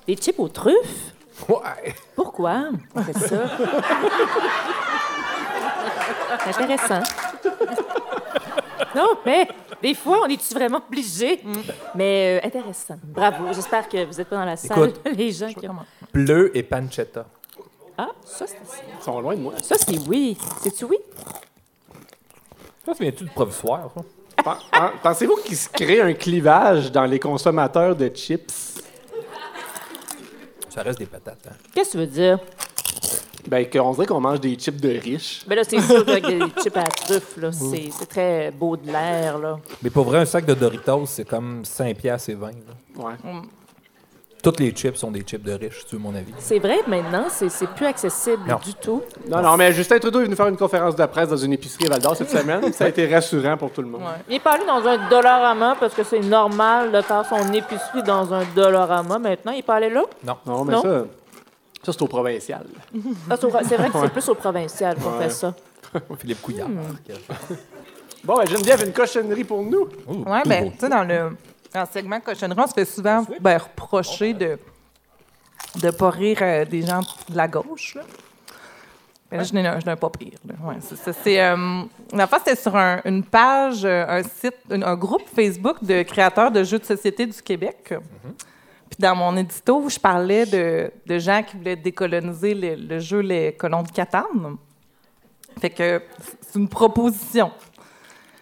Des chips aux truffes? Ouais. Pourquoi? On fait ça? Intéressant. Non, mais des fois, on est-tu vraiment obligé? Mais euh, intéressant. Bravo. J'espère que vous n'êtes pas dans la salle, Écoute, les gens qui ont... Bleu et pancetta. Ah, ça, c'est... Ils sont loin de moi. Ça, c'est oui. C'est-tu oui? Ça, ça vient-tu du provisoire, ça? Pen- Pensez-vous qu'il se crée un clivage dans les consommateurs de chips? Ça reste des patates, hein? Qu'est-ce que tu veux dire? Ben, qu'on dirait qu'on mange des chips de riches. Ben là, c'est sûr qu'avec des chips à la truffe, là, c'est, c'est très beau de l'air, là. Mais pour vrai, un sac de Doritos, c'est comme 5 piastres et 20. là. Ouais. Toutes les chips sont des chips de riches, tu veux mon avis? C'est vrai que maintenant, c'est, c'est plus accessible Non. du tout. Non, non, mais Justin Trudeau est venu faire une conférence de presse dans une épicerie à Val d'Or cette semaine. Ça a été rassurant pour tout le monde. Il est pas allé dans un Dollarama parce que c'est normal de faire son épicerie dans un Dollarama. Maintenant, il est pas allé là? Non. Non, mais Non? ça, ça c'est au provincial. Ah, c'est au- c'est vrai que c'est Ouais. plus au provincial qu'on Ouais. fait ça. Philippe Couillard. Bon, ben, Geneviève, une cochonnerie pour nous. Oui, ben, tu sais, dans le, le segment cochonnerie, on se fait souvent ben, reprocher de ne pas rire euh, des gens de la gauche. Là. Je n'ai un, pas pire. Là. Ouais, c'est ça. C'est, euh, la fois, c'était sur un- une page, euh, un site, un, un groupe Facebook de créateurs de jeux de société du Québec. Puis dans mon édito, je parlais de, de gens qui voulaient décoloniser le, le jeu Les Colons de Catane. Fait que c'est une proposition.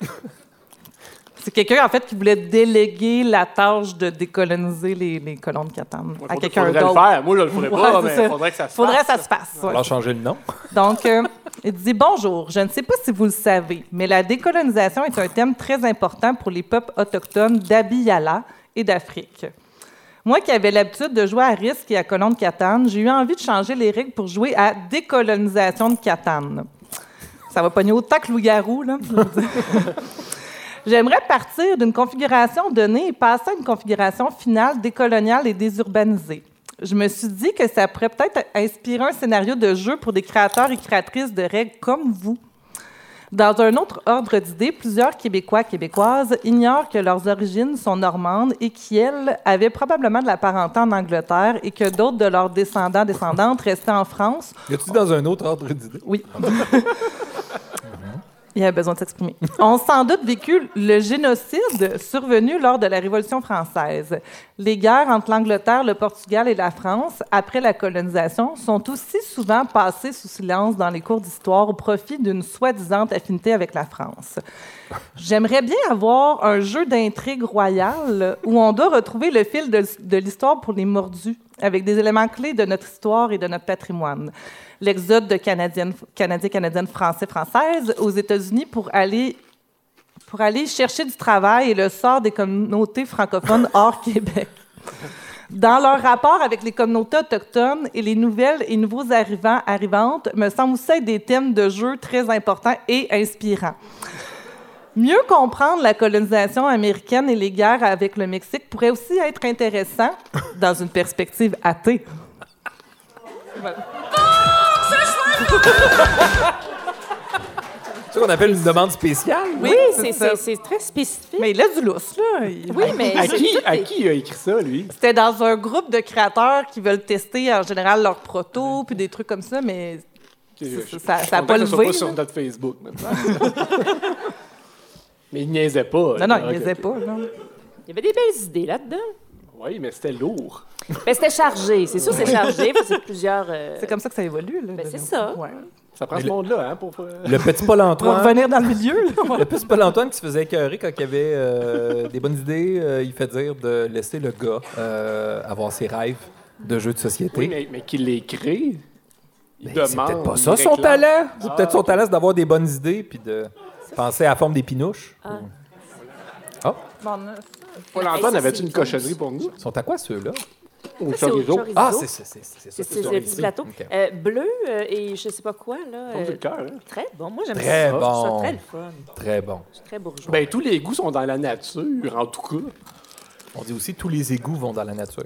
C'est quelqu'un, en fait, qui voulait déléguer la tâche de décoloniser les, les colons de Catane à Faudrait- quelqu'un faudrait le d'autre. faire. Moi, je le ferais pas, Ouais, mais ça. faudrait que ça se Faudrait fasse. que ça se fasse. ouais. Alors, changer le nom. Donc, euh, il dit Bonjour, je ne sais pas si vous le savez, mais la décolonisation est un thème très important pour les peuples autochtones d'Abiyala et d'Afrique. Moi qui avais l'habitude de jouer à Risque et à Colon de Catane, j'ai eu envie de changer les règles pour jouer à décolonisation de Catane. Ça va pogner autant que loup-garou, là. J'aimerais partir d'une configuration donnée et passer à une configuration finale décoloniale et désurbanisée. Je me suis dit que ça pourrait peut-être inspirer un scénario de jeu pour des créateurs et créatrices de règles comme vous. Dans un autre ordre d'idées, plusieurs Québécois québécoises ignorent que leurs origines sont normandes et qu'elles avaient probablement de la parenté en Angleterre et que d'autres de leurs descendants descendantes restaient en France. Y a-tu dans un autre ordre d'idée? Oui. Il avait besoin de s'exprimer. ont sans doute vécu le génocide survenu lors de la Révolution française. Les guerres entre l'Angleterre, le Portugal et la France, après la colonisation, sont aussi souvent passées sous silence dans les cours d'histoire au profit d'une soi-disant affinité avec la France. J'aimerais bien avoir un jeu d'intrigue royale où on doit retrouver le fil de, de l'histoire pour les mordus, avec des éléments clés de notre histoire et de notre patrimoine. L'exode de Canadiennes, Canadiens, Canadiennes, Français, Françaises aux États-Unis pour aller, chercher du travail et le sort des communautés francophones hors Québec. Dans leur rapport avec les communautés autochtones et les nouvelles et nouveaux arrivants, arrivantes, me semble aussi être des thèmes de jeu très importants et inspirants. Mieux comprendre la colonisation américaine et les guerres avec le Mexique pourrait aussi être intéressant dans une perspective athée. C'est ce qu'on appelle une demande spéciale. Oui, c'est- ça. c'est c'est très spécifique. Mais il a du lousse, là. Il- Oui, mais À c'est- qui, à il a écrit ça, lui? C'était dans un groupe de créateurs qui veulent tester en général leurs protos puis des trucs comme ça, mais Je- ça- ça a pas soit levé, pas sur là. notre Facebook. maintenant. mais il niaisait pas. non, non, il niaisait ok. pas. Non. Il y avait des belles idées là-dedans. Oui, mais c'était lourd. Mais c'était chargé. C'est sûr, c'est chargé. parce que C'est plusieurs. euh, C'est comme ça que ça évolue. Là, Ben, c'est ça. Ouais. Ça prend Mais ce le- monde-là, hein, pour... euh, Le petit Pour Paul Antoine. revenir dans le milieu. là. Le petit Paul Antoine qui se faisait écœurer quand il y avait euh, des bonnes idées, euh, il fait dire de laisser le gars euh, avoir ses rêves de jeux de société. Oui, mais, mais qu'il les crée. Il Ben, c'est demande. peut-être pas il ça son réclame. talent. C'est Ah, peut-être son ok. talent, c'est d'avoir des bonnes idées puis de penser à la forme des pinouches. Ah. Ah, Bon, on a ça. Paul Hey, Antoine, ça, avait-tu c'est une cochonnerie pour nous? ils sont à quoi ceux-là? Ça, au chorizo? Ah, c'est c'est- c'est- c'est ça. C'est le petit plateau. Euh, bleu euh, et je sais pas quoi, là. Euh, du cœur, hein? très bon. Moi, j'aime Très ça. Trouve bon. ça très le fun. Très bon. C'est très bourgeois. Ben, tous les goûts sont dans la nature, en tout cas. On dit aussi tous les égouts vont dans la nature.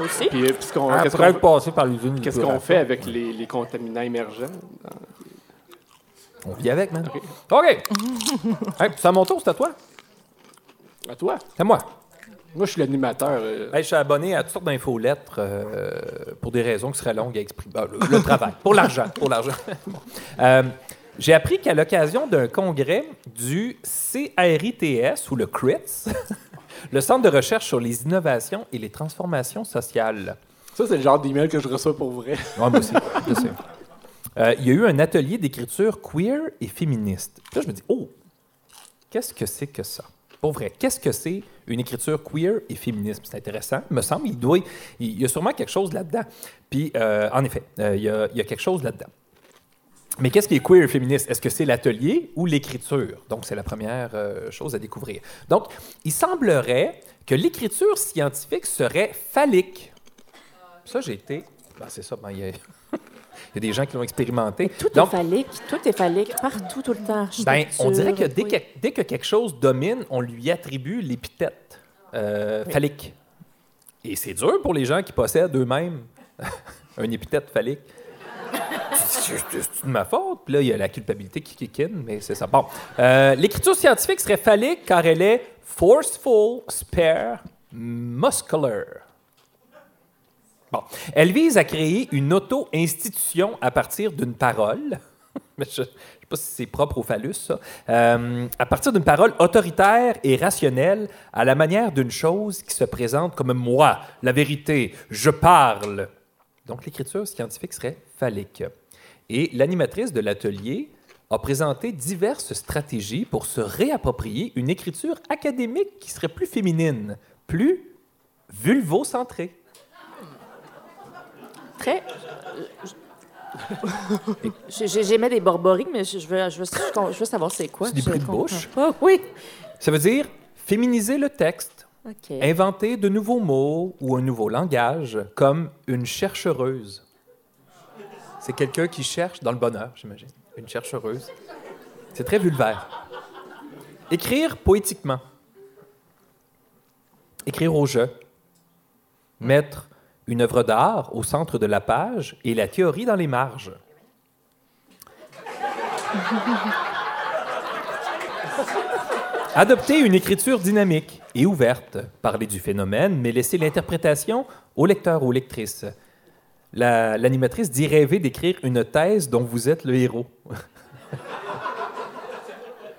Aussi. Puis, puis ce qu'on- Après qu'est-ce qu'on passé par l'usine. qu'est-ce qu'on fait avec les, les contaminants émergents? On vit avec, man. OK. Hey, c'est à mon tour, c'est à toi? À toi? C'est à moi. Moi, je suis l'animateur. euh, Hey, je suis abonné à toutes sortes d'infolettres euh, pour des raisons qui seraient longues à exprimer. Ah, le, le travail, pour l'argent, pour l'argent. Bon. Euh, J'ai appris qu'à l'occasion d'un congrès du CRITS, ou le CRITS, le Centre de recherche sur les innovations et les transformations sociales. Ça, c'est le genre d'email que je reçois pour vrai. Ouais, moi aussi, je sais. Euh, il y a eu un atelier d'écriture queer et féministe. Puis Là, je me dis, oh, qu'est-ce que c'est que ça? Vrai, qu'est-ce que c'est une écriture queer et féministe? C'est intéressant, me semble. Il, doit, il, y a sûrement quelque chose là-dedans. Puis, euh, en effet, euh, il, y a, il y a quelque chose là-dedans. Mais qu'est-ce qui est queer et féministe? Est-ce que c'est l'atelier ou l'écriture? Donc, c'est la première euh, chose à découvrir. Donc, il semblerait que l'écriture scientifique serait phallique. Ça, j'ai été. Ben, c'est ça, ben, il y, a... il y a des gens qui l'ont expérimenté. Tout Donc, est phallique. Tout est phallique. Partout, tout le temps. ben, on dirait que dès, oui. que dès que quelque chose domine, on lui attribue l'épithète euh, phallique. Et c'est dur pour les gens qui possèdent eux-mêmes un épithète phallique. C'est de ma faute. Puis là, il y a la culpabilité qui kikine, mais c'est ça. Bon. Euh, L'écriture scientifique serait phallique car elle est forceful, spare, muscular. Elle vise à créer une auto-institution à partir d'une parole. Je ne sais pas si c'est propre au phallus, ça. Euh, à partir d'une parole autoritaire et rationnelle, à la manière d'une chose qui se présente comme moi, la vérité, je parle. Donc l'écriture scientifique serait phallique. Et l'animatrice de l'atelier a présenté diverses stratégies pour se réapproprier une écriture académique qui serait plus féminine, plus vulvocentrée. J'aimais des borborings, mais je veux, je veux, je veux savoir c'est quoi. C'est des bruits de bouche? Oui. Ça veut dire féminiser le texte, inventer de nouveaux mots ou un nouveau langage, comme une chercheuse. C'est quelqu'un qui cherche dans le bonheur, j'imagine. Une chercheuse. C'est très vulvaire. Écrire poétiquement. Écrire au jeu. Mettre une œuvre d'art au centre de la page et la théorie dans les marges. Adopter une écriture dynamique et ouverte. Parler du phénomène, mais laisser l'interprétation au lecteur ou lectrice. La- L'animatrice dit rêver d'écrire une thèse dont vous êtes le héros.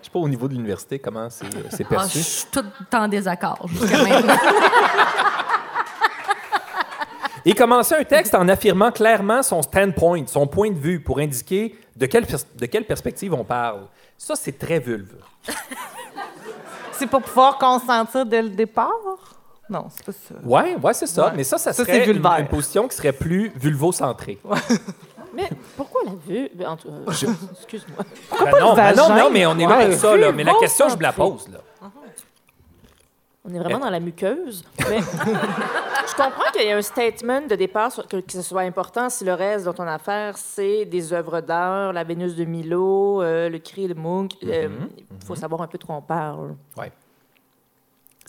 Je sais pas au niveau de l'université comment c'est c'est Ah, perçu. je suis tout en désaccord jusqu'à maintenant. Et commencer un texte en affirmant clairement son standpoint, son point de vue, pour indiquer de quelle, pers- de quelle perspective on parle. Ça, c'est très vulve. C'est pour pouvoir consentir dès le départ? Non, c'est pas ça. Ouais, ouais, c'est ça. Ouais. Mais ça, ça Ça, serait c'est une, position qui serait plus vulvocentrée. Mais pourquoi la vue? Ben, euh, Excuse-moi. Ben non, ben non, non, mais on est là Ouais. pour ça, là. Mais la question, je me la pose, là. On est vraiment dans la muqueuse. Mais je comprends qu'il y a un statement de départ sur- que, que ce soit important si le reste dont on a affaire, c'est des œuvres d'art, la Vénus de Milo, euh, le cri de Munch. Euh, Il faut savoir un peu de quoi on parle. Ouais.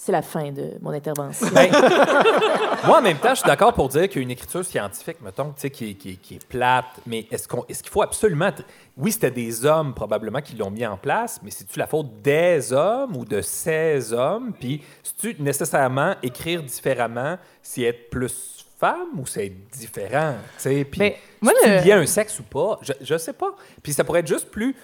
C'est la fin de mon intervention. Ben, moi, en même temps, je suis d'accord pour dire qu'une écriture scientifique, mettons, tu sais, qui, est- qui qui est plate, mais est-ce qu'on, est-ce qu'il faut absolument... Oui, c'était des hommes, probablement, qui l'ont mis en place, mais c'est-tu la faute des hommes ou de ces hommes? Puis, c'est-tu nécessairement écrire différemment, si être plus femme ou c'est être différent? tu sais? Puis, Ben, moi, si le- tu lié à un sexe ou pas? Je, je sais pas. Puis, ça pourrait être juste plus...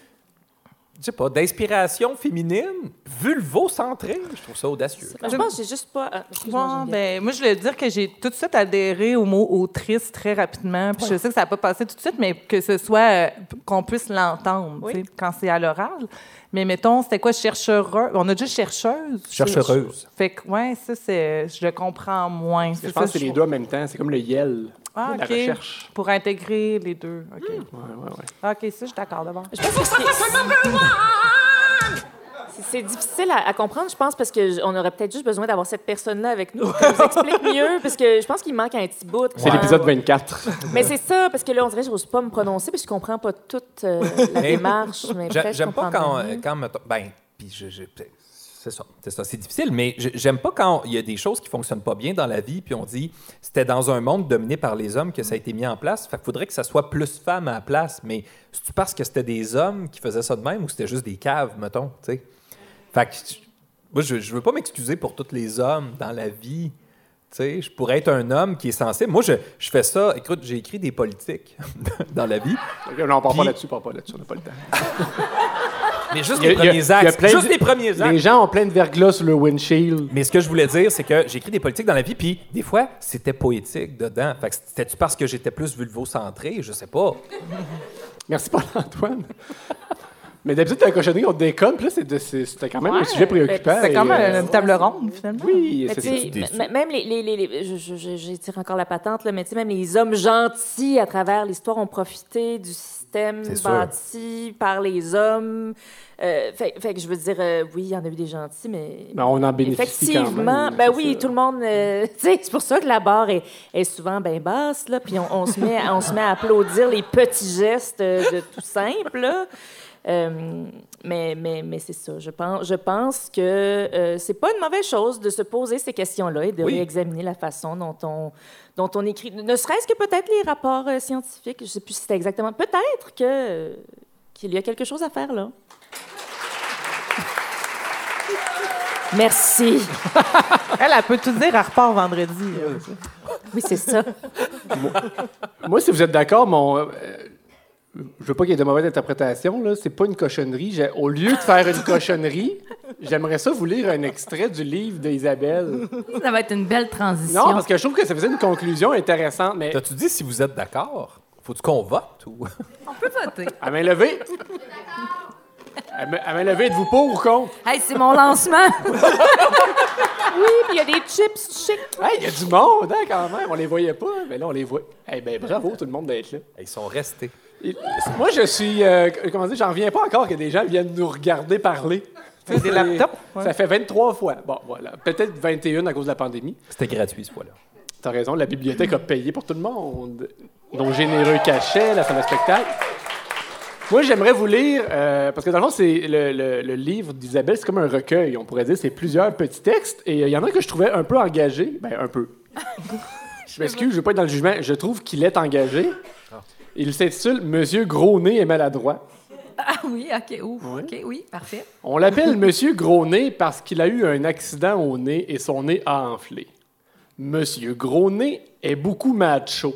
Je sais pas, d'inspiration féminine, vulvo-centrée. Je trouve ça audacieux. Je pense que j'ai juste pas. ah, ben, moi, je voulais dire que j'ai tout de suite adhéré au mot autrice très rapidement. Puis je sais que ça n'a pas passé tout de suite, mais que ce soit euh, qu'on puisse l'entendre quand c'est à l'oral. Mais mettons, c'était quoi, chercheuse? On a dit chercheuse? Chercheuse. Fait que, ouais, ça, c'est, je le comprends moins. Je pense ça, que c'est les deux en même temps. C'est comme le yell. Ah, la OK. recherche. Pour intégrer les deux. OK. Ouais, ouais, ouais. OK, ça, je suis d'accord d'abord. Je pense que c'est- c'est- C'est difficile à, à comprendre, je pense, parce qu'on aurait peut-être juste besoin d'avoir cette personne-là avec nous pour qu'elle nous explique mieux, parce que je pense qu'il manque un petit bout. C'est l'épisode 24. Mais c'est ça, parce que là, on dirait que je n'ose pas me prononcer, parce que je comprends pas toute euh, la démarche. J'aime pas quand, mieux. quand ben, puis je, je- c'est ça, c'est ça, c'est difficile, mais j'aime pas quand il y a des choses qui fonctionnent pas bien dans la vie, puis on dit c'était dans un monde dominé par les hommes que ça a été mis en place, fait qu'il faudrait que ça soit plus femme à la place, mais c'est parce que c'était des hommes qui faisaient ça de même ou c'était juste des caves, mettons, tu sais? Fait que moi, je, je veux pas m'excuser pour tous les hommes dans la vie. Tu sais, je pourrais être un homme qui est sensible. Moi, je, je fais ça. Écoute, j'ai écrit des politiques dans la vie. Non, on part Puis- pas là-dessus, on part pas là-dessus, on n'a pas le temps. Mais juste les premiers il y a actes. plein Juste les premiers actes. Les gens ont plein de verglas sur le windshield. Mais ce que je voulais dire, c'est que j'ai écrit des politiques dans la vie, puis des fois, c'était poétique dedans. Fait que c'était-tu parce que j'étais plus vulvo-centré? Je sais pas. Merci, Paul-Antoine. Mais d'habitude, la cochonnerie, on déconne, puis là, c'était quand même un sujet préoccupant. C'est et, comme euh, une table ronde, finalement. Oui, Mais c'est même les, les, les, les- je, je, je- j'étire encore la patente, là, mais tu sais, même les hommes gentils à travers l'histoire ont profité du système sûr. bâti par les hommes. Euh, fait, fait que je veux dire, euh, oui, il y en a eu des gentils, mais. Ben, on en bénéficie quand Effectivement, même, ben oui, ça. tout le monde. euh, tu sais, c'est pour ça que la barre est, est souvent bien basse, là, puis on, on se met, on se met à applaudir les petits gestes euh, de tout simple, là. Euh, mais mais, mais c'est ça. Je pense, je pense que euh, c'est pas une mauvaise chose de se poser ces questions-là et de Oui. réexaminer la façon dont on, dont on écrit. Ne serait-ce que peut-être les rapports euh, scientifiques. Je sais plus si c'était exactement. Peut-être que euh, qu'il y a quelque chose à faire là. Merci. Elle, elle peut tout dire, elle repart vendredi. euh. Oui, c'est ça. Moi, si vous êtes d'accord, mon. Je veux pas qu'il y ait de mauvaise interprétation, là. C'est pas une cochonnerie. J'ai- Au lieu de faire une cochonnerie, j'aimerais ça vous lire un extrait du livre d'Isabelle. Ça va être une belle transition. Non, parce que je trouve que ça faisait une conclusion intéressante, mais. T'as-tu dit si vous êtes d'accord? Faut-tu qu'on vote? Ou... On peut voter. À main levée. À main, à main levée, êtes-vous pour ou contre? Hey, c'est mon lancement. Oui, puis il y a des chips chic. Hey, il y a du monde, hein, quand même. On les voyait pas, mais là, on les voit. Eh ben, bravo, tout le monde d'être là. Ils sont restés. Moi, je suis. euh, comment dire, j'en reviens pas encore que des gens viennent nous regarder parler. C'est des laptops, ouais. Ça fait 23 fois. Bon, voilà. Peut-être 21 à cause de la pandémie. C'était gratuit, ce fois-là. T'as raison, la bibliothèque a payé pour tout le monde. Nos généreux cachets, la salle de spectacle. Moi, j'aimerais vous lire, euh, parce que dans le fond, c'est le, le- le livre d'Isabelle, c'est comme un recueil, on pourrait dire. C'est plusieurs petits textes. Et euh, il y en a que je trouvais un peu engagés. Ben, un peu. je m'excuse, je veux pas être dans le jugement. Je trouve qu'il est engagé. Il s'intitule Monsieur Gros-Nez est maladroit. Ah oui, OK. Ouf. OK, oui, parfait. On l'appelle Monsieur Gros Nez parce qu'il a eu un accident au nez et son nez a enflé. Monsieur Gros Nez est beaucoup macho.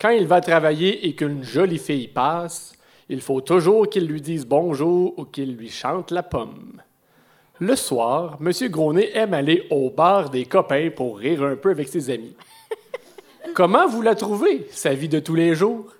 Quand il va travailler et qu'une jolie fille passe, il faut toujours qu'il lui dise bonjour ou qu'il lui chante la pomme. Le soir, Monsieur Gros Nez aime aller au bar des copains pour rire un peu avec ses amis. Comment vous la trouvez, sa vie de tous les jours?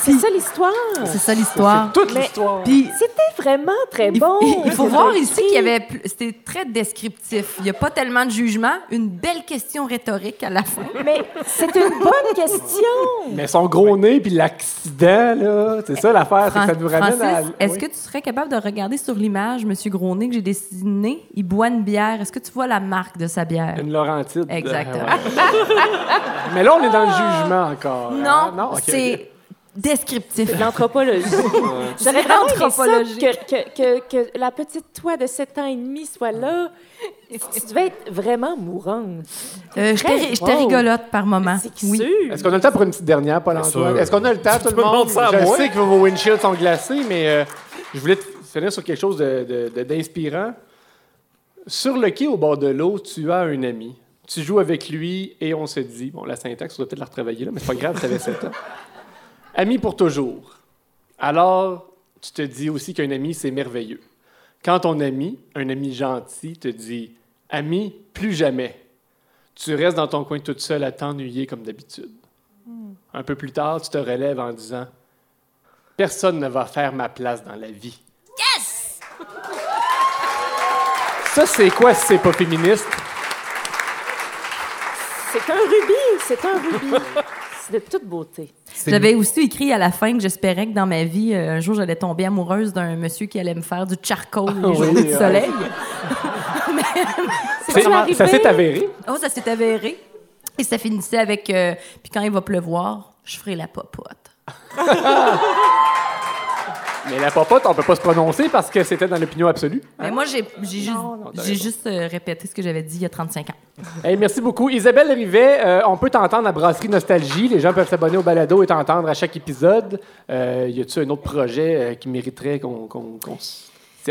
C'est ça l'histoire. C'est ça l'histoire. Toute l'histoire. C'était vraiment très il, bon. il- il faut voir ici qu'il y avait c'était très descriptif. Il n'y a pas tellement de jugement, une belle question rhétorique à la fin. Mais c'est une bonne question. Mais son gros nez puis l'accident, là, c'est ça l'affaire, ça nous ramène Francis, à. est-ce Oui. que tu serais capable de regarder sur l'image Monsieur Grosnet que j'ai dessiné, il boit une bière. Est-ce que tu vois la marque de sa bière? Une Laurentide. Exactement. Ouais. Mais là, on est dans le jugement encore. Non, hein? non ok, c'est. Descriptif. L'anthropologie. J'aurais vraiment l'anthropologie. que, que, que, que la petite toi de 7 ans et demi soit là. Tu devais être vraiment mourante. Euh, j'étais drôle. rigolote par moment. C'est Oui. sûr. Est-ce qu'on a le temps pour une petite dernière, Paul-Antoine? Est-ce qu'on a le temps, tout le monde? ça Je moi? sais que vos windshields sont glacés, mais euh, je voulais te finir sur quelque chose de- de- de- d'inspirant. Sur le quai au bord de l'eau, tu as un ami. Tu joues avec lui et on se dit, bon, la syntaxe, on doit peut-être la retravailler là, mais c'est pas grave, tu avais 7 ans. Ami pour toujours. Alors, tu te dis aussi qu'un ami, c'est merveilleux. Quand ton ami, un ami gentil, te dit Ami, plus jamais, tu restes dans ton coin toute seule à t'ennuyer comme d'habitude. Un peu plus tard, tu te relèves en disant Personne ne va faire ma place dans la vie. Yes! Ça, c'est quoi si c'est pas féministe? C'est un rubis. C'est un rubis. C'est de toute beauté. J'avais aussi écrit à la fin que j'espérais que dans ma vie, euh, un jour, j'allais tomber amoureuse d'un monsieur qui allait me faire du charcoal les Oui, journées de ouais. soleil. Arrivé? ça s'est avéré. Oh, ça s'est avéré. Et ça finissait avec euh, Puis quand il va pleuvoir, je ferai la popote. Mais la popote, on peut pas se prononcer parce que c'était dans l'opinion absolue. Mais moi, j'ai juste, euh, répété ce que j'avais dit il y a 35 ans. Hey, merci beaucoup. Isabelle Rivet, euh, on peut t'entendre à Brasserie Nostalgie. Les gens peuvent s'abonner au balado et t'entendre à chaque épisode. Euh, y a-tu un autre projet euh, qui mériterait qu'on qu'on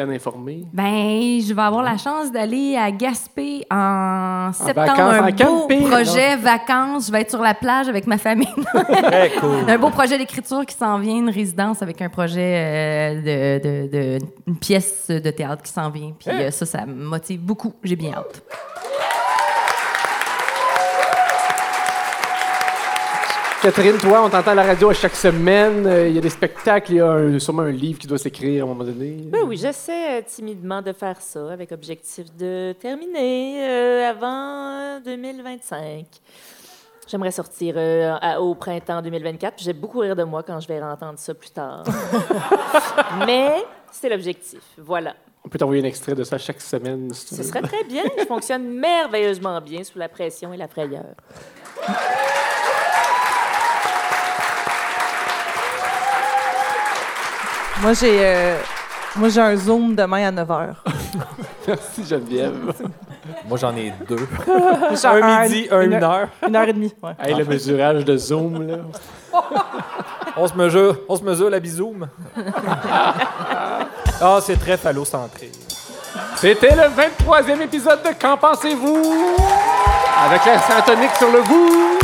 informé? Ben, je vais avoir la chance d'aller à Gaspé en septembre. vacances, un beau camping, projet vacances. Je vais être sur la plage avec ma famille. Très cool. un beau projet d'écriture qui s'en vient, une résidence avec un projet euh, de, de- de- une pièce de théâtre qui s'en vient. Puis euh, ça, ça me motive beaucoup. J'ai bien hâte. Catherine, toi, on t'entend à la radio à chaque semaine. Euh, Il y a des spectacles, il y a un- sûrement un livre qui doit s'écrire à un moment donné. Oui, oui, j'essaie euh, timidement de faire ça avec objectif de terminer euh, avant 2025. J'aimerais sortir euh, à- au printemps 2024. puis J'ai beaucoup rire de moi quand je vais entendre ça plus tard. Mais c'est l'objectif. Voilà. On peut t'envoyer un extrait de ça chaque semaine. si tu Ce veux. serait très bien. Je fonctionne merveilleusement bien sous la pression et la frayeur. Moi, j'ai euh, moi j'ai un Zoom demain à 9 h. Merci Geneviève. Moi, j'en ai deux. Un midi, un une une heure. Une heure et demie. Ouais. Hey, le mesurage de Zoom, là. On se mesure, on se mesure la bisoum. Ah, c'est très phallocentré. C'était le 23e épisode de Qu'en pensez-vous? Avec l'accent tonique sur le goût.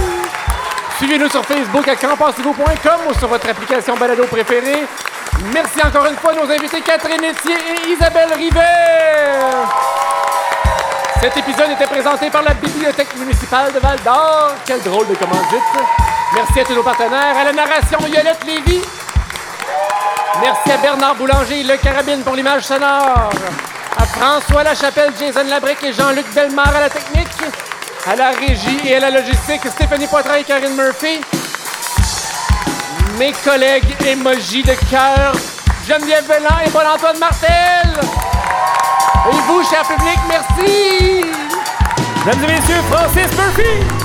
Suivez-nous sur Facebook à qu'enpensez-vous.com ou sur votre application balado préférée. Merci encore une fois à nos invités Catherine Etier et Isabelle Rivet. Cet épisode était présenté par la Bibliothèque municipale de Val d'Or. Quel drôle de commandite. Merci à tous nos partenaires. À la narration, Violette Lévy. Merci à Bernard Boulanger Le Carabine pour l'image sonore. À François Lachapelle, Jason Labrique et Jean-Luc Bellemare à la technique. À la régie et à la logistique, Stéphanie Poitras et Karine Murphy. Mes collègues émojis de cœur, Geneviève Belland et Paul-Antoine Martel. Et vous, cher public, merci. Mesdames et messieurs, Francis Murphy!